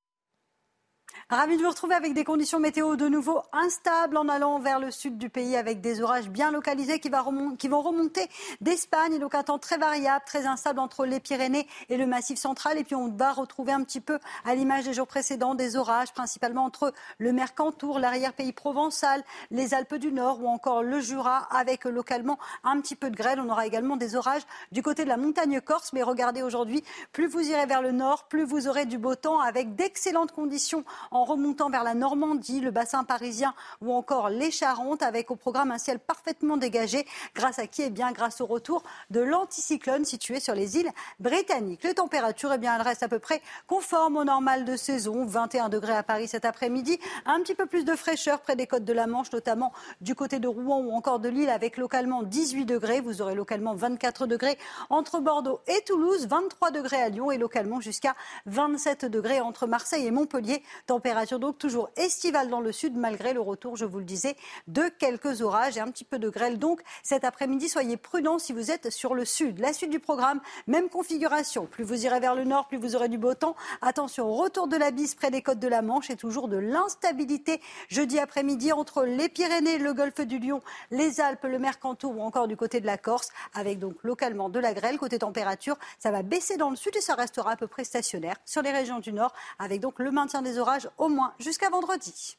Ravi de vous retrouver avec des conditions météo de nouveau instables en allant vers le sud du pays avec des orages bien localisés qui, vont remonter d'Espagne. Donc un temps très variable, très instable entre les Pyrénées et le Massif central. Et puis on va retrouver un petit peu à l'image des jours précédents des orages, principalement entre le Mercantour, l'arrière-pays provençal, les Alpes du Nord ou encore le Jura avec localement un petit peu de grêle. On aura également des orages du côté de la montagne corse. Mais regardez aujourd'hui, plus vous irez vers le nord, plus vous aurez du beau temps avec d'excellentes conditions en en remontant vers la Normandie, le bassin parisien ou encore les Charentes, avec au programme un ciel parfaitement dégagé, grâce à qui? Eh bien, grâce au retour de l'anticyclone situé sur les îles britanniques. Les températures, eh bien, elles restent à peu près conformes au normal de saison. 21 degrés à Paris cet après-midi, un petit peu plus de fraîcheur près des côtes de la Manche, notamment du côté de Rouen ou encore de Lille, avec localement 18 degrés. Vous aurez localement 24 degrés entre Bordeaux et Toulouse, 23 degrés à Lyon et localement jusqu'à 27 degrés entre Marseille et Montpellier. Température donc toujours estivale dans le sud, malgré le retour, je vous le disais, de quelques orages et un petit peu de grêle. Donc cet après-midi, soyez prudents si vous êtes sur le sud. La suite du programme, même configuration. Plus vous irez vers le nord, plus vous aurez du beau temps. Attention, retour de la bise près des côtes de la Manche et toujours de l'instabilité jeudi après-midi entre les Pyrénées, le golfe du Lion, les Alpes, le Mercantour ou encore du côté de la Corse, avec donc localement de la grêle. Côté température, ça va baisser dans le sud et ça restera à peu près stationnaire sur les régions du nord, avec donc le maintien des orages au moins jusqu'à vendredi.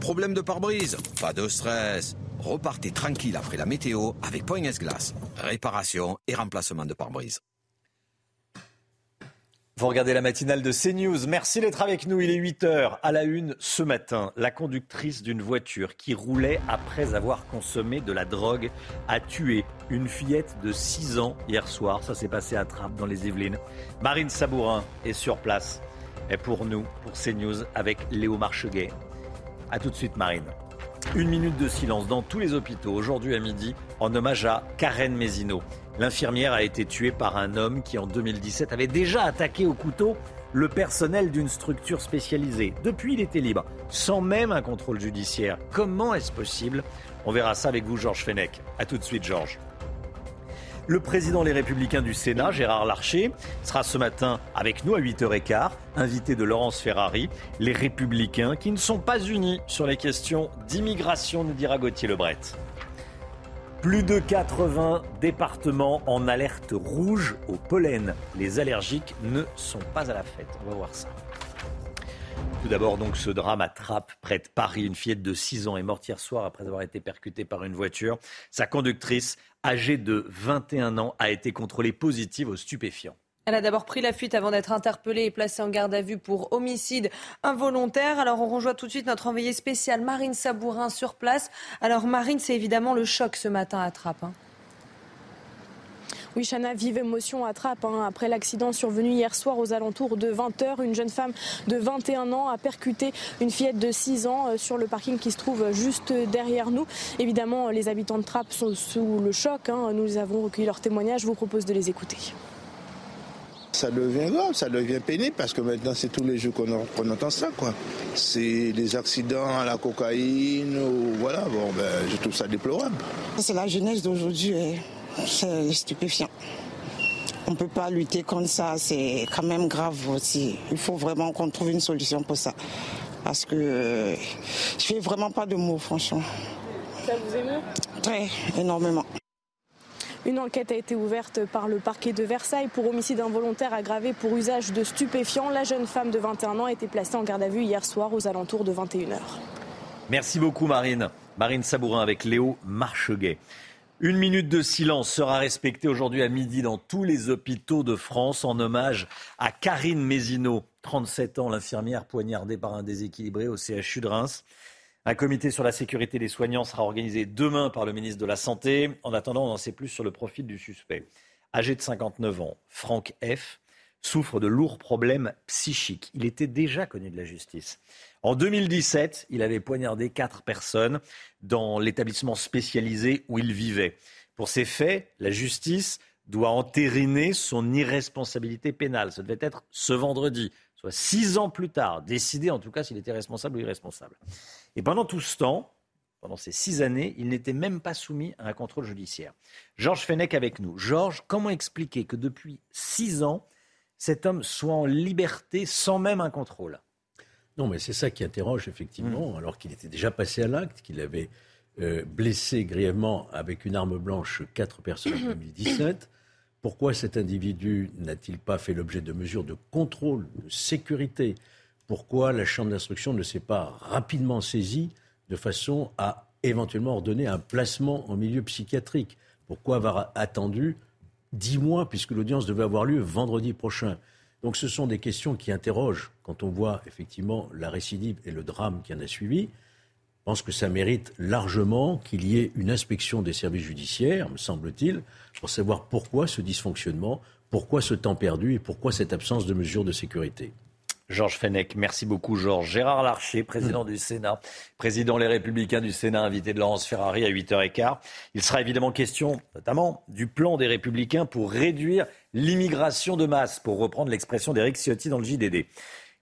Problème de pare-brise Pas de stress. Repartez tranquille après la météo avec Point S-Glace. Réparation et remplacement de pare-brise. Vous regardez la matinale de CNews. Merci d'être avec nous. Il est 8 h à la une ce matin. La conductrice d'une voiture qui roulait après avoir consommé de la drogue a tué une fillette de 6 ans hier soir. Ça s'est passé à Trappes dans les Yvelines. Marine Sabourin est sur place pour nous, pour CNews, avec Léo Marcheguet. A tout de suite, Marine. Une minute de silence dans tous les hôpitaux aujourd'hui à midi en hommage à Karen Mézineau. L'infirmière a été tuée par un homme qui en 2017 avait déjà attaqué au couteau le personnel d'une structure spécialisée. Depuis, il était libre, sans même un contrôle judiciaire. Comment est-ce possible? On verra ça avec vous, Georges Fenech. A tout de suite, Georges. Le président Les Républicains du Sénat, Gérard Larcher, sera ce matin avec nous à 8h15, invité de Laurence Ferrari. Les Républicains qui ne sont pas unis sur les questions d'immigration, nous dira Gauthier Lebret. Plus de 80 départements en alerte rouge au pollen. Les allergiques ne sont pas à la fête. On va voir ça. Tout d'abord, donc, ce drame à Trappes, près de Paris. Une fillette de 6 ans est morte hier soir après avoir été percutée par une voiture. Sa conductrice, âgée de 21 ans, a été contrôlée positive aux stupéfiants. Elle a d'abord pris la fuite avant d'être interpellée et placée en garde à vue pour homicide involontaire. Alors on rejoint tout de suite notre envoyée spéciale Marine Sabourin sur place. Alors Marine, c'est évidemment le choc ce matin à Trappes. Hein. Oui, Chana, vive émotion à Trappes. Hein. Après l'accident survenu hier soir aux alentours de 20h, une jeune femme de 21 ans a percuté une fillette de 6 ans euh, sur le parking qui se trouve juste derrière nous. Évidemment, les habitants de Trappes sont sous le choc. Hein. Nous avons recueilli leurs témoignages. Je vous propose de les écouter. Ça devient grave, ça devient pénible parce que maintenant c'est tous les jours qu'on entend ça quoi. C'est des accidents à la cocaïne ou voilà, bon ben je trouve ça déplorable. C'est la jeunesse d'aujourd'hui. C'est stupéfiant. On ne peut pas lutter contre ça, c'est quand même grave aussi. Il faut vraiment qu'on trouve une solution pour ça. Parce que euh, je fais vraiment pas de mots, franchement. Ça vous émeut? Très, énormément. Une enquête a été ouverte par le parquet de Versailles pour homicide involontaire aggravé pour usage de stupéfiants. La jeune femme de 21 ans a été placée en garde à vue hier soir aux alentours de 21h. Merci beaucoup Marine. Marine Sabourin avec Léo Marcheguet. Une minute de silence sera respectée aujourd'hui à midi dans tous les hôpitaux de France en hommage à Karine Mézineau, 37 ans, l'infirmière poignardée par un déséquilibré au CHU de Reims. Un comité sur la sécurité des soignants sera organisé demain par le ministre de la Santé. En attendant, on en sait plus sur le profil du suspect. Âgé de 59 ans, Franck F. souffre de lourds problèmes psychiques. Il était déjà connu de la justice. En 2017, il avait poignardé quatre personnes dans l'établissement spécialisé où il vivait. Pour ces faits, la justice doit entériner son irresponsabilité pénale. Ça devait être ce vendredi, soit six ans plus tard, décider en tout cas s'il était responsable ou irresponsable. Et pendant tout ce temps, pendant ces six années, il n'était même pas soumis à un contrôle judiciaire. Georges Fenech avec nous. Georges, comment expliquer que depuis six ans, cet homme soit en liberté sans même un contrôle Non, mais c'est ça qui interroge effectivement, mm. alors qu'il était déjà passé à l'acte, qu'il avait euh, blessé grièvement avec une arme blanche quatre personnes en 2017. Pourquoi cet individu n'a-t-il pas fait l'objet de mesures de contrôle, de sécurité? Pourquoi la Chambre d'instruction ne s'est pas rapidement saisie de façon à éventuellement ordonner un placement en milieu psychiatrique? Pourquoi avoir attendu dix mois, puisque l'audience devait avoir lieu vendredi prochain Donc ce sont des questions qui interrogent quand on voit effectivement la récidive et le drame qui en a suivi. Je pense que ça mérite largement qu'il y ait une inspection des services judiciaires, me semble-t-il, pour savoir pourquoi ce dysfonctionnement, pourquoi ce temps perdu et pourquoi cette absence de mesures de sécurité. Georges Fenech, merci beaucoup Georges. Gérard Larcher, président du Sénat, président Les Républicains du Sénat, invité de Laurence Ferrari à 8h15. Il sera évidemment question notamment du plan des Républicains pour réduire l'immigration de masse, pour reprendre l'expression d'Éric Ciotti dans le JDD.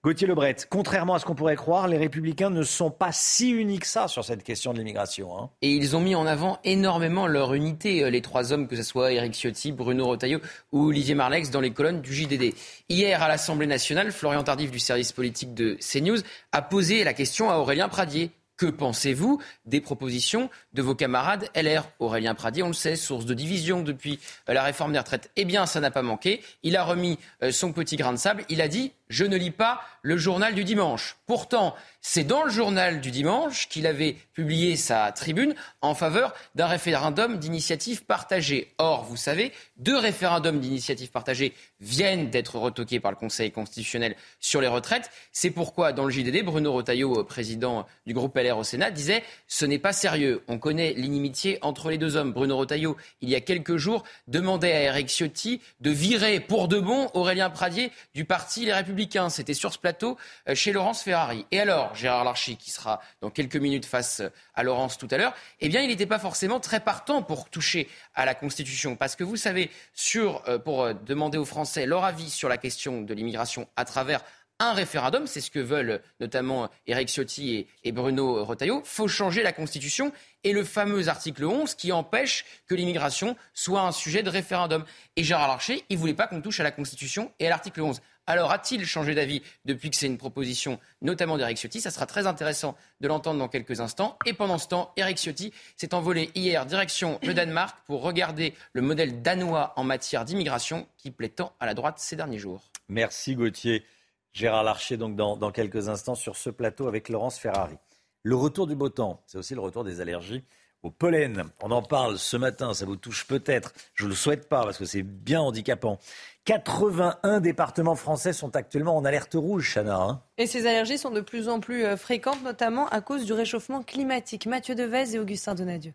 Gauthier Lebret, contrairement à ce qu'on pourrait croire, les Républicains ne sont pas si unis que ça sur cette question de l'immigration. Hein. Et ils ont mis en avant énormément leur unité, euh, les trois hommes, que ce soit Éric Ciotti, Bruno Retailleau ou Olivier Marlex, dans les colonnes du JDD. Hier, à l'Assemblée nationale, Florian Tardif du service politique de CNews a posé la question à Aurélien Pradier. Que pensez-vous des propositions de vos camarades LR Aurélien Pradier, on le sait, source de division depuis euh, la réforme des retraites. Eh bien, ça n'a pas manqué. Il a remis euh, son petit grain de sable. Il a dit je ne lis pas le journal du dimanche. Pourtant, c'est dans le journal du dimanche qu'il avait publié sa tribune en faveur d'un référendum d'initiative partagée. Or, vous savez, deux référendums d'initiative partagée viennent d'être retoqués par le Conseil constitutionnel sur les retraites. C'est pourquoi, dans le JDD, Bruno Retailleau, président du groupe LR au Sénat, disait ce n'est pas sérieux. On connaît l'inimitié entre les deux hommes. Bruno Retailleau, il y a quelques jours, demandait à Eric Ciotti de virer pour de bon Aurélien Pradier du parti Les Républicains. C'était sur ce plateau euh, chez Laurence Ferrari. Et alors, Gérard Larcher, qui sera dans quelques minutes face euh, à Laurence tout à l'heure, eh bien, il n'était pas forcément très partant pour toucher à la Constitution. Parce que vous savez, euh, pour demander aux Français leur avis sur la question de l'immigration à travers un référendum, c'est ce que veulent notamment Éric Ciotti et, Bruno Retailleau, faut changer la Constitution et le fameux article 11 qui empêche que l'immigration soit un sujet de référendum. Et Gérard Larcher, il ne voulait pas qu'on touche à la Constitution et à l'article 11. Alors a-t-il changé d'avis depuis que c'est une proposition, notamment d'Eric Ciotti? Ça sera très intéressant de l'entendre dans quelques instants. Et pendant ce temps, Eric Ciotti s'est envolé hier direction le Danemark pour regarder le modèle danois en matière d'immigration qui plaît tant à la droite ces derniers jours. Merci Gauthier. Gérard Larcher, donc dans, dans quelques instants sur ce plateau avec Laurence Ferrari. Le retour du beau temps, c'est aussi le retour des allergies au pollen. On en parle ce matin, ça vous touche peut-être. Je ne le souhaite pas parce que c'est bien handicapant. 81 départements français sont actuellement en alerte rouge, Chana. Hein. et ces allergies sont de plus en plus euh, fréquentes, notamment à cause du réchauffement climatique. Mathieu Devez et Augustin Donadieu.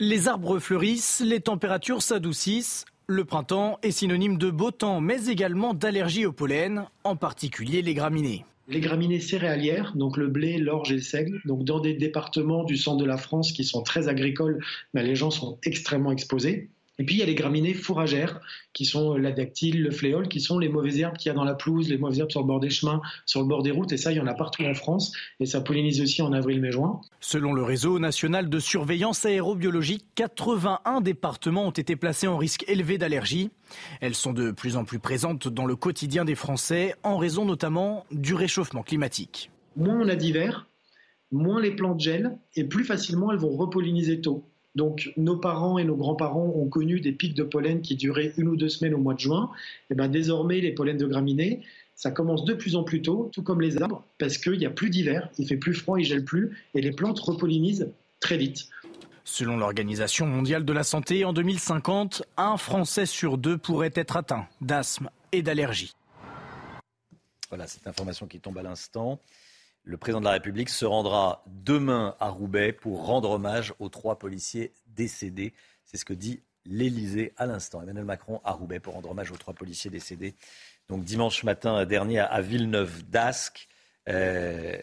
Les arbres fleurissent, les températures s'adoucissent. Le printemps est synonyme de beau temps, mais également d'allergies au pollen, en particulier les graminées. Les graminées céréalières, donc le blé, l'orge et le seigle, donc dans des départements du centre de la France qui sont très agricoles, mais les gens sont extrêmement exposés. Et puis il y a les graminées fourragères, qui sont la dactyle, le fléol, qui sont les mauvaises herbes qu'il y a dans la pelouse, les mauvaises herbes sur le bord des chemins, sur le bord des routes. Et ça, il y en a partout en France. Et ça pollinise aussi en avril, mai, juin. Selon le réseau national de surveillance aérobiologique, 81 départements ont été placés en risque élevé d'allergie. Elles sont de plus en plus présentes dans le quotidien des Français, en raison notamment du réchauffement climatique. Moins on a d'hiver, moins les plantes gèlent, et plus facilement elles vont repolliniser tôt. Donc nos parents et nos grands-parents ont connu des pics de pollen qui duraient une ou deux semaines au mois de juin. Et eh ben désormais les pollens de graminées, ça commence de plus en plus tôt, tout comme les arbres, parce qu'il n'y a plus d'hiver, il fait plus froid, il gèle plus, et les plantes repollinisent très vite. Selon l'Organisation mondiale de la santé, en 2050, un Français sur deux pourrait être atteint d'asthme et d'allergie. Voilà cette information qui tombe à l'instant. Le président de la République se rendra demain à Roubaix pour rendre hommage aux trois policiers décédés. C'est ce que dit l'Élysée à l'instant. Emmanuel Macron à Roubaix pour rendre hommage aux trois policiers décédés. Donc dimanche matin dernier à Villeneuve d'Ascq. Euh,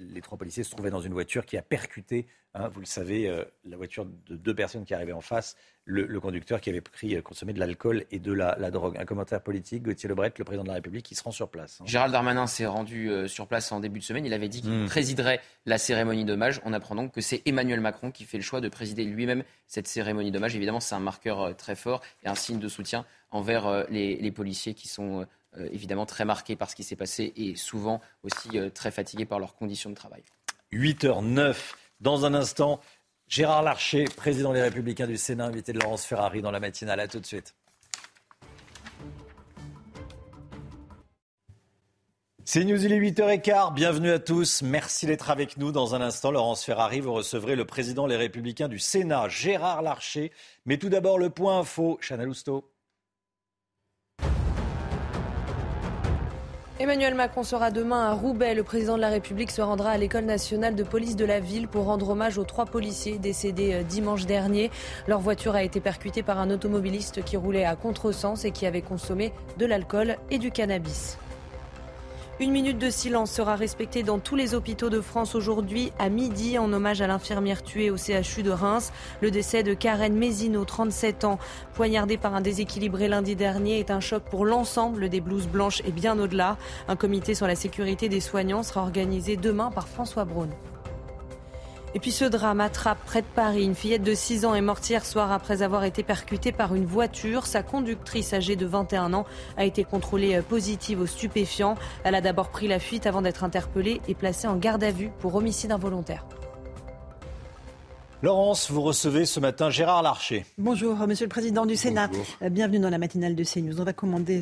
les trois policiers se trouvaient dans une voiture qui a percuté, hein, vous le savez, euh, la voiture de deux personnes qui arrivaient en face, le, conducteur qui avait pris, euh, consommé de l'alcool et de la, drogue. Un commentaire politique, Gauthier Lebret, le président de la République, qui se rend sur place. Hein. Gérald Darmanin s'est rendu euh, sur place en début de semaine. Il avait dit qu'il hmm. présiderait la cérémonie d'hommage. On apprend donc que c'est Emmanuel Macron qui fait le choix de présider lui-même cette cérémonie d'hommage. Évidemment, c'est un marqueur très fort et un signe de soutien envers les policiers qui sont évidemment très marqués par ce qui s'est passé et souvent aussi euh, très fatigués par leurs conditions de travail. 8h09, dans un instant, Gérard Larcher, président des Républicains du Sénat, invité de Laurence Ferrari dans la matinale. À tout de suite. C'est News, il est 8h15. Bienvenue à tous. Merci d'être avec nous. Dans un instant, Laurence Ferrari, vous recevrez le président des Républicains du Sénat, Gérard Larcher. Mais tout d'abord, le point info. Chana Lousteau. Emmanuel Macron sera demain à Roubaix. Le président de la République se rendra à l'école nationale de police de la ville pour rendre hommage aux trois policiers décédés euh, dimanche dernier. Leur voiture a été percutée par un automobiliste qui roulait à contresens et qui avait consommé de l'alcool et du cannabis. Une minute de silence sera respectée dans tous les hôpitaux de France aujourd'hui à midi en hommage à l'infirmière tuée au CHU de Reims. Le décès de Karen Mézino, 37 ans, poignardée par un déséquilibré lundi dernier, est un choc pour l'ensemble des blouses blanches et bien au-delà. Un comité sur la sécurité des soignants sera organisé demain par François Braun. Et puis ce drame attrape près de Paris. Une fillette de 6 ans est morte hier soir après avoir été percutée par une voiture. Sa conductrice âgée de 21 ans a été contrôlée euh, positive aux stupéfiants. Elle a d'abord pris la fuite avant d'être interpellée et placée en garde à vue pour homicide involontaire. Laurence, vous recevez ce matin Gérard Larcher. Bonjour, Monsieur le Président du Sénat. Euh, bienvenue dans la matinale de CNews. On va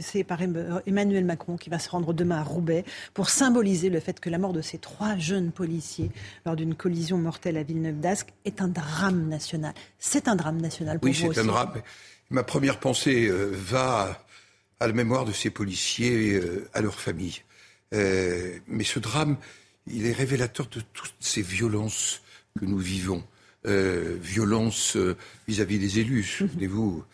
c'est par euh, Emmanuel Macron qui va se rendre demain à Roubaix pour symboliser le fait que la mort de ces trois jeunes policiers lors d'une collision mortelle à Villeneuve-d'Ascq est un drame national. C'est un drame national pour oui, vous Oui, c'est un drame. Ma première pensée euh, va à la mémoire de ces policiers, à leur famille. mais ce drame, il est révélateur de toutes ces violences que nous vivons. Euh, violence euh, vis-à-vis des élus. Mhm. Souvenez-vous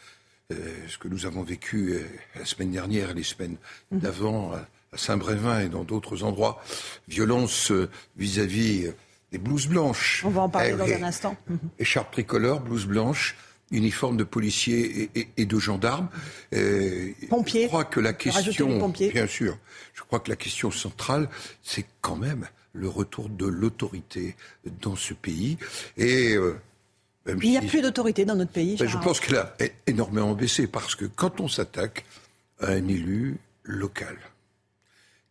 euh, ce que nous avons vécu la semaine dernière et les semaines mhm. d'avant à Saint-Brévin et dans d'autres endroits. Violence vis-à-vis des blouses blanches. On va en parler dans un instant. Mhm. Écharpe tricolore, blouse blanche, uniforme de policiers et, de gendarmes. pompiers. Je crois que la question, bien sûr, je crois que la question centrale, c'est quand même le retour de l'autorité dans ce pays. Et euh, il n'y a plus d'autorité dans notre pays. Ben, je pense qu'elle a énormément baissé parce que quand on s'attaque à un élu local,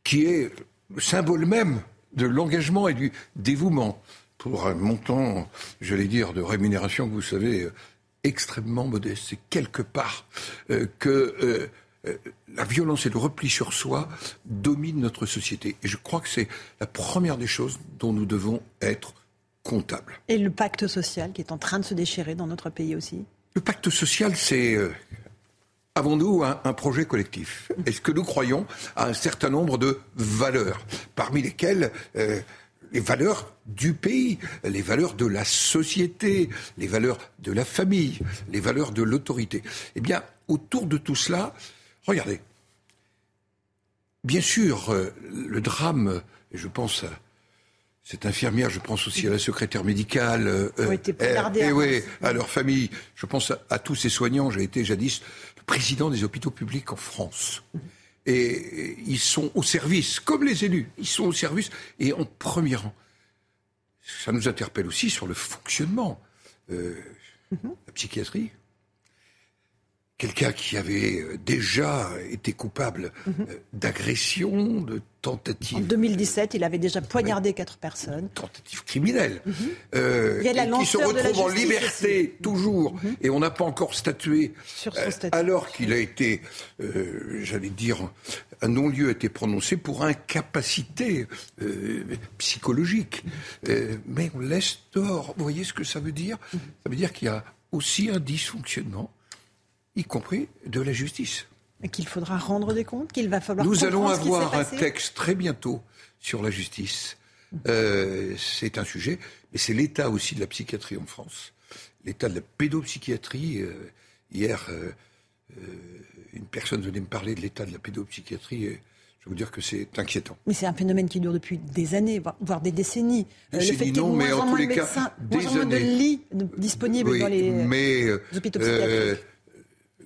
qui est le symbole même de l'engagement et du dévouement pour un montant, j'allais dire, de rémunération que vous savez, euh, extrêmement modeste. C'est quelque part euh, que euh, la violence et le repli sur soi dominent notre société. Et je crois que c'est la première des choses dont nous devons être comptables. Et le pacte social qui est en train de se déchirer dans notre pays aussi? Le pacte social, c'est... Euh, avons-nous un, projet collectif? Est-ce que nous croyons à un certain nombre de valeurs, parmi lesquelles euh, les valeurs du pays, les valeurs de la société, les valeurs de la famille, les valeurs de l'autorité? Eh bien, autour de tout cela, Regardez. Bien sûr, euh, le drame, et je pense à cette infirmière, je pense aussi à la secrétaire médicale, euh, et, eh, oui, à leur famille. Je pense à, tous ces soignants. J'ai été jadis le président des hôpitaux publics en France. Et, ils sont au service, comme les élus, ils sont au service et en premier rang. Ça nous interpelle aussi sur le fonctionnement. Euh, mhm. La psychiatrie, quelqu'un qui avait euh, déjà été coupable mhm. euh, d'agression, de tentative. En 2017, il avait déjà poignardé quatre personnes. Tentative criminelle. Mhm. Euh, qui se retrouve en liberté toujours. Mhm. Et on n'a pas encore statué. Sur son statut. alors qu'il a été, j'allais dire, un non-lieu a été prononcé pour incapacité psychologique. mais on laisse dehors. Vous voyez ce que ça veut dire? Ça veut dire qu'il y a aussi un dysfonctionnement y compris de la justice. Et qu'il faudra rendre des comptes, qu'il va falloir. Nous allons avoir un texte très bientôt sur la justice. Euh, c'est un sujet, mais c'est l'état aussi de la psychiatrie en France, l'état de la pédopsychiatrie. Euh, hier, euh, une personne venait me parler de l'état de la pédopsychiatrie. Et je vous dire que c'est inquiétant. Mais c'est un phénomène qui dure depuis des années, voire des décennies. Décennies, le fait qu'il y ait non, mais en en tous les de cas, médecins, des moins en moins de années. lits disponibles Oui, dans les mais euh, hôpitaux euh.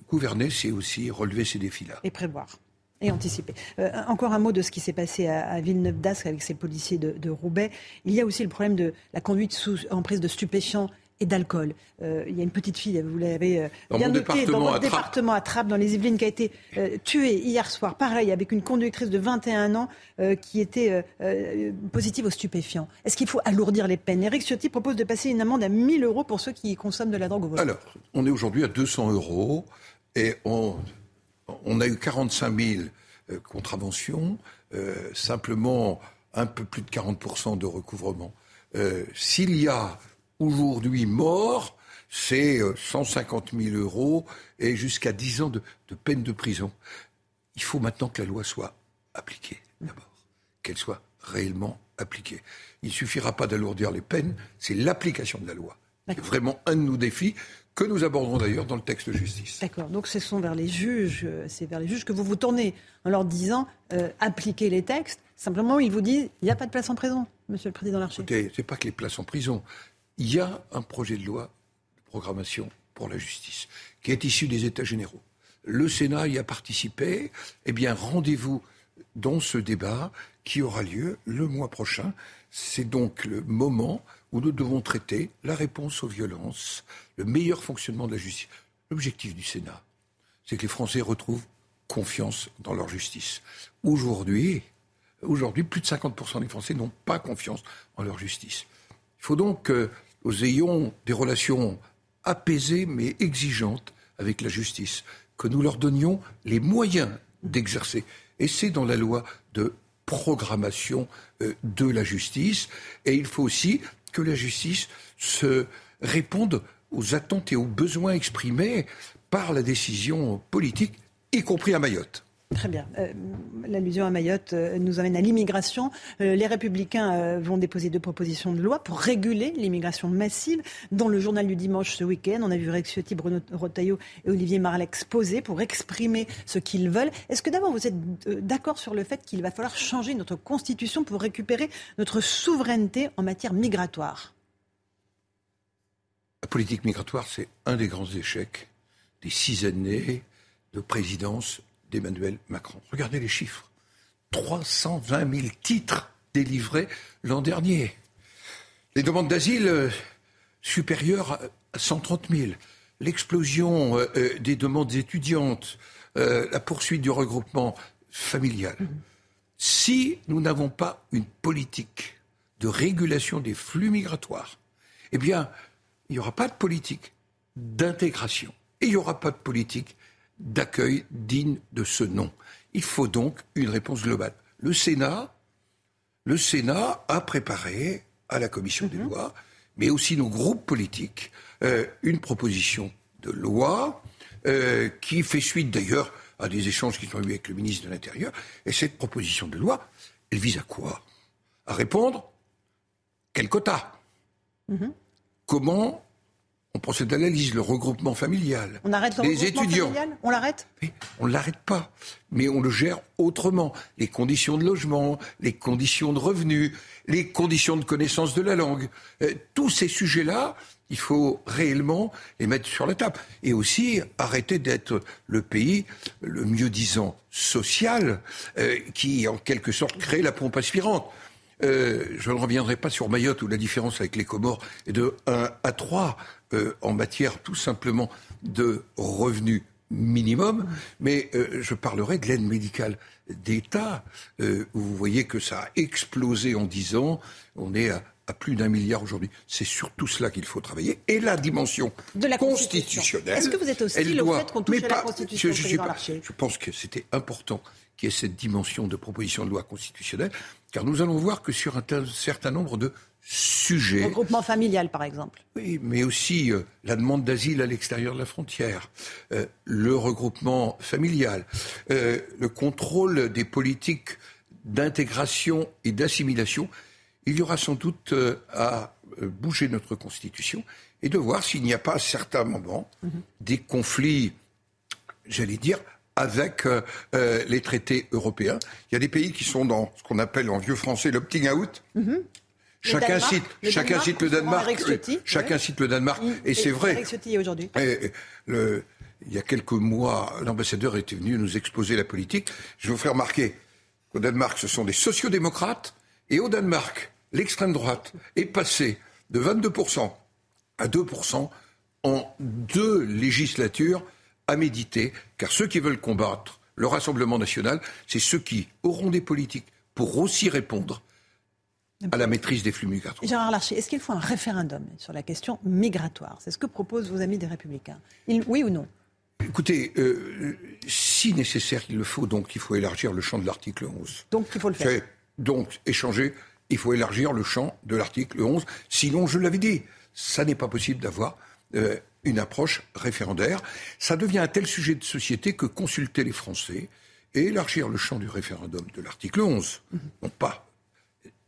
Gouverner, c'est aussi relever ces défis-là. Et prévoir. Et anticiper. Euh, encore un mot de ce qui s'est passé à, à Villeneuve d'Ascq avec ces policiers de, de Roubaix. Il y a aussi le problème de la conduite sous emprise de stupéfiants et d'alcool. Euh, il y a une petite fille, vous l'avez euh, bien mon noté, département, dans votre à département à Trappes, dans les Yvelines, qui a été tuée hier soir, pareil, avec une conductrice de 21 ans qui était positive aux stupéfiants. Est-ce qu'il faut alourdir les peines? Eric Ciotti propose de passer une amende à 1000 euros pour ceux qui consomment de la drogue au volant. Alors, on est aujourd'hui à 200 euros et on, on a eu 45 000 euh, contraventions, euh, simplement un peu plus de 40% de recouvrement. Euh, S'il y a aujourd'hui mort, c'est euh, 150 000 euros et jusqu'à 10 ans de, de peine de prison. Il faut maintenant que la loi soit appliquée, d'abord, qu'elle soit réellement appliquée. Il ne suffira pas d'alourdir les peines, c'est l'application de la loi. C'est vraiment un de nos défis que nous aborderons d'ailleurs dans le texte de justice. D'accord. Donc ce sont vers les juges, euh, c'est vers les juges que vous vous tournez en leur disant euh, appliquez les textes. Simplement, ils vous disent il n'y a pas de place en prison, Monsieur le Président Larcher. Écoutez, c'est pas que les places en prison. Il y a un projet de loi de programmation pour la justice qui est issu des États généraux. Le Sénat y a participé. Eh bien, rendez-vous dans ce débat qui aura lieu le mois prochain. C'est donc le moment où nous devons traiter la réponse aux violences, le meilleur fonctionnement de la justice. L'objectif du Sénat, c'est que les Français retrouvent confiance dans leur justice. Aujourd'hui, plus de 50% des Français n'ont pas confiance en leur justice. Il faut donc que nous ayons des relations apaisées mais exigeantes avec la justice, que nous leur donnions les moyens d'exercer. Et c'est dans la loi de programmation euh, de la justice. Et il faut aussi que la justice se réponde aux attentes et aux besoins exprimés par la décision politique, y compris à Mayotte. Très bien. Euh, L'allusion à Mayotte euh, nous amène à l'immigration. Euh, les Républicains vont déposer deux propositions de loi pour réguler l'immigration massive. Dans le journal du dimanche ce week-end, on a vu Rex Bruno Rotaillot et Olivier Marleix exposer pour exprimer ce qu'ils veulent. Est-ce que d'abord vous êtes d'accord sur le fait qu'il va falloir changer notre constitution pour récupérer notre souveraineté en matière migratoire? La politique migratoire, c'est un des grands échecs des six années de présidence d'Emmanuel Macron. Regardez les chiffres. 320 000 titres délivrés l'an dernier. Les demandes d'asile euh, supérieures à 130 000. L'explosion euh, euh, des demandes étudiantes. la poursuite du regroupement familial. Si nous n'avons pas une politique de régulation des flux migratoires, eh bien, il n'y aura pas de politique d'intégration et il n'y aura pas de politique d'accueil digne de ce nom. Il faut donc une réponse globale. Le Sénat, le Sénat a préparé à la commission des lois, mais aussi nos groupes politiques, euh, une proposition de loi euh, qui fait suite d'ailleurs à des échanges qui sont eu avec le ministre de l'Intérieur. Et cette proposition de loi, elle vise à quoi? À répondre quel quota? Comment on procède à la liste, le regroupement familial On arrête le Les regroupement étudiants. familial? On l'arrête? On ne l'arrête pas, mais on le gère autrement. Les conditions de logement, les conditions de revenus, les conditions de connaissance de la langue, euh, tous ces sujets-là, il faut réellement les mettre sur la table. Et aussi arrêter d'être le pays le mieux disant social euh, qui, en quelque sorte, crée la pompe aspirante. Euh, je ne reviendrai pas sur Mayotte où la différence avec les Comores est de 1 à 3 euh, en matière tout simplement de revenus minimum, mais euh, je parlerai de l'aide médicale d'État, euh, où vous voyez que ça a explosé en 10 ans, on est à, à plus d'un milliard aujourd'hui. C'est surtout cela qu'il faut travailler. Et la dimension De la constitutionnelle. Est-ce que vous êtes hostile elle au doit- fait qu'on touche à la Constitution, je, je pas- je pense que c'était important qu'il y ait cette dimension de proposition de loi constitutionnelle, car nous allons voir que sur un certain nombre de sujets, Regroupement familial, par exemple. oui, mais aussi euh, la demande d'asile à l'extérieur de la frontière, euh, le regroupement familial, euh, le contrôle des politiques d'intégration et d'assimilation. Il y aura sans doute à bouger notre constitution et de voir s'il n'y a pas à certains moments des conflits, j'allais dire, avec euh, euh, les traités européens. Il y a des pays qui sont dans ce qu'on appelle en vieux français l'opting out. Mhm. Chacun Danemark, cite, le chacun Danemark, cite le Danemark. Oui. Chacun cite le Danemark. Et, Et c'est vrai. Aujourd'hui. Il y a quelques mois, l'ambassadeur était venu nous exposer la politique. Je vous ferai remarquer qu'au Danemark, ce sont des sociodémocrates. Et au Danemark, l'extrême droite est passée de 22% à 2% en deux législatures à méditer. Car ceux qui veulent combattre le Rassemblement national, c'est ceux qui auront des politiques pour aussi répondre à la maîtrise des flux migratoires. Gérard Larcher, est-ce qu'il faut un référendum sur la question migratoire? C'est ce que proposent vos amis des Républicains. Oui ou non? Écoutez, euh, si nécessaire, il le faut, donc il faut élargir le champ de l'article 11. Donc il faut le faire. Donc échanger, il faut élargir le champ de l'article 11. Sinon, je l'avais dit, ça n'est pas possible d'avoir euh, une approche référendaire. Ça devient un tel sujet de société que consulter les Français et élargir le champ du référendum de l'article 11, non pas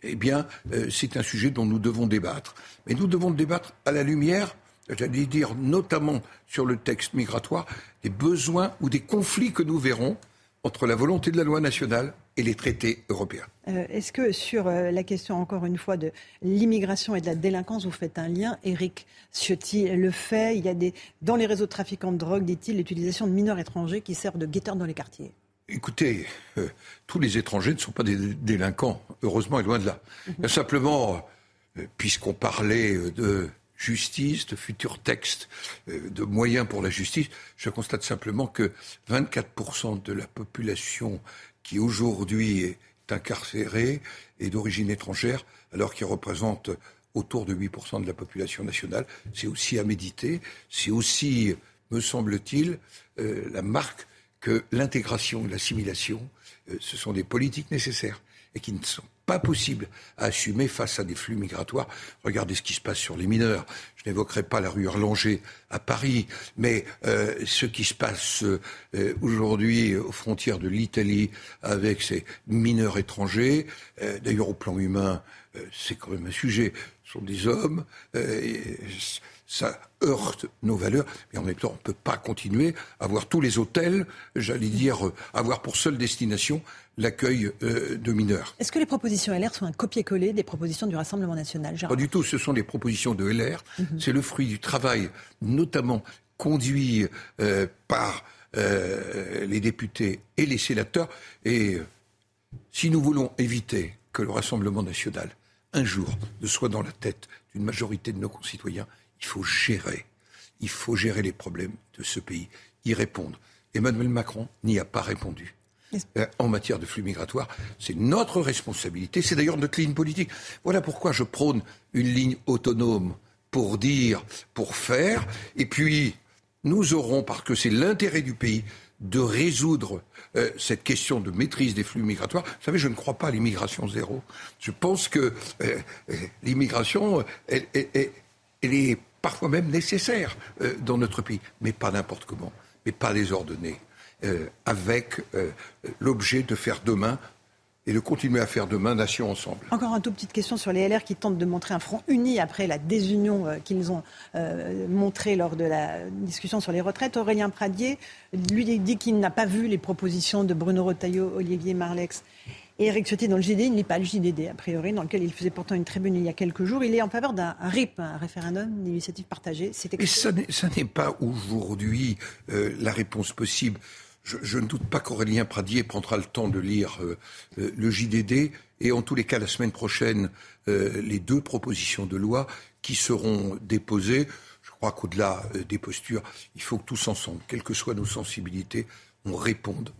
eh bien, euh, c'est un sujet dont nous devons débattre. Mais nous devons débattre à la lumière, j'allais dire notamment sur le texte migratoire, des besoins ou des conflits que nous verrons entre la volonté de la loi nationale et les traités européens. Euh, Est-ce que sur euh, la question, encore une fois, de l'immigration et de la délinquance, vous faites un lien Éric Ciotti le fait? Il y a des, dans les réseaux de trafiquants de drogue, dit-il, l'utilisation de mineurs étrangers qui servent de guetteurs dans les quartiers. Écoutez, euh, tous les étrangers ne sont pas des délinquants, heureusement et loin de là. A Simplement, puisqu'on parlait de justice, de futurs textes, euh, de moyens pour la justice, je constate simplement que 24% de la population qui aujourd'hui est incarcérée est d'origine étrangère, alors qu'il représente autour de 8% de la population nationale. C'est aussi à méditer, c'est aussi, me semble-t-il, euh, la marque que l'intégration et l'assimilation, euh, ce sont des politiques nécessaires et qui ne sont pas possibles à assumer face à des flux migratoires. Regardez ce qui se passe sur les mineurs. Je n'évoquerai pas la rue Erlanger à Paris, mais euh, ce qui se passe euh, aujourd'hui aux frontières de l'Italie avec ces mineurs étrangers, euh, d'ailleurs au plan humain, c'est quand même un sujet. Ce sont des hommes, ça heurte nos valeurs, mais en même temps, on ne peut pas continuer à voir tous les hôtels, j'allais dire, avoir pour seule destination l'accueil euh, de mineurs. Est-ce que les propositions LR sont un copier-coller des propositions du Rassemblement national Gérard Pas du tout, ce sont des propositions de LR, c'est le fruit du travail, notamment conduit euh, par euh, les députés et les sénateurs. Et si nous voulons éviter que le Rassemblement national, un jour, ne soit dans la tête d'une majorité de nos concitoyens, il faut gérer. Il faut gérer les problèmes de ce pays, y répondre. Emmanuel Macron n'y a pas répondu. Euh, En matière de flux migratoires, c'est notre responsabilité, c'est d'ailleurs notre ligne politique. Voilà pourquoi je prône une ligne autonome pour dire, pour faire, et puis nous aurons, parce que c'est l'intérêt du pays, de résoudre euh, cette question de maîtrise des flux migratoires. Vous savez, je ne crois pas à l'immigration zéro. Je pense que euh, l'immigration, elle, est parfois même nécessaire dans notre pays, mais pas n'importe comment, mais pas désordonnée, euh, avec euh, l'objet de faire demain et de continuer à faire demain nation ensemble. Encore une toute petite question sur les LR qui tentent de montrer un front uni après la désunion euh, qu'ils ont euh, montrée lors de la discussion sur les retraites. Aurélien Pradier, lui, dit qu'il n'a pas vu les propositions de Bruno Retailleau, Olivier Marlex et Eric Ciotti dans le JD. Il n'est pas le JDD, a priori, dans lequel il faisait pourtant une tribune il y a quelques jours. Il est en faveur d'un RIP, un référendum d'initiative partagée. C'est Mais ça n'est- ça n'est pas aujourd'hui euh, la réponse possible. Je, ne doute pas qu'Aurélien Pradier prendra le temps de lire euh, euh, le JDD et en tous les cas la semaine prochaine euh, les deux propositions de loi qui seront déposées. Je crois qu'au-delà des postures, il faut que tous ensemble, quelles que soient nos sensibilités, on réponde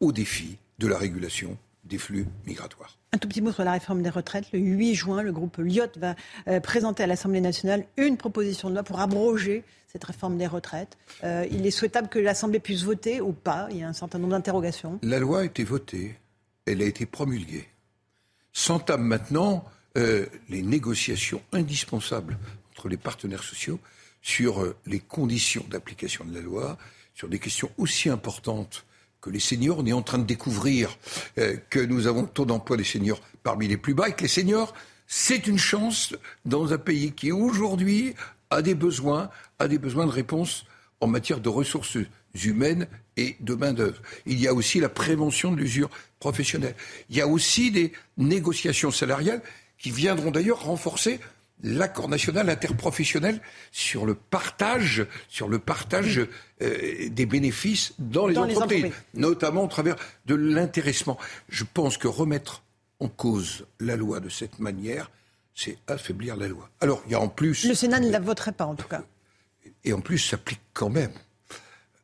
aux défis de la régulation des flux migratoires. Un tout petit mot sur la réforme des retraites. Le 8 juin, le groupe Lyot va présenter à l'Assemblée nationale une proposition de loi pour abroger cette réforme des retraites. Euh, il est souhaitable que l'Assemblée puisse voter ou pas. Il y a un certain nombre d'interrogations. La loi a été votée, elle a été promulguée. S'entament maintenant euh, les négociations indispensables entre les partenaires sociaux sur euh, les conditions d'application de la loi, sur des questions aussi importantes que les seniors. On est en train de découvrir que nous avons le taux d'emploi des seniors parmi les plus bas et que les seniors, c'est une chance dans un pays qui aujourd'hui a des besoins, a des besoins de réponse en matière de ressources humaines et de main-d'œuvre. Il y a aussi la prévention de l'usure professionnelle. Il y a aussi des négociations salariales qui viendront d'ailleurs renforcer l'accord national interprofessionnel sur le partage, sur le partage euh, des bénéfices dans, les, entreprises, notamment au travers de l'intéressement. Je pense que remettre en cause la loi de cette manière, c'est affaiblir la loi. Alors, il y a en plus. Le Sénat ne la voterait pas, en tout cas. Et en plus, s'applique quand même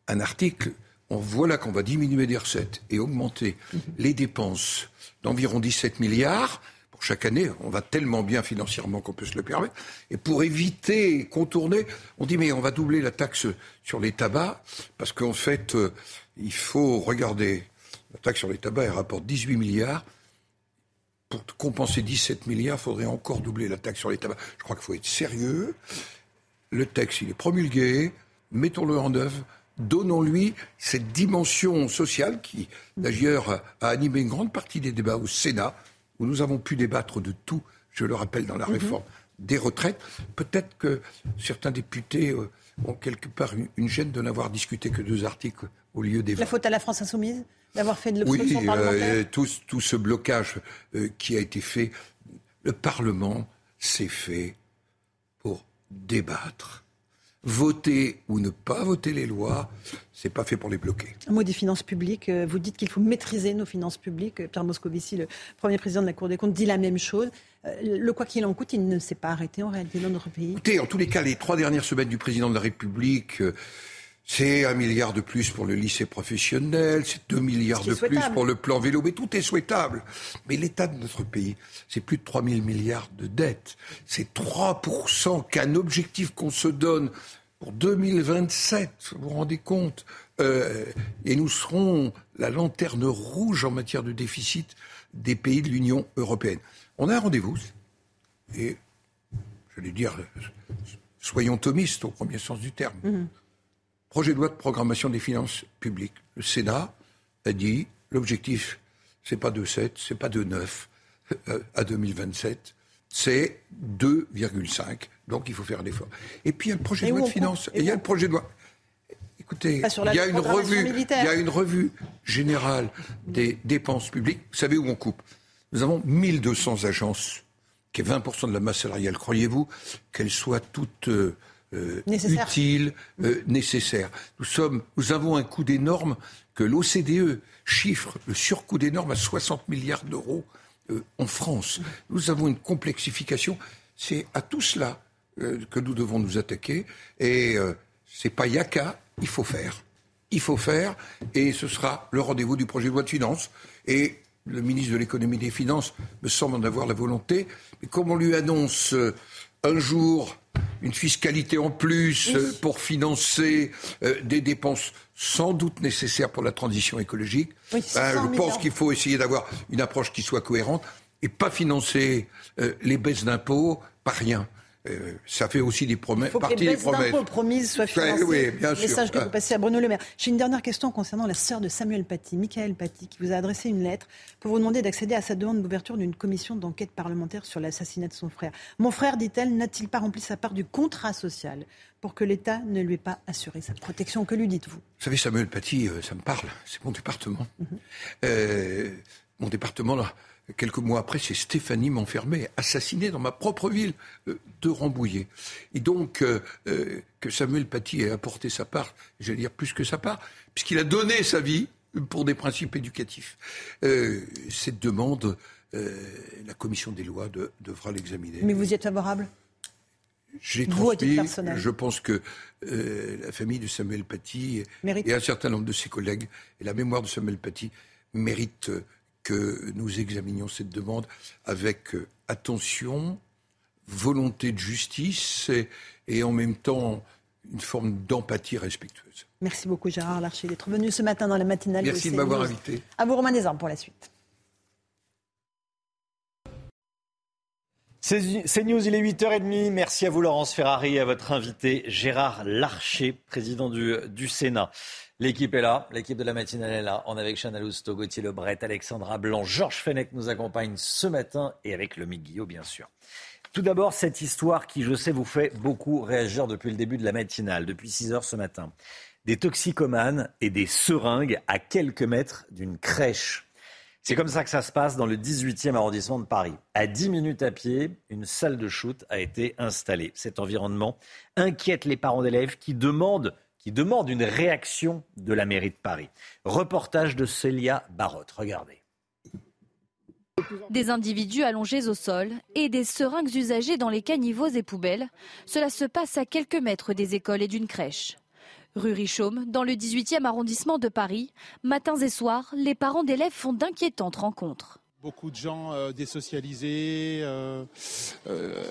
un article. On voit là qu'on va diminuer des recettes et augmenter mhm. les dépenses d'environ 17 milliards chaque année. On va tellement bien financièrement qu'on peut se le permettre. Et pour éviter, contourner, on dit mais on va doubler la taxe sur les tabacs parce qu'en fait, euh, il faut regarder. La taxe sur les tabacs, elle rapporte 18 milliards. Pour compenser 17 milliards, il faudrait encore doubler la taxe sur les tabacs. Je crois qu'il faut être sérieux. Le texte, il est promulgué. Mettons-le en œuvre. Donnons-lui cette dimension sociale qui, d'ailleurs, a animé une grande partie des débats au Sénat où nous avons pu débattre de tout, je le rappelle, dans la mhm. réforme des retraites. Peut-être que certains députés euh, ont quelque part une, gêne de n'avoir discuté que deux articles au lieu des La faute à la France insoumise? D'avoir fait de l'obstruction oui, euh, tout, tout, ce blocage euh, qui a été fait, le Parlement s'est fait pour débattre voter ou ne pas voter les lois, c'est pas fait pour les bloquer. Un mot des finances publiques. Euh, vous dites qu'il faut maîtriser nos finances publiques. Pierre Moscovici, le premier président de la Cour des comptes, dit la même chose. Le quoi qu'il en coûte, il ne s'est pas arrêté en réalité dans notre pays. Écoutez, en tous les cas, les trois dernières semaines du président de la République, euh, c'est un milliard de plus pour le lycée professionnel, c'est deux milliards de plus pour le plan vélo, mais tout est souhaitable. Mais l'état de notre pays, c'est plus de 3 000 milliards de dettes. C'est 3% qu'un objectif qu'on se donne pour 2027, vous vous rendez compte euh, Et nous serons la lanterne rouge en matière de déficit des pays de l'Union européenne. On a un rendez-vous, et j'allais dire, soyons thomistes au premier sens du terme. Mhm. Projet de loi de programmation des finances publiques. Le Sénat a dit l'objectif, c'est pas de 7, c'est pas de 9 euh, à 2027, c'est 2,5. Donc il faut faire un effort. Et puis il y a le projet de loi de finances. Et il y a le projet de loi. Écoutez, il y a une revue, il y a une revue générale des dépenses publiques. Vous savez où on coupe? Nous avons 1200 agences, qui est 20% de la masse salariale. Croyez-vous qu'elles soient toutes euh, euh, utiles, euh, nécessaires Nous sommes, nous avons un coût des normes que l'OCDE chiffre le surcoût des normes à 60 milliards d'euros en France. Nous avons une complexification. C'est à tout cela euh, que nous devons nous attaquer. Et euh, c'est pas yaka, il faut faire. Il faut faire, et ce sera le rendez-vous du projet de loi de finances. Et le ministre de l'économie et des finances me semble en avoir la volonté. Mais comme on lui annonce euh, un jour une fiscalité en plus pour financer des dépenses sans doute nécessaires pour la transition écologique, ben, je pense qu'il faut essayer d'avoir une approche qui soit cohérente et pas financer les baisses d'impôts par rien. Euh, ça fait aussi des promesses, Il faut que les baisses promises soient financées. Oui, bien sûr. Message que vous passez à Bruno Le Maire. J'ai une dernière question concernant la sœur de Samuel Paty, Michael Paty, qui vous a adressé une lettre pour vous demander d'accéder à sa demande d'ouverture d'une commission d'enquête parlementaire sur l'assassinat de son frère. Mon frère, dit-elle, n'a-t-il pas rempli sa part du contrat social pour que l'État ne lui ait pas assuré sa protection? Que lui dites-vous? Vous savez, Samuel Paty, euh, ça me parle. C'est mon département. Mhm. euh, mon département, là, Quelques mois après, c'est Stéphanie Montfermé, assassinée dans ma propre ville euh, de Rambouillet. Et donc, euh, euh, que Samuel Paty ait apporté sa part, j'allais dire plus que sa part, puisqu'il a donné sa vie pour des principes éducatifs. cette demande, la commission des lois devra l'examiner. Mais vous y êtes favorable? J'ai transmis. Je pense que la famille de Samuel Paty et un certain nombre de ses collègues et la mémoire de Samuel Paty méritent que nous examinions cette demande avec euh, attention, volonté de justice et, en même temps une forme d'empathie respectueuse. Merci beaucoup Gérard Larcher d'être venu ce matin dans la matinale. Merci de, m'avoir invité. À vous Romain Desarmes pour la suite. C'est News, il est 8h30. Merci à vous Laurence Ferrari et à votre invité Gérard Larcher, président du, du Sénat. L'équipe est là, l'équipe de la matinale est là. On est avec Chana Lousteau, Gauthier Lebret, Alexandra Blanc, Georges Fenech nous accompagne ce matin et avec le Guillot, bien sûr. Tout d'abord, cette histoire qui, je sais, vous fait beaucoup réagir depuis le début de la matinale, depuis 6 heures ce matin. des toxicomanes et des seringues à quelques mètres d'une crèche. C'est comme ça que ça se passe dans le 18e arrondissement de Paris. À 10 minutes à pied, une salle de shoot a été installée. Cet environnement inquiète les parents d'élèves qui demandent, qui demandent une réaction de la mairie de Paris. Reportage de Célia Barotte. Regardez. Des individus allongés au sol et des seringues usagées dans les caniveaux et poubelles. Cela se passe à quelques mètres des écoles et d'une crèche. Rue Richaume, dans le 18e arrondissement de Paris, matins et soirs, les parents d'élèves font d'inquiétantes rencontres. Beaucoup de gens euh, désocialisés, euh, euh,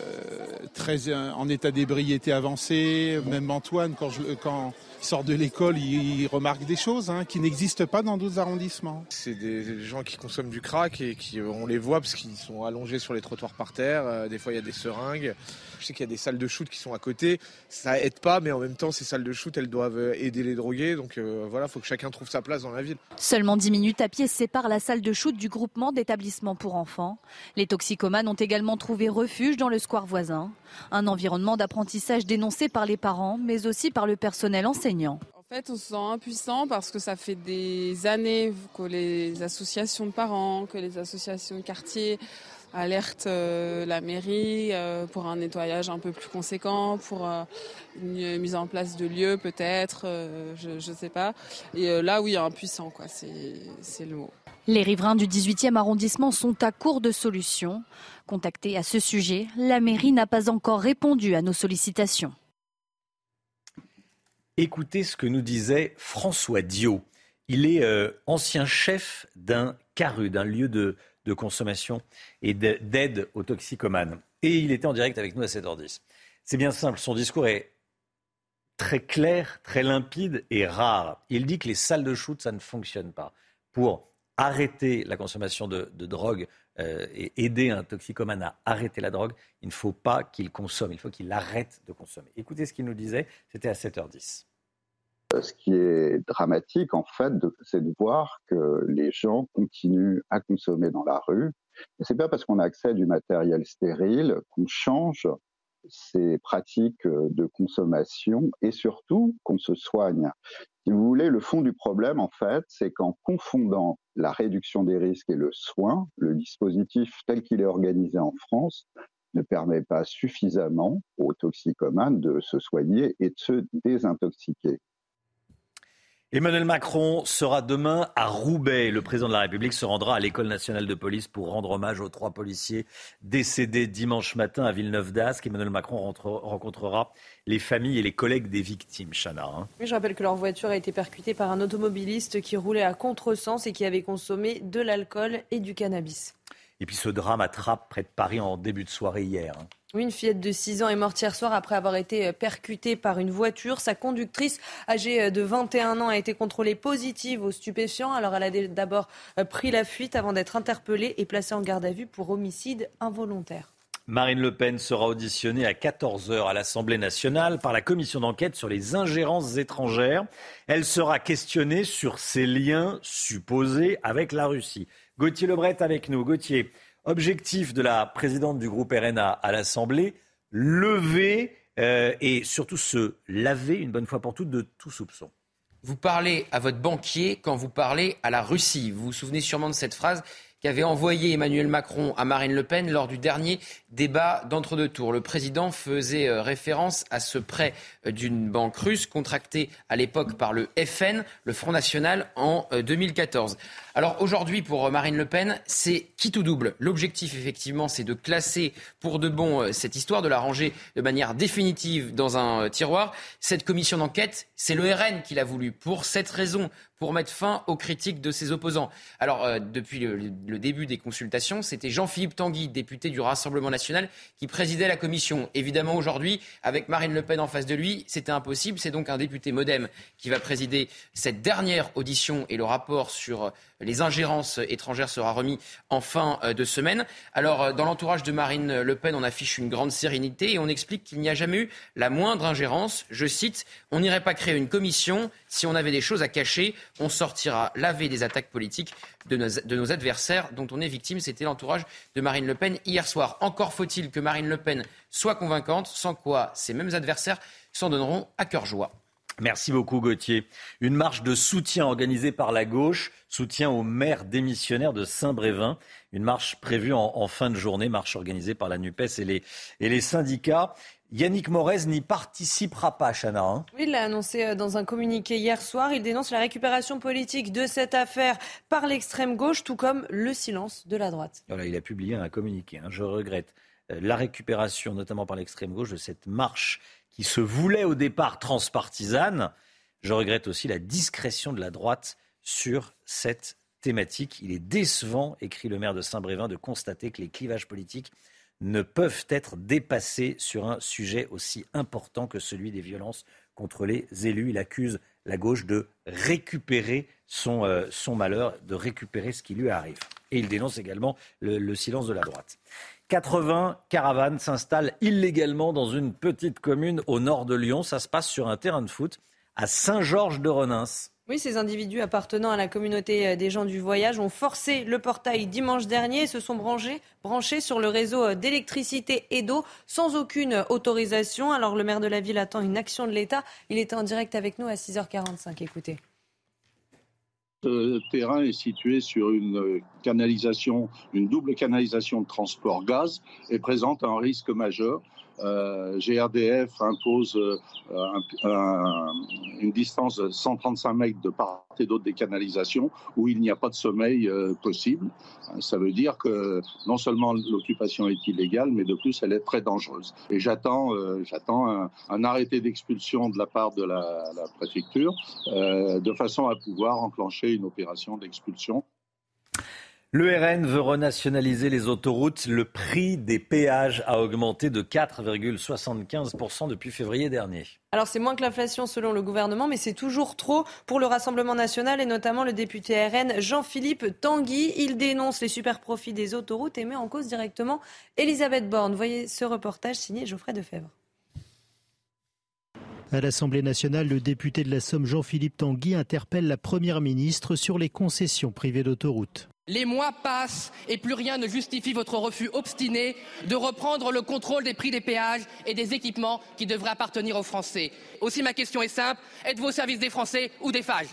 très en état d'ébriété avancé. Même Antoine, quand, je, quand il sort de l'école, il, remarque des choses hein, qui n'existent pas dans d'autres arrondissements. C'est des gens qui consomment du crack et qui, on les voit parce qu'ils sont allongés sur les trottoirs par terre. des fois, il y a des seringues. Je sais qu'il y a des salles de shoot qui sont à côté. Ça aide pas, mais en même temps, ces salles de shoot, elles doivent aider les drogués. Donc voilà, il faut que chacun trouve sa place dans la ville. Seulement 10 minutes à pied séparent la salle de shoot du groupement d'établissements pour enfants. Les toxicomanes ont également trouvé refuge dans le square voisin. Un environnement d'apprentissage dénoncé par les parents, mais aussi par le personnel enseignant. En fait, on se sent impuissant parce que ça fait des années que les associations de parents, que les associations de quartier alertent euh, la mairie euh, pour un nettoyage un peu plus conséquent, pour euh, une mise en place de lieux peut-être, je ne sais pas. Et là, oui, impuissant, quoi, c'est le mot. Les riverains du 18e arrondissement sont à court de solutions. Contactés à ce sujet, la mairie n'a pas encore répondu à nos sollicitations. Écoutez ce que nous disait François Dio. Il est euh, ancien chef d'un CARU, d'un lieu de, consommation et d'aide aux toxicomanes. Et il était en direct avec nous à 7h10. C'est bien simple, son discours est très clair, très limpide et rare. Il dit que les salles de shoot, ça ne fonctionne pas. Pour arrêter la consommation de, drogue euh, et aider un toxicomane à arrêter la drogue, il ne faut pas qu'il consomme, il faut qu'il arrête de consommer. Écoutez ce qu'il nous disait, c'était à 7h10. Euh, ce qui est dramatique, en fait, c'est de voir que les gens continuent à consommer dans la rue. Et c'est pas parce qu'on a accès à du matériel stérile qu'on change ces pratiques de consommation et surtout qu'on se soigne. Si vous voulez, le fond du problème, en fait, c'est qu'en confondant la réduction des risques et le soin, le dispositif tel qu'il est organisé en France ne permet pas suffisamment aux toxicomanes de se soigner et de se désintoxiquer. Emmanuel Macron sera demain à Roubaix. Le président de la République se rendra à l'école nationale de police pour rendre hommage aux trois policiers décédés dimanche matin à Villeneuve d'Ascq. Emmanuel Macron rencontrera les familles et les collègues des victimes, Chana. Hein. je rappelle que leur voiture a été percutée par un automobiliste qui roulait à contresens et qui avait consommé de l'alcool et du cannabis. Et puis ce drame attrape près de Paris en début de soirée hier. Hein. Une fillette de 6 ans est morte hier soir après avoir été euh, percutée par une voiture. Sa conductrice, âgée euh, de 21 ans, a été contrôlée positive aux stupéfiants. Alors elle a d'abord euh, pris la fuite avant d'être interpellée et placée en garde à vue pour homicide involontaire. Marine Le Pen sera auditionnée à 14h à l'Assemblée nationale par la commission d'enquête sur les ingérences étrangères. Elle sera questionnée sur ses liens supposés avec la Russie. Gauthier Lebret avec nous. Gauthier, objectif de la présidente du groupe RNA à l'Assemblée, lever euh, et surtout se laver une bonne fois pour toutes de tout soupçon. Vous parlez à votre banquier quand vous parlez à la Russie. Vous vous souvenez sûrement de cette phrase qu'avait envoyé Emmanuel Macron à Marine Le Pen lors du dernier débat d'entre-deux tours. Le président faisait euh, référence à ce prêt euh, d'une banque russe contracté à l'époque par le FN, le Front National, en 2014. Euh, Alors aujourd'hui, pour Marine Le Pen, c'est qui tout double? L'objectif, effectivement, c'est de classer pour de bon cette histoire, de la ranger de manière définitive dans un tiroir. Cette commission d'enquête, c'est le RN qui l'a voulu. Pour cette raison, pour mettre fin aux critiques de ses opposants. Alors, euh, depuis le, début des consultations, c'était Jean-Philippe Tanguy, député du Rassemblement national, qui présidait la commission. Évidemment, aujourd'hui, avec Marine Le Pen en face de lui, c'était impossible. C'est donc un député modem qui va présider cette dernière audition et le rapport sur les ingérences étrangères sera remis en fin euh, de semaine. Alors, euh, dans l'entourage de Marine Le Pen, on affiche une grande sérénité et on explique qu'il n'y a jamais eu la moindre ingérence. Je cite, on n'irait pas créer une commission si on avait des choses à cacher. On sortira laver des attaques politiques de nos, de nos adversaires dont on est victime. C'était l'entourage de Marine Le Pen hier soir. Encore faut-il que Marine Le Pen soit convaincante, sans quoi ces mêmes adversaires s'en donneront à cœur joie. Merci beaucoup Gauthier. Une marche de soutien organisée par la gauche, soutien au maire démissionnaire de Saint-Brévin. Une marche prévue en, fin de journée, marche organisée par la NUPES et les, et les syndicats. Yannick Morez n'y participera pas, Chana. Hein. oui, il l'a annoncé euh, dans un communiqué hier soir. Il dénonce la récupération politique de cette affaire par l'extrême gauche, tout comme le silence de la droite. Voilà, il a publié un communiqué. Hein. Je regrette euh, la récupération, notamment par l'extrême gauche, de cette marche qui se voulait au départ transpartisane. Je regrette aussi la discrétion de la droite sur cette thématique. Il est décevant, écrit le maire de Saint-Brévin, de constater que les clivages politiques ne peuvent être dépassés sur un sujet aussi important que celui des violences contre les élus. Il accuse la gauche de récupérer son, euh, malheur, de récupérer ce qui lui arrive. Et il dénonce également le silence de la droite. 80 caravanes s'installent illégalement dans une petite commune au nord de Lyon. Ça se passe sur un terrain de foot à Saint-Georges-de-Renins. Oui, ces individus appartenant à la communauté euh, des gens du voyage ont forcé le portail dimanche dernier et se sont branchés, sur le réseau euh, d'électricité et d'eau sans aucune autorisation. Alors le maire de la ville attend une action de l'État. Il était en direct avec nous à 6h45. Écoutez. Ce terrain est situé sur une canalisation, une double canalisation de transport gaz et présente un risque majeur euh, GRDF impose euh, une distance de 135 mètres de part et d'autre des canalisations où il n'y a pas de sommeil euh, possible. Ça veut dire que non seulement l'occupation est illégale, mais de plus elle est très dangereuse. Et j'attends, un, arrêté d'expulsion de la part de la préfecture de façon à pouvoir enclencher une opération d'expulsion. Le RN veut renationaliser les autoroutes. Le prix des péages a augmenté de 4,75% depuis février dernier. Alors c'est moins que l'inflation selon le gouvernement, mais c'est toujours trop pour le Rassemblement national et notamment le député RN Jean-Philippe Tanguy. Il dénonce les super profits des autoroutes et met en cause directement Elisabeth Borne. Voyez ce reportage signé Geoffrey Defebvre. À l'Assemblée nationale, le député de la Somme Jean-Philippe Tanguy interpelle la Première ministre sur les concessions privées d'autoroutes. Les mois passent et plus rien ne justifie votre refus obstiné de reprendre le contrôle des prix des péages et des équipements qui devraient appartenir aux Français. Aussi ma question est simple, êtes-vous au service des Français ou des phages?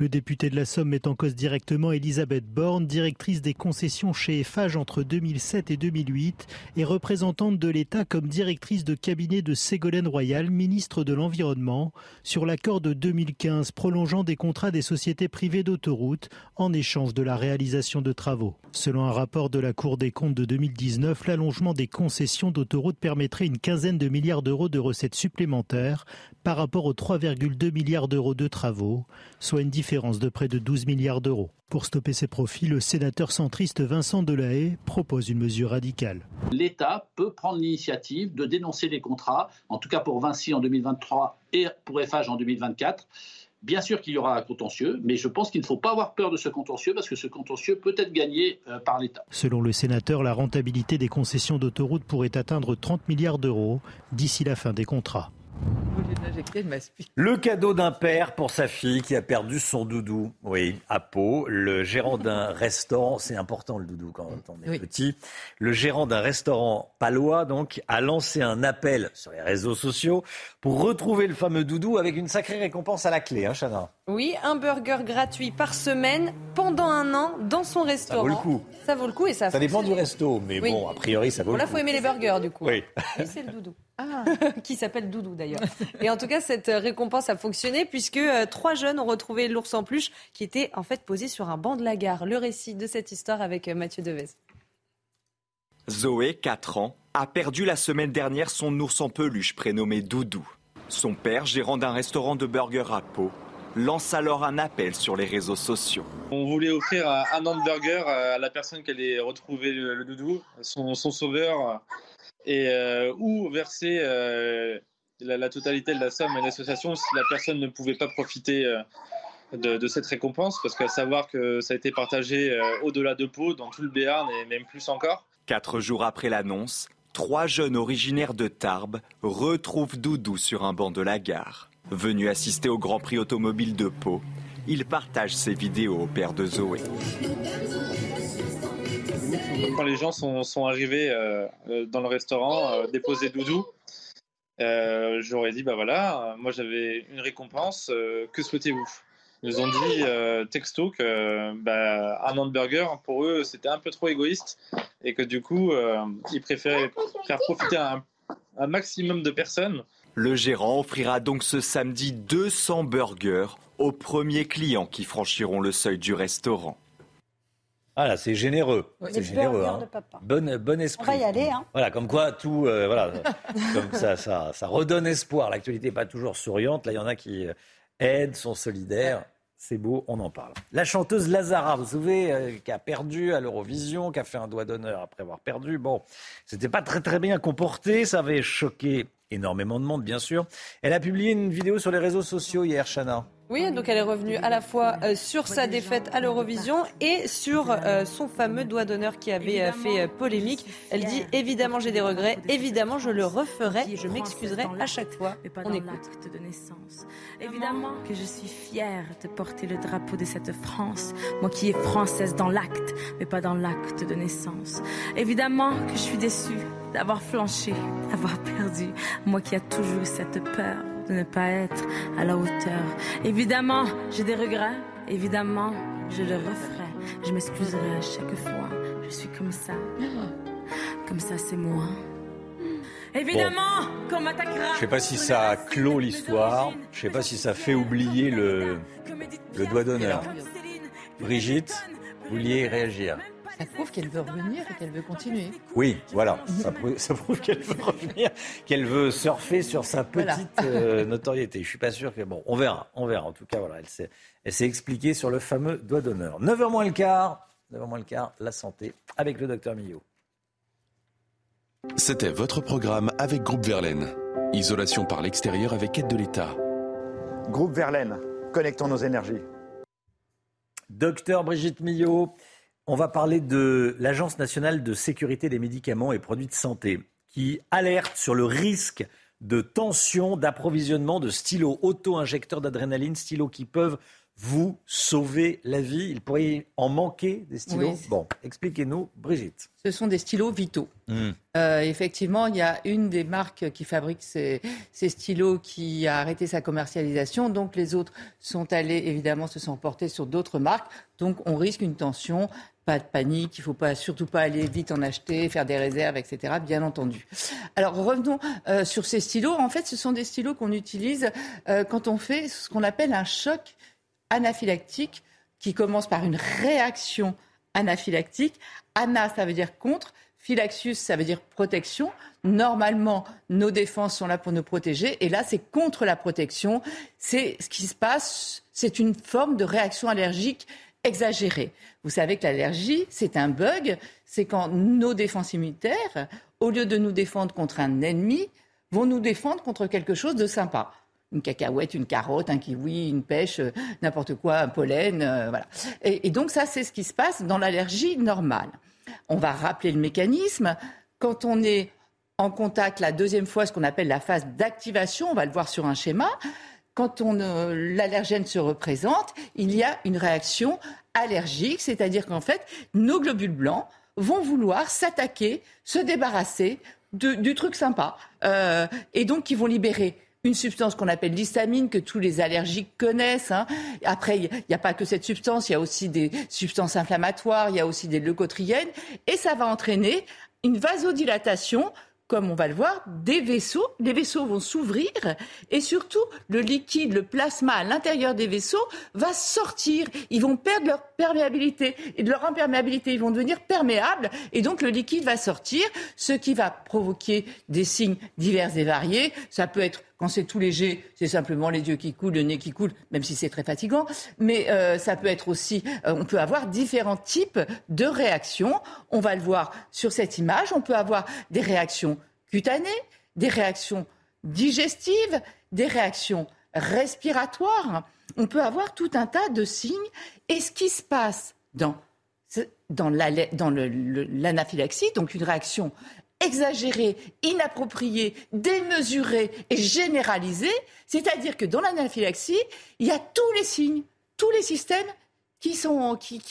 Le député de la Somme met en cause directement Elisabeth Borne, directrice des concessions chez Eiffage entre 2007 et 2008 et représentante de l'État comme directrice de cabinet de Ségolène Royal, ministre de l'Environnement, sur l'accord de 2015 prolongeant des contrats des sociétés privées d'autoroutes en échange de la réalisation de travaux. Selon un rapport de la Cour des comptes de 2019, l'allongement des concessions d'autoroutes permettrait une quinzaine de milliards d'euros de recettes supplémentaires par rapport aux 3,2 milliards d'euros de travaux, soit une différence de près de 12 milliards d'euros. Pour stopper ces profits, le sénateur centriste Vincent Delahaye propose une mesure radicale. L'État peut prendre l'initiative de dénoncer les contrats, en tout cas pour Vinci en 2023 et pour FH en 2024. Bien sûr qu'il y aura un contentieux, mais je pense qu'il ne faut pas avoir peur de ce contentieux parce que ce contentieux peut être gagné euh, par l'État. Selon le sénateur, la rentabilité des concessions d'autoroutes pourrait atteindre 30 milliards d'euros d'ici la fin des contrats. Le cadeau d'un père pour sa fille qui a perdu son doudou. Oui, à Pau, le gérant d'un restaurant, c'est important le doudou quand on est petit. Le gérant d'un restaurant palois, donc, a lancé un appel sur les réseaux sociaux pour retrouver le fameux doudou avec une sacrée récompense à la clé, hein, Chana? Oui, un burger gratuit par semaine pendant un an dans son restaurant. Ça vaut le coup. Ça vaut le coup et ça. Ça dépend du resto, mais bon, a priori, ça vaut le coup. Là, faut aimer les burgers, du coup. Oui. Et c'est le doudou. Ah. qui s'appelle Doudou d'ailleurs. Et en tout cas, cette récompense a fonctionné puisque euh, trois jeunes ont retrouvé l'ours en peluche qui était en fait posé sur un banc de la gare. Le récit de cette histoire avec euh, Mathieu Devez. Zoé, 4 ans, a perdu la semaine dernière son ours en peluche prénommé Doudou. Son père, gérant d'un restaurant de burgers à Pau, lance alors un appel sur les réseaux sociaux. On voulait offrir un hamburger à la personne qui allait retrouver le, doudou, son, sauveur, et euh, ou verser euh, la, totalité de la somme à l'association si la personne ne pouvait pas profiter euh, de, cette récompense, parce qu'à savoir que ça a été partagé au-delà de Pau, dans tout le Béarn et même plus encore. Quatre jours après l'annonce, trois jeunes originaires de Tarbes retrouvent Doudou sur un banc de la gare. Venu assister au Grand Prix automobile de Pau, il partage ses vidéos au père de Zoé. Quand les gens sont, arrivés euh, euh, dans le restaurant, euh, déposer Doudou, j'aurais dit, bah voilà, moi j'avais une récompense, que souhaitez-vous? Ils ont dit texto que bah, un hamburger, pour eux, c'était un peu trop égoïste et que du coup, ils préféraient faire profiter un maximum de personnes. Le gérant offrira donc ce samedi 200 burgers aux premiers clients qui franchiront le seuil du restaurant. Voilà, c'est généreux. c'est généreux. Hein. Bon, bon esprit. On va y aller. Hein. Voilà, comme quoi tout, euh, voilà, comme ça, ça, ça redonne espoir. L'actualité n'est pas toujours souriante. Là, il y en a qui euh, aident, sont solidaires. C'est beau, on en parle. La chanteuse Lazara, vous savez, euh, qui a perdu à l'Eurovision, qui a fait un doigt d'honneur après avoir perdu. Bon, c'était pas très très bien comporté, ça avait choqué énormément de monde, bien sûr. Elle a publié une vidéo sur les réseaux sociaux hier, Chana. Oui, donc elle est revenue à la fois euh, sur sa défaite à l'Eurovision et sur euh, son fameux doigt d'honneur qui avait euh, fait polémique. Elle dit évidemment j'ai des regrets, évidemment je le referai, je m'excuserai à chaque fois. On écoute. de naissance. Évidemment que je suis fière de porter le drapeau de cette France, moi qui est française dans l'acte, mais pas dans l'acte de naissance. Évidemment que je suis déçue d'avoir flanché, d'avoir perdu, moi qui a toujours cette peur de ne pas être à la hauteur. Évidemment, j'ai des regrets. Évidemment, je le referai. Je m'excuserai à chaque fois. Je suis comme ça. Comme ça, c'est moi. Évidemment qu'on m'attaquera. Je sais pas si ça clôt l'histoire. Je sais pas si ça fait oublier le, le doigt d'honneur. Brigitte, vous vouliez réagir ça prouve qu'elle veut revenir et qu'elle veut continuer. Oui, voilà. Ça prouve, qu'elle veut revenir, qu'elle veut surfer sur sa petite euh, notoriété. Je suis pas sûr que. Bon, on verra. On verra. En tout cas, voilà, elle s'est, elle s'est expliquée sur le fameux doigt d'honneur. 9h moins le quart. 9h moins le quart, la santé avec le docteur Millot. C'était votre programme avec Groupe Verlaine. Isolation par l'extérieur avec aide de l'État. Groupe Verlaine, connectons nos énergies. Docteur Brigitte Millot, on va parler de l'Agence nationale de sécurité des médicaments et produits de santé qui alerte sur le risque de tension d'approvisionnement de stylos auto-injecteurs d'adrénaline, stylos qui peuvent vous sauver la vie. Il pourrait en manquer des stylos. bon, expliquez-nous, Brigitte. Ce sont des stylos vitaux. Hmm. Euh, effectivement, il y a une des marques qui fabrique ces, ces, stylos qui a arrêté sa commercialisation. Donc les autres sont allés, évidemment, se sont portés sur d'autres marques. Donc on risque une tension pas de panique, il ne faut pas, surtout pas aller vite en acheter, faire des réserves, etc., bien entendu. Alors revenons euh, sur ces stylos. En fait, ce sont des stylos qu'on utilise euh, quand on fait ce qu'on appelle un choc anaphylactique qui commence par une réaction anaphylactique. Ana, ça veut dire contre. Phylaxius, ça veut dire protection. Normalement, nos défenses sont là pour nous protéger. Et là, c'est contre la protection. C'est ce qui se passe. C'est une forme de réaction allergique exagéré. Vous savez que l'allergie, c'est un bug, c'est quand nos défenses immunitaires, au lieu de nous défendre contre un ennemi, vont nous défendre contre quelque chose de sympa. Une cacahuète, une carotte, un kiwi, une pêche, euh, n'importe quoi, un pollen, euh, voilà. Et, donc ça, c'est ce qui se passe dans l'allergie normale. On va rappeler le mécanisme. Quand on est en contact la deuxième fois, ce qu'on appelle la phase d'activation, on va le voir sur un schéma, quand l'allergène se représente, il y a une réaction allergique, c'est-à-dire qu'en fait, nos globules blancs vont vouloir s'attaquer, se débarrasser du truc sympa. Euh, et donc, ils vont libérer une substance qu'on appelle l'histamine, que tous les allergiques connaissent. Hein. Après, il n'y a pas que cette substance, il y a aussi des substances inflammatoires, il y a aussi des leucotriènes, et ça va entraîner une vasodilatation comme on va le voir, des vaisseaux. Les vaisseaux vont s'ouvrir et surtout, le liquide, le plasma à l'intérieur des vaisseaux va sortir. Ils vont perdre leur perméabilité. Et leur imperméabilité, ils vont devenir perméables. Et donc, le liquide va sortir, ce qui va provoquer des signes divers et variés. Ça peut être quand c'est tout léger, c'est simplement les yeux qui coulent, le nez qui coule, même si c'est très fatigant. Mais euh, ça peut être aussi, euh, on peut avoir différents types de réactions. On va le voir sur cette image. On peut avoir des réactions cutanées, des réactions digestives, des réactions respiratoires. On peut avoir tout un tas de signes. Et ce qui se passe dans dans l'anaphylaxie, donc une réaction exagéré, inapproprié, démesuré et généralisé, c'est-à-dire que dans l'anaphylaxie, il y a tous les signes, tous les systèmes qui,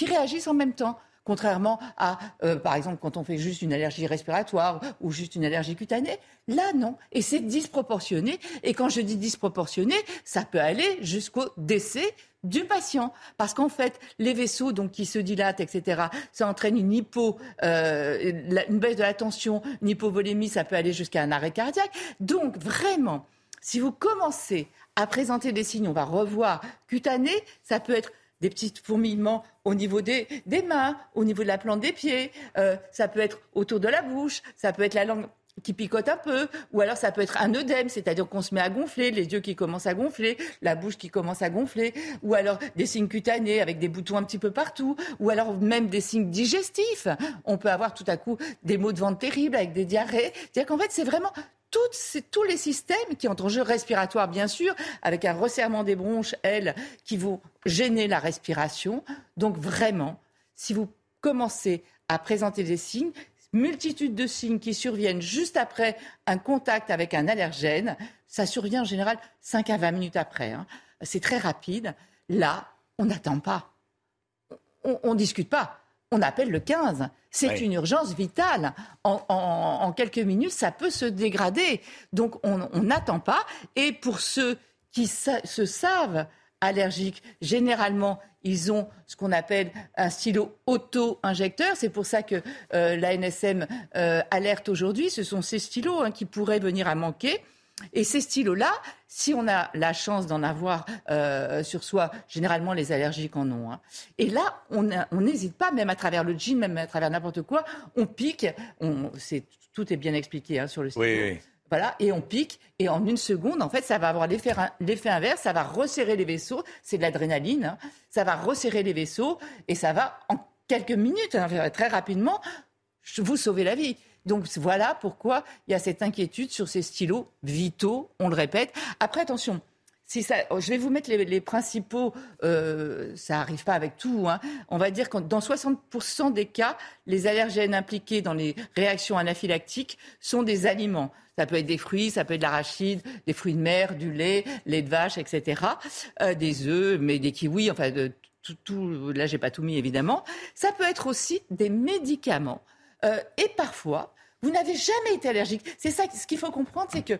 réagissent en même temps contrairement à, euh, par exemple, quand on fait juste une allergie respiratoire ou juste une allergie cutanée. Là, non. Et c'est disproportionné. Et quand je dis disproportionné, ça peut aller jusqu'au décès du patient. Parce qu'en fait, les vaisseaux donc, qui se dilatent, etc., ça entraîne une hypo, euh, une baisse de la tension, une hypovolémie, ça peut aller jusqu'à un arrêt cardiaque. Donc, vraiment, si vous commencez à présenter des signes, on va revoir cutané, ça peut être des petits fourmillements au niveau des, mains, au niveau de la plante des pieds, euh, ça peut être autour de la bouche, ça peut être la langue qui picote un peu, ou alors ça peut être un œdème, c'est-à-dire qu'on se met à gonfler, les yeux qui commencent à gonfler, la bouche qui commence à gonfler, ou alors des signes cutanés avec des boutons un petit peu partout, ou alors même des signes digestifs. On peut avoir tout à coup des maux de ventre terribles avec des diarrhées. C'est-à-dire qu'en fait, c'est vraiment tous les systèmes qui entrent en jeu respiratoire, bien sûr, avec un resserrement des bronches, elles, qui vont gêner la respiration. Donc vraiment, si vous commencez à présenter des signes, multitude de signes qui surviennent juste après un contact avec un allergène. Ça survient en général 5 à 20 minutes après. Hein. C'est très rapide. Là, on n'attend pas. On ne discute pas. On appelle le 15. C'est une urgence vitale. En, quelques minutes, ça peut se dégrader. Donc, on n'attend pas. Et pour ceux qui se savent allergiques, généralement, ils ont ce qu'on appelle un stylo auto-injecteur. C'est pour ça que euh, la NSM euh, alerte aujourd'hui. Ce sont ces stylos hein, qui pourraient venir à manquer. Et ces stylos-là, si on a la chance d'en avoir euh, sur soi, généralement les allergiques en ont. Hein. Et là, on n'hésite pas, même à travers le jean, même à travers n'importe quoi, on pique. On, tout est bien expliqué hein, sur le stylo. Voilà, et on pique, et en une seconde, en fait, ça va avoir l'effet inverse, ça va resserrer les vaisseaux, c'est de l'adrénaline, hein. ça va resserrer les vaisseaux, et ça va, en quelques minutes, hein, très rapidement, vous sauver la vie. Donc voilà pourquoi il y a cette inquiétude sur ces stylos vitaux, on le répète. Après, attention, ça, je vais vous mettre les, principaux, euh, ça n'arrive pas avec tout. Hein. On va dire que dans 60% des cas, les allergènes impliqués dans les réactions anaphylactiques sont des aliments. Ça peut être des fruits, ça peut être de l'arachide, des fruits de mer, du lait, lait de vache, etc. Euh, des œufs, mais des kiwis, enfin, de, tout, tout, là, j'ai pas tout mis évidemment. Ça peut être aussi des médicaments. Euh, et parfois, vous n'avez jamais été allergique. C'est ça, ce qu'il faut comprendre, c'est que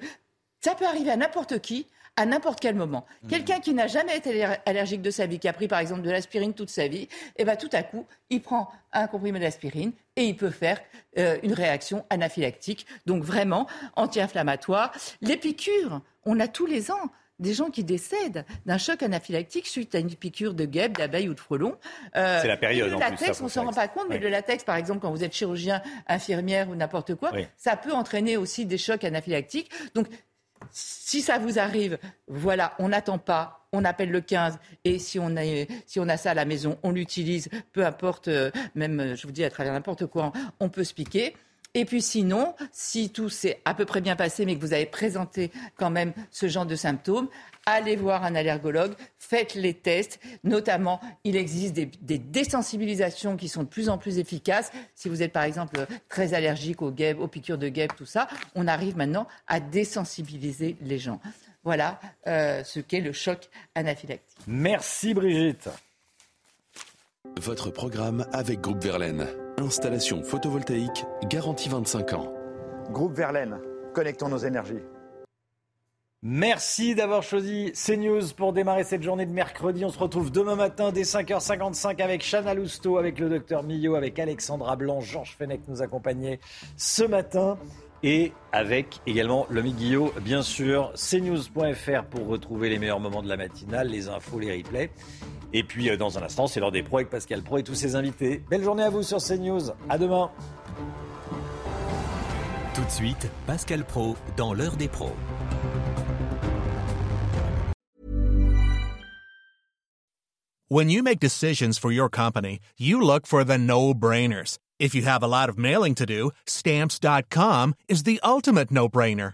ça peut arriver à n'importe qui à n'importe quel moment. Mmh. Quelqu'un qui n'a jamais été allergique de sa vie, qui a pris par exemple de l'aspirine toute sa vie, et eh ben, tout à coup, il prend un comprimé d'aspirine et il peut faire euh, une réaction anaphylactique, donc vraiment anti-inflammatoire. Les piqûres, on a tous les ans des gens qui décèdent d'un choc anaphylactique suite à une piqûre de guêpe, d'abeille ou de frelon. Euh, c'est la période. Le latex, on ne s'en rend pas compte, mais le latex, par exemple, quand vous êtes chirurgien, infirmière ou n'importe quoi, ça peut entraîner aussi des chocs anaphylactiques. Donc si ça vous arrive, voilà, on n'attend pas, on appelle le 15 et si on, a, si on a ça à la maison, on l'utilise, peu importe, euh, même je vous dis à travers n'importe quoi, on peut se piquer. Et puis sinon, si tout s'est à peu près bien passé, mais que vous avez présenté quand même ce genre de symptômes, allez voir un allergologue, faites les tests. Notamment, il existe des, désensibilisations qui sont de plus en plus efficaces. Si vous êtes par exemple très allergique aux guêpes, aux piqûres de guêpes, tout ça, on arrive maintenant à désensibiliser les gens. Voilà euh, ce qu'est le choc anaphylactique. Merci Brigitte. Votre programme avec Groupe Verlaine. Installation photovoltaïque garantie 25 ans. Groupe Verlaine, connectons nos énergies. Merci d'avoir choisi CNews pour démarrer cette journée de mercredi. On se retrouve demain matin dès 5h55 avec Chana Lousteau, avec le docteur Millot, avec Alexandra Blanc, Georges Fenech nous accompagnait ce matin et avec également le Guillot, bien sûr, cnews.fr pour retrouver les meilleurs moments de la matinale, les infos, les replays. Et puis euh, dans un instant, c'est l'heure des pros avec Pascal Pro et tous ses invités. Belle journée à vous sur CNews. À demain. Tout de suite, Pascal Pro dans l'heure des pros. When you make decisions for your company, you look for the no-brainers. If you have a lot of mailing to do, stamps.com is the ultimate no-brainer.